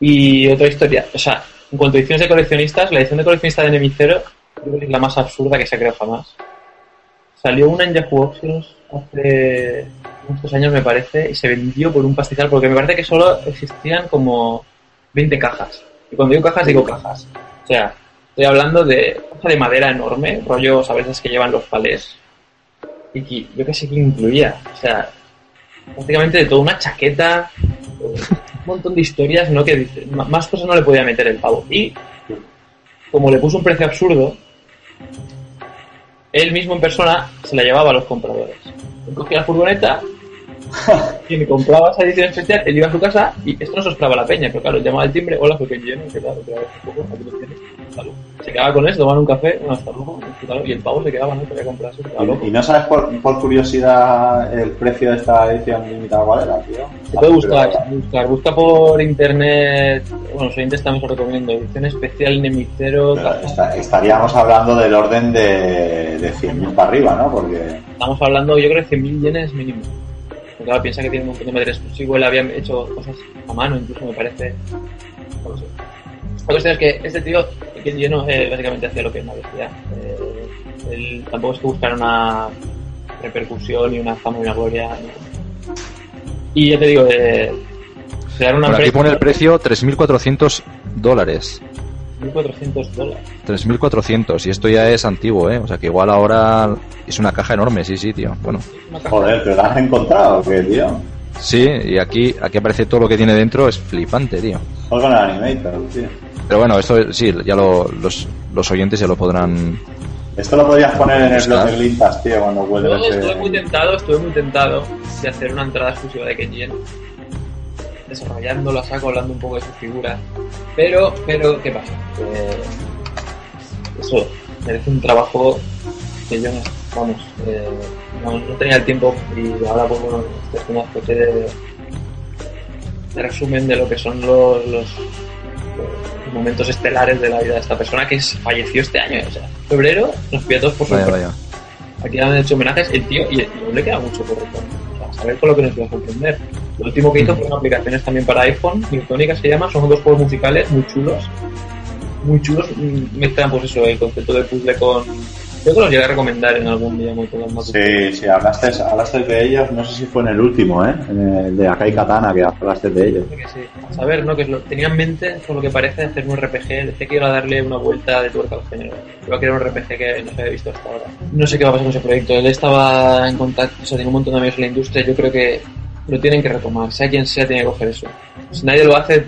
Y otra historia, o sea, en cuanto a ediciones de coleccionistas, la edición de coleccionista de Nemicero es la más absurda que se ha creado jamás. Salió una en Yahoo Auctions hace dos años, me parece, y se vendió por un pastizal, porque me parece que solo existían como 20 cajas. Y cuando digo cajas, digo cajas. O sea, estoy hablando de caja de madera enorme, rollo, ¿sabes? Las que llevan los palés. Y yo qué sé qué incluía. O sea, prácticamente de todo, una chaqueta, un montón de historias, ¿no? Que dice- más cosas no le podía meter el pavo. Y como le puso un precio absurdo, él mismo en persona se la llevaba a los compradores. Él cogía la furgoneta y me compraba esa edición especial, él iba a su casa y esto no se esperaba la peña, pero claro, llamaba al timbre, hola, soy Ken ¿qué tal? Otra vez, un poco, aquí lo tienes, hasta luego. Se quedaba con eso, tomaban un café, bueno, hasta luego, y el pavo se quedaba, ¿no? Quería estaba loco. ¿Y, y no sabes por, por curiosidad el precio de esta edición limitada cuál era, tío? Se puede buscar, se buscar. Busca por internet. Bueno, los oyentes también os recomiendo. Edición especial Nemicero. Esta- estaríamos hablando del orden de, de 100.000 para arriba, ¿no? Porque Estamos hablando, yo creo, de 100.000 yenes mínimo. Claro, piensa que tiene un montón de material exclusivo. Él había hecho cosas a mano, incluso me parece. No lo sé. La cuestión es que este tío, que lleno, eh, básicamente hacía lo que nadie hacía. Eh, él tampoco es que buscara una repercusión y una fama y una gloria. ¿no? Y ya te digo, eh, crear una Por aquí pone el precio 3.400 dólares. 1.400 dólares. 3.400 y esto ya es antiguo, ¿eh? O sea que igual ahora es una caja enorme, sí, sí, tío. Bueno, Joder, ¿te la has encontrado qué, tío? sí, y aquí, aquí aparece todo lo que tiene dentro, es flipante, tío. Juega con el Animator, tío. Pero bueno, esto sí, ya lo- los, los oyentes ya lo podrán... Esto lo podrías poner en el blog de Glintas, tío, cuando vuelves estuve muy tentado, estuve muy tentado de hacer una entrada exclusiva de Kenji Eno, desarrollando la saco, hablando un poco de su figura. Pero, pero, ¿qué pasa? Que eso merece un trabajo que yo no, vamos, eh, no, no tenía el tiempo y ahora pues bueno, este es una especie de, de resumen de lo que son los, los momentos estelares de la vida de esta persona que es- falleció este año. O sea, febrero nos pilló todos por Vaya, vaya. Aquí han hecho homenajes el tío y, y aún le queda mucho por recorrer. O sea, saber con lo que nos va a sorprender. Lo último que hizo fueron aplicaciones también para iPhone, Newtónica se llama, son dos juegos musicales muy chulos. Muy chulos, mm, mezclan pues eso, el concepto de puzzle con... Yo que los llegué a recomendar en algún día muy más Sí, sí, hablaste, hablaste de ellos, no sé si fue en el último, ¿eh? En el de Akai Katana, que hablaste de ellos. que sí. A saber, ¿no? Que lo, tenía en mente, por lo que parece, hacer un RPG. Decía que iba a darle una vuelta de tuerca al género. Iba a crear un RPG que no se había visto hasta ahora. No sé qué va a pasar con ese proyecto. Él estaba en contacto, o sea, tiene un montón de amigos en la industria. Yo creo que lo tienen que retomar. Sea quien sea, tiene que coger eso. Si nadie lo hace,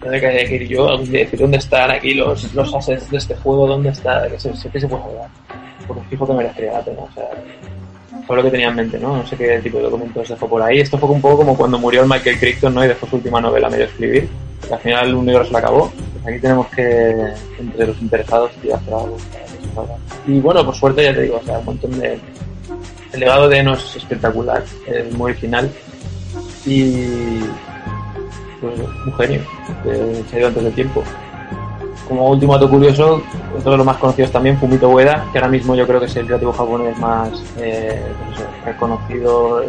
tendré que ir yo algún día decir dónde están aquí los, los assets de este juego, dónde está, qué se, qué se puede hablar. Porque fijo que merecería la pena. O sea, fue lo que tenía en mente, ¿no? No sé qué tipo de documentos dejó por ahí. Esto fue un poco como cuando murió el Michael Crichton, ¿no? Y dejó su última novela medio escribir. Que al final un libro se la acabó. Pues aquí tenemos que, entre los interesados, y hacer algo. Y bueno, por suerte, ya te digo, o sea, un montón de... El legado de Eno es espectacular, es muy original. Y... Pues un genio, que se ha ido antes de tiempo. Como último dato curioso, otro de los más conocidos también, Fumito Ueda, que ahora mismo yo creo que es el creativo japonés más eh, pues reconocido eh,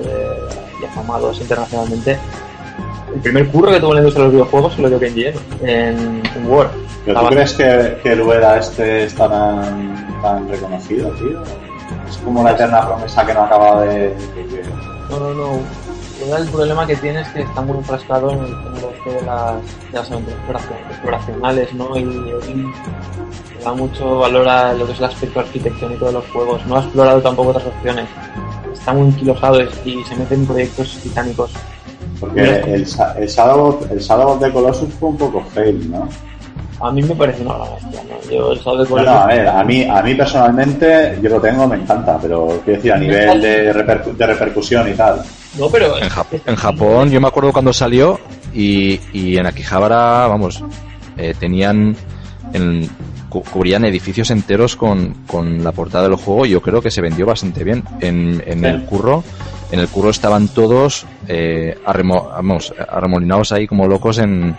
y afamado internacionalmente. El primer curro que tuvo en la industria de los videojuegos se lo dio Kenji en, en Word. ¿Pero tú crees que, que el Ueda este está tan, tan reconocido, tío? Es como la eterna promesa que no acaba de... de- No, no, no. El problema que tiene es que está muy enfrascado en el género este de las, de las exploracionales, ¿no? Y, da mucho valor a lo que es el aspecto arquitectónico de los juegos. No ha explorado tampoco otras opciones. Está muy enquilosado y se mete en proyectos titánicos. Porque el, Sa- el Shadow, el Shadow of the Colossus fue un poco fail, ¿no? A mí me parece una gran bestia, ¿no? Yo el Shadow of the Bueno, Colossus- a ver, a mí, a mí personalmente, yo lo tengo, me encanta, pero quiero decir, a nivel de, repercu- de repercusión y tal. No, pero En, Jap- en Japón, yo me acuerdo cuando salió y, y en Akihabara, vamos, eh, tenían, en- cu- cubrían edificios enteros con, con la portada del juego y yo creo que se vendió bastante bien. En, en el curro, en el curro estaban todos eh, arremo- vamos, arremolinados ahí como locos en,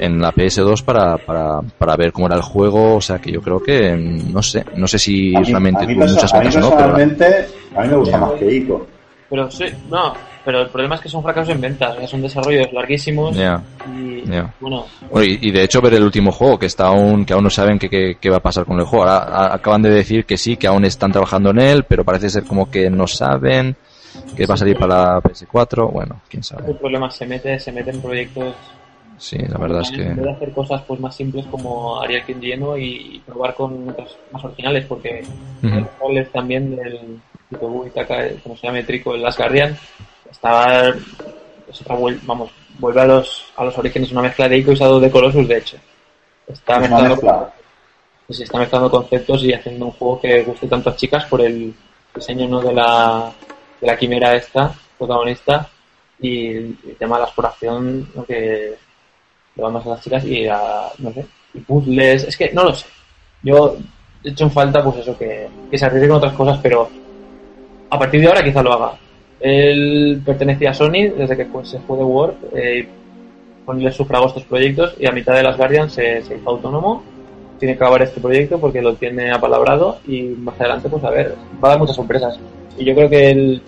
en la PS2 para, para, para ver cómo era el juego, o sea que yo creo que, no sé, no sé si A mí, realmente a mí tuvo muchas a mí o no, pero la- personalmente, a mí me gusta más que Ico. Pero sí, no, pero el problema es que son fracasos en ventas, son desarrollos larguísimos Ya. y Ya. bueno, Bueno, y, y de hecho ver el último juego, que está aún, que aún no saben qué, qué- qué va a pasar con el juego. Ahora a- acaban de decir que sí, que aún están trabajando en él, pero parece ser como que no saben que va a salir para la PS4. Bueno, quién el sabe. problema es se mete, se mete en proyectos Sí, la verdad es en vez que de hacer cosas pues más simples como haría el lleno y probar con otras más originales porque el roller también del Itobu Itaka, como se llama Trico, el Last Guardian, estaba es otra vamos, vuelve a los a los orígenes una mezcla de Ico y Shadow de Colossus de hecho. Está Es mezclando mezcla. pues está mezclando conceptos y haciendo un juego que guste tanto a chicas por el diseño ¿no? de la de la quimera esta protagonista y el, el tema de la exploración ¿no? que le va más a las chicas y a no sé y puzzles es que no lo sé yo he hecho en falta pues eso que, que se arriesgue con otras cosas pero a partir de ahora quizá lo haga él pertenecía a Sony desde que se fue de Word eh, ponerle sufragó estos proyectos y a mitad de las Guardian se, se hizo autónomo tiene que acabar este proyecto porque lo tiene apalabrado y más adelante pues a ver va a dar muchas sorpresas y yo creo que él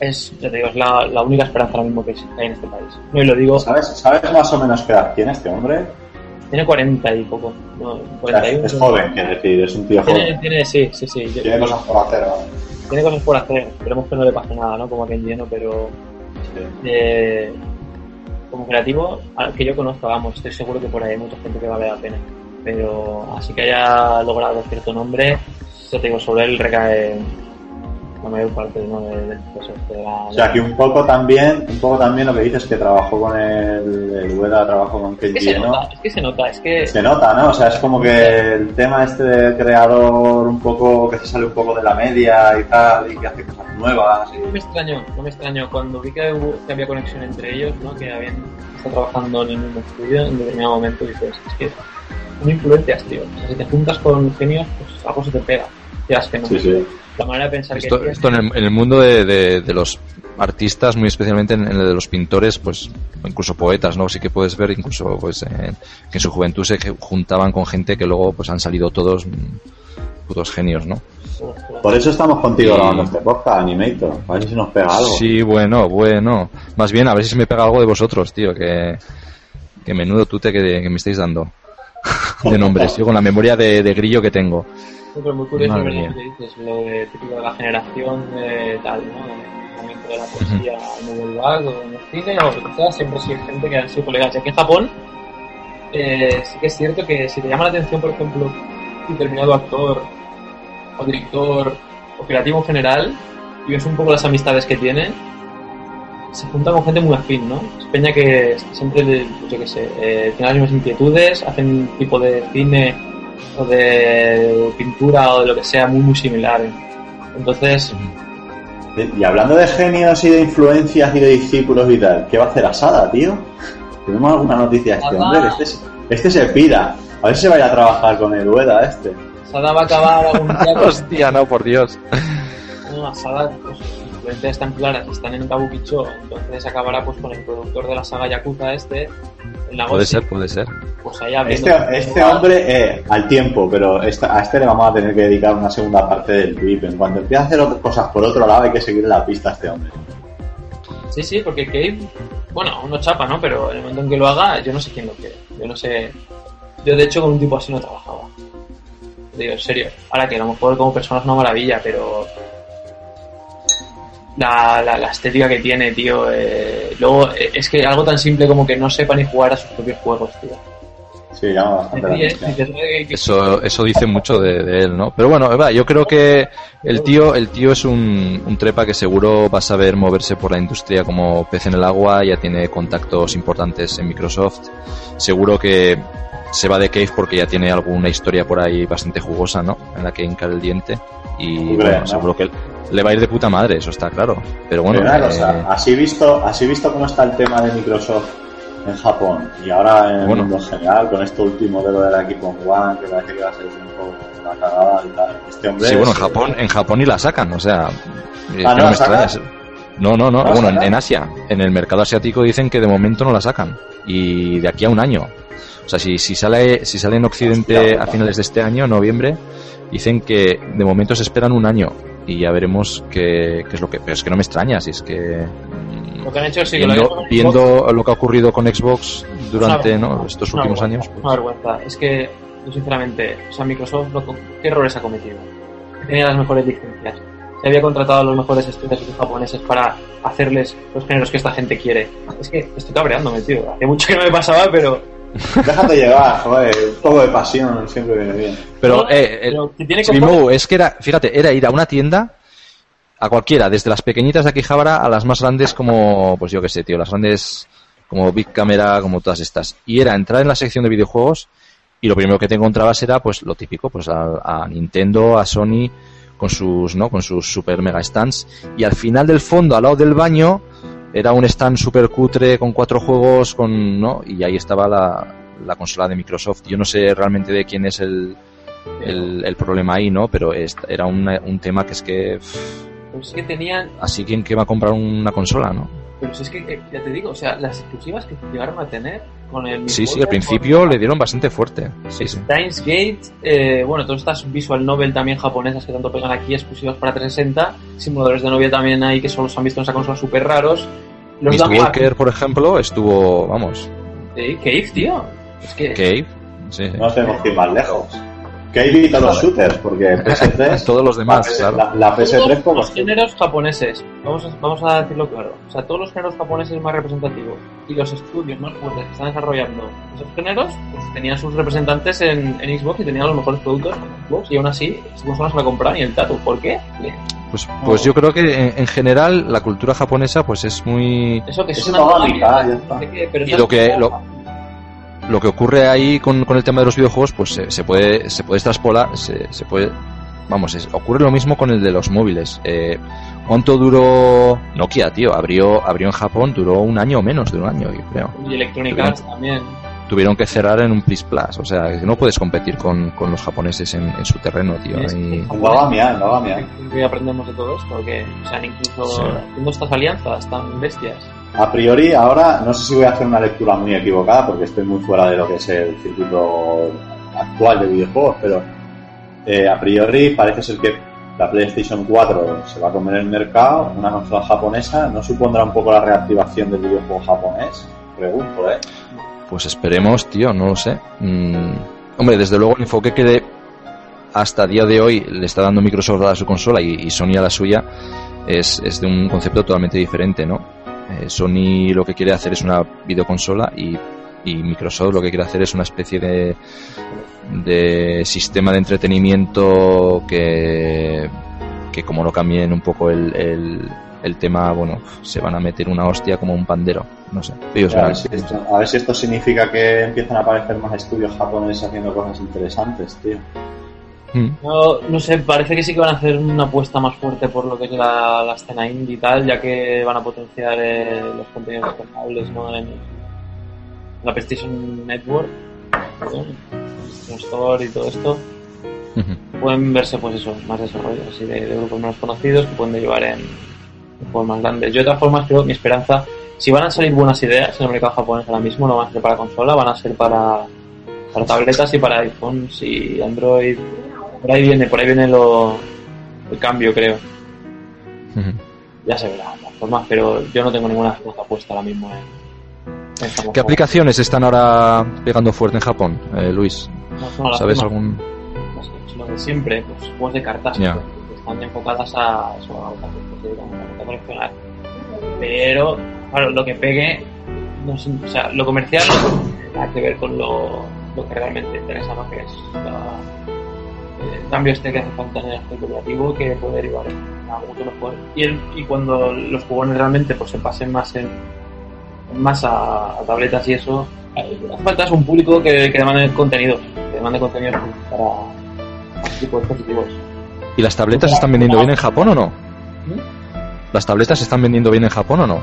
es ya te digo es la, la única esperanza ahora mismo que hay en este país no y lo digo ¿Sabes, ¿Sabes más o menos qué edad tiene este hombre? tiene 40 y poco no, 41 es joven, quiero decir, es un tío joven. tiene sí sí sí yo- Tiene cosas por hacer, ¿no? Tiene cosas por hacer esperemos que no le pase nada no como a Ken lleno pero eh, como creativo que yo conozco vamos estoy seguro que por ahí hay mucha gente que vale la pena. Pero así que haya logrado cierto nombre ya te digo sobre él recae la mayor parte ¿no? de, de, pues, de la, O sea, que un poco también, un poco también lo que dices que trabajó con el, el Ueda, trabajó con es que se ¿no? nota es que se nota es que Se nota, ¿no? O sea, es como que el tema este de creador un poco, que se sale un poco de la media y tal, y que hace cosas nuevas. y- no me extrañó, no me extrañó cuando vi que, hubo- que había conexión entre ellos, ¿no? que habían estado trabajando en el mismo estudio en determinado momento dices, es que son influencias, tío. O sea, si te juntas con genios, pues algo se te pega. Quieras que no. Sí, sí. La manera de pensar Esto, que esto en, el, en el mundo de, de- de los artistas, muy especialmente en, en el de los pintores, pues incluso poetas, ¿no? Sí que puedes ver incluso pues eh, que en su juventud se juntaban con gente que luego pues han salido todos mm, putos genios, ¿no? Por eso estamos contigo Y- grabando este podcast, Animator. A ver si nos pega algo. Sí, bueno, bueno. Más bien, a ver si se me pega algo de vosotros, tío, que, que menudo tute que, que me estáis dando. de nombres, yo con la memoria de, de grillo que tengo. Sí, pero muy curioso lo que dices, lo de típico de la generación de tal, ¿no? El momento de la poesía en el bag o en el cine o lo que sea, siempre ha sido gente que han sido colegas. Y aquí en Japón eh, sí que es cierto que si te llama la atención, por ejemplo, un determinado actor o director o creativo en general y ves un poco las amistades que tiene, se junta con gente muy afín, ¿no? Es peña que siempre, yo qué sé, eh, tiene las mismas inquietudes, hacen un tipo de cine o de pintura o de lo que sea muy muy similar. Entonces, Y hablando de genios y de influencias y de discípulos y tal, ¿qué va a hacer Asada, tío? ¿Tenemos alguna noticia de este Asada. hombre? Este, se- este se pira. A ver si se vaya a trabajar con el Ueda este. Sada va a acabar algún día con Hostia, no, por Dios. pues están claras, están en Kabukicho, entonces acabará pues con el productor de la saga Yakuza este, Puede ser, puede ser. pues ahí abriendo- Este, este hombre, eh, al tiempo, pero esta- a este le vamos a tener que dedicar una segunda parte del clip. En cuanto empiece a hacer otras cosas por otro lado, hay que seguir la pista a este hombre. Sí, sí, porque Cave, bueno, uno chapa, ¿no? Pero en el momento en que lo haga, yo no sé quién lo quiere. Yo no sé. Yo, de hecho, con un tipo así no trabajaba. Digo, en serio. Ahora que a lo mejor como persona es una maravilla, pero. La, la, la estética que tiene, tío. eh, luego, eh, es que algo tan simple como que no sepa ni jugar a sus propios juegos, tío. Sí, llama bastante la Sí, es- atención. dices, "Oye, que- Eso, eso dice mucho de, de él, ¿no? Pero bueno, va, yo creo que el tío, el tío es un, un trepa que seguro va a saber moverse por la industria como pez en el agua, ya tiene contactos importantes en Microsoft. Seguro que se va de Cave porque ya tiene alguna historia por ahí bastante jugosa, ¿no? En la que hincar el diente. Y Hombre, bueno, ¿no? seguro que le va a ir de puta madre, eso está claro. Pero bueno, Pero eh, así visto, así visto cómo está el tema de Microsoft en Japón y ahora en el Bueno. mundo en general, con este último modelo del equipo One, que parece que va a ser un poco una cagada y tal. Este hombre sí, bueno, en Japón, en Japón y la sacan, o sea, es Ah, ¿no la me sacan? extraña. No, no, no, ¿No la bueno, en Asia, en el mercado asiático dicen que de momento no la sacan y de aquí a un año. O sea, si, si sale si sale en Occidente a finales de este año, noviembre, dicen que de momento se esperan un año y ya veremos qué, qué es lo que... Pero es que no me extraña, si es que... mm, Lo que han hecho sí que lo Viendo, viendo lo que ha ocurrido con Xbox durante ¿no? estos últimos años, pues, Una vergüenza. Es que, yo sinceramente, o sea, Microsoft, lo- ¿qué errores ha cometido? Tenía las mejores licencias. Se había contratado a los mejores estudios japoneses para hacerles los géneros que esta gente quiere. Es que estoy cabreándome, tío. Hace mucho que no me pasaba, pero. Déjate llevar, joder, un poco de pasión siempre viene bien. Pero, eh, el- pero tiene es que era, fíjate, era ir a una tienda, a cualquiera, desde las pequeñitas de Akihabara a las más grandes como, pues yo qué sé, tío, las grandes como Big Camera, como todas estas. Y era entrar en la sección de videojuegos y lo primero que te encontrabas era pues lo típico, pues a, a Nintendo, a Sony, con sus, ¿no? Con sus super mega stands. Y al final del fondo, al lado del baño, era un stand super cutre con cuatro juegos, con, ¿no? Y ahí estaba la, la consola de Microsoft. Yo no sé realmente de quién es el, el, el problema ahí, ¿no? Pero es- era una- un tema que es que, Pero es que tenían. así quien que va a comprar una consola, ¿no? Pero si es que, eh, ya te digo, o sea, las exclusivas que llegaron a tener con el. Sí, sí, al principio le dieron bastante fuerte. Sí, sí. Steins Gate, eh, bueno, todas estas visual novel también japonesas que tanto pegan aquí, exclusivas para 360, simuladores de novia también hay que solo se han visto en esa consola súper raros. Los Mist Walker, por ejemplo, estuvo, vamos, Sí, Cave, tío. Es que Cave, sí. No nos tenemos que ir más lejos. Que hay todos los shooters, porque PS3, Todos los demás, la, claro. la, la PS3 todos poco. los géneros japoneses, vamos a, vamos a decirlo claro, o sea, todos los géneros japoneses más representativos y los estudios más fuertes que están desarrollando esos géneros, pues tenían sus representantes en, en Xbox y tenían los mejores productos en Xbox y aún así, Xbox no se la compraban ni el Tatu. ¿Por qué? Pues, pues yo creo que en, en general la cultura japonesa pues es muy... Eso que es Es una económica, tontería, ya está. no qué, pero Y no lo que- como- lo- Lo que ocurre ahí con, con el tema de los videojuegos pues se, se puede se puede extrapolar, se, se puede... Vamos, es- ocurre lo mismo con el de los móviles. Eh, ¿Cuánto duró Nokia, tío? Abrió, abrió en Japón, duró un año o menos de un año, yo creo. Y Electronic Tuvieron- Arts también. Tuvieron que cerrar en un Plus Plus, o sea, que no puedes competir con, con los japoneses en, en su terreno, tío. Que aprendemos de todo esto, que o sea, incluso Sí. haciendo estas alianzas tan bestias. A priori, ahora no sé si voy a hacer una lectura muy equivocada porque estoy muy fuera de lo que es el circuito actual de videojuegos, pero eh, a priori parece ser que la PlayStation 4 se va a comer el mercado, una consola japonesa, ¿no supondrá un poco la reactivación del videojuego japonés? Pregunto, ¿eh? Pues esperemos, tío, no lo sé. Mm, hombre, desde luego el enfoque que de- hasta día de hoy le está dando Microsoft a su consola y, y Sony a la suya es, es de un concepto totalmente diferente, ¿no? Eh, Sony lo que quiere hacer es una videoconsola y, y Microsoft lo que quiere hacer es una especie de, de sistema de entretenimiento que, que como no cambien un poco el, el, el tema, bueno, se van a meter una hostia como un pandero, no sé. Ellos A ver, si esto, a ver si esto significa que empiezan a aparecer más estudios japoneses haciendo cosas interesantes, tío. Mm. No, no sé, parece que sí que van a hacer una apuesta más fuerte por lo que es la, la escena indie y tal, ya que van a potenciar eh, los contenidos descargables ¿no? en la PlayStation Network, PlayStation Store y todo esto. Pueden verse, pues eso, más desarrollos así de, de grupos menos conocidos que pueden derivar en, en juegos más grandes. Yo, de todas formas, creo que mi esperanza, si van a salir buenas ideas en el mercado japonés ahora mismo, no van a ser para consola, van a ser para, para tabletas y para iPhones y Android. Por ahí viene, por ahí viene lo, el cambio, creo. Ya se verá, de todas formas, pero yo no tengo ninguna cosa puesta ahora mismo en, en esta ¿Qué aplicaciones están ahora pegando fuerte en Japón, eh, Luis? No, las ¿Sabes algún...? no sé, lo de siempre, pues juegos de cartas. Ya. que están bastante enfocadas a eso, a a coleccionar. Pero, claro, lo que pegue, no sé, o sea, lo comercial no tiene nada que ver con lo, lo que realmente interesa, ¿no? Que es la- el cambio este que hace falta en el especulativo que puede derivar en algo. Y, el- y cuando los jugones realmente pues se pasen más en más a, a tabletas y eso, eh, hace falta es un público que, que demande contenidos, que demande contenidos para este tipo de dispositivos. ¿Y las tabletas se están vendiendo bien en Japón o no? ¿Las tabletas se están vendiendo bien en Japón o no?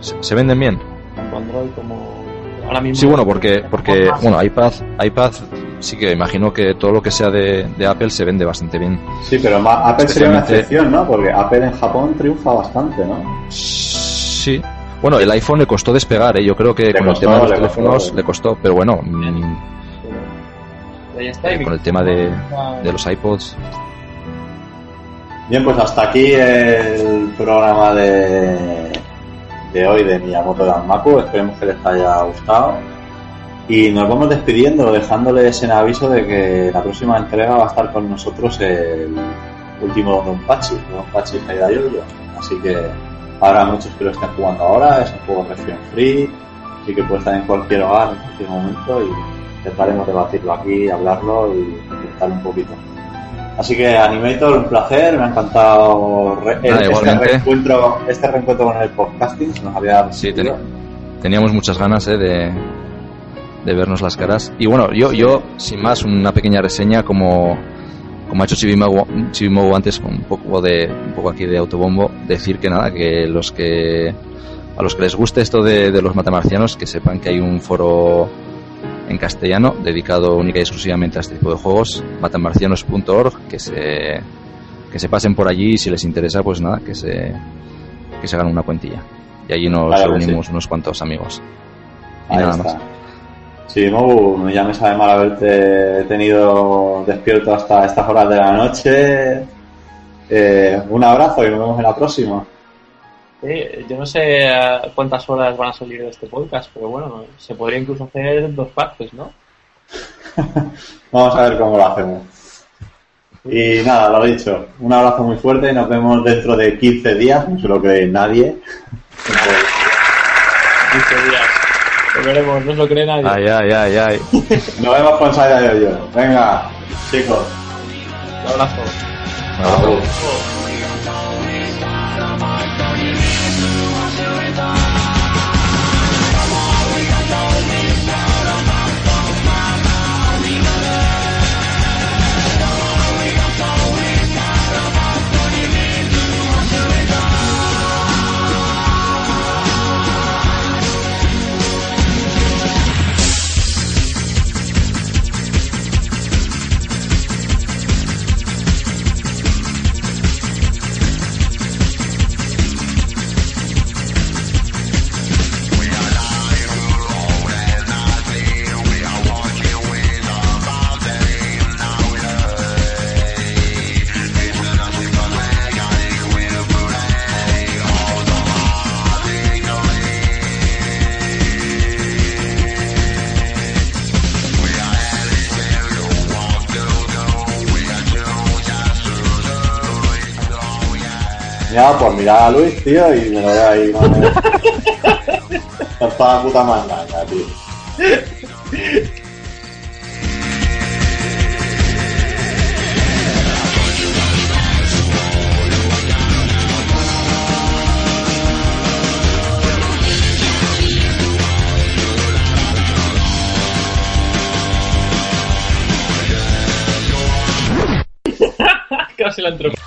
¿Se, se venden bien? Tanto Android como ahora mismo. Sí, bueno, porque, porque bueno, iPad, iPad sí que imagino que todo lo que sea de, de Apple se vende bastante bien. Sí, pero Apple sería una excepción, ¿no? Porque Apple en Japón triunfa bastante, ¿no? Sí. Bueno, el iPhone le costó despegar, ¿eh? yo creo que Le con costó, el tema de los le teléfonos costó. le costó, pero bueno, mm, Ahí está, y con el tema de, de los iPods. Bien, pues hasta aquí el programa de, de hoy de Miyamoto Danmaku. Esperemos que les haya gustado. Y nos vamos despidiendo, dejándoles en aviso de que la próxima entrega va a estar con nosotros el último Don Pachi, Don Pachi Yoyo. Así que habrá muchos que lo estén jugando ahora, es un juego región free, así que puede estar en cualquier hogar, en cualquier momento, y intentaremos debatirlo aquí, hablarlo y comentar un poquito. Así que Animator, un placer, me ha encantado re- Nada, este, reencuentro, este reencuentro con el podcasting, se nos había Sí, teníamos muchas ganas ¿eh? de, de vernos las caras. Y bueno, yo, yo sin más, una pequeña reseña como, como ha hecho Chibimago antes, con un poco de un poco aquí de autobombo, decir que nada, que los que a los que les guste esto de, de los matamarcianos, que sepan que hay un foro en castellano dedicado única y exclusivamente a este tipo de juegos, matamarcianos.org, que se que se pasen por allí y si les interesa, pues nada, que se que se hagan una cuentilla. Y allí nos Claro reunimos unos cuantos amigos. Y Ahí nada está. más. Sí, Mobu, ya me sabe mal haberte tenido despierto hasta estas horas de la noche. Eh, un abrazo y nos vemos en la próxima. Sí, yo no sé eh, cuántas horas van a salir de este podcast, pero bueno, se podría incluso hacer dos partes, ¿no? Vamos a ver cómo lo hacemos. Y nada, lo dicho, un abrazo muy fuerte y nos vemos dentro de 15 días, no se lo cree nadie. 15 días. Lo veremos, no se lo cree nadie. Ay, ay, ay, ay. Nos vemos con de Hoyo. Venga, chicos. Un abrazo. Agur. Ya, mirar a Luis, tío, y me lo voy a ir. ¿no? Está la puta mandanga, tío. Casi la entró.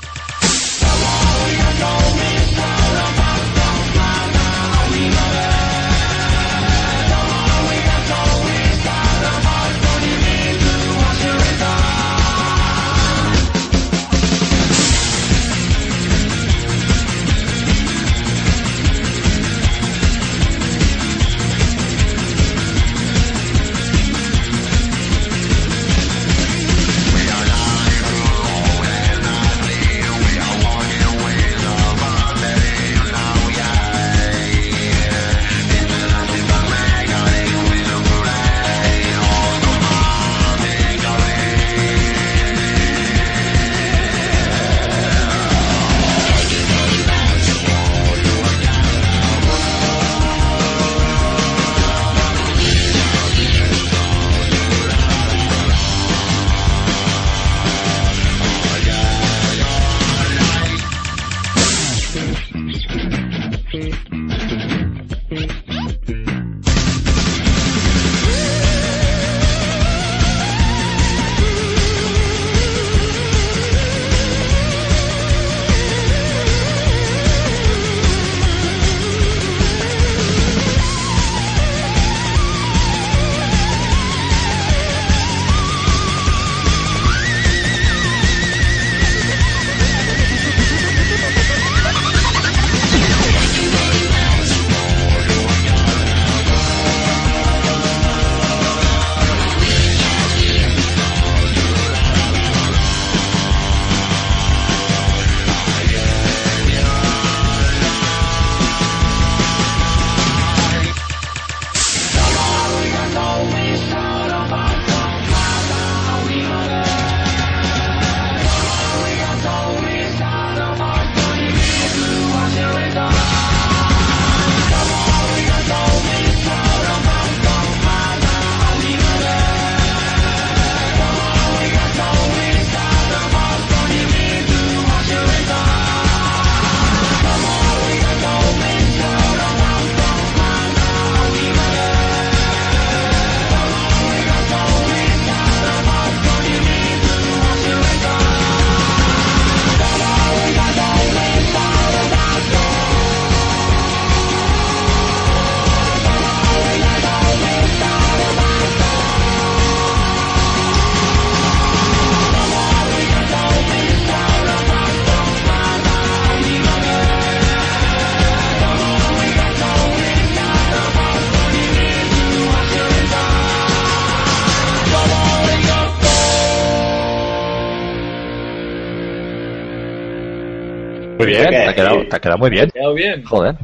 Bien, te ha quedado, te ha quedado muy bien. ¿Me ha quedado bien? Joder.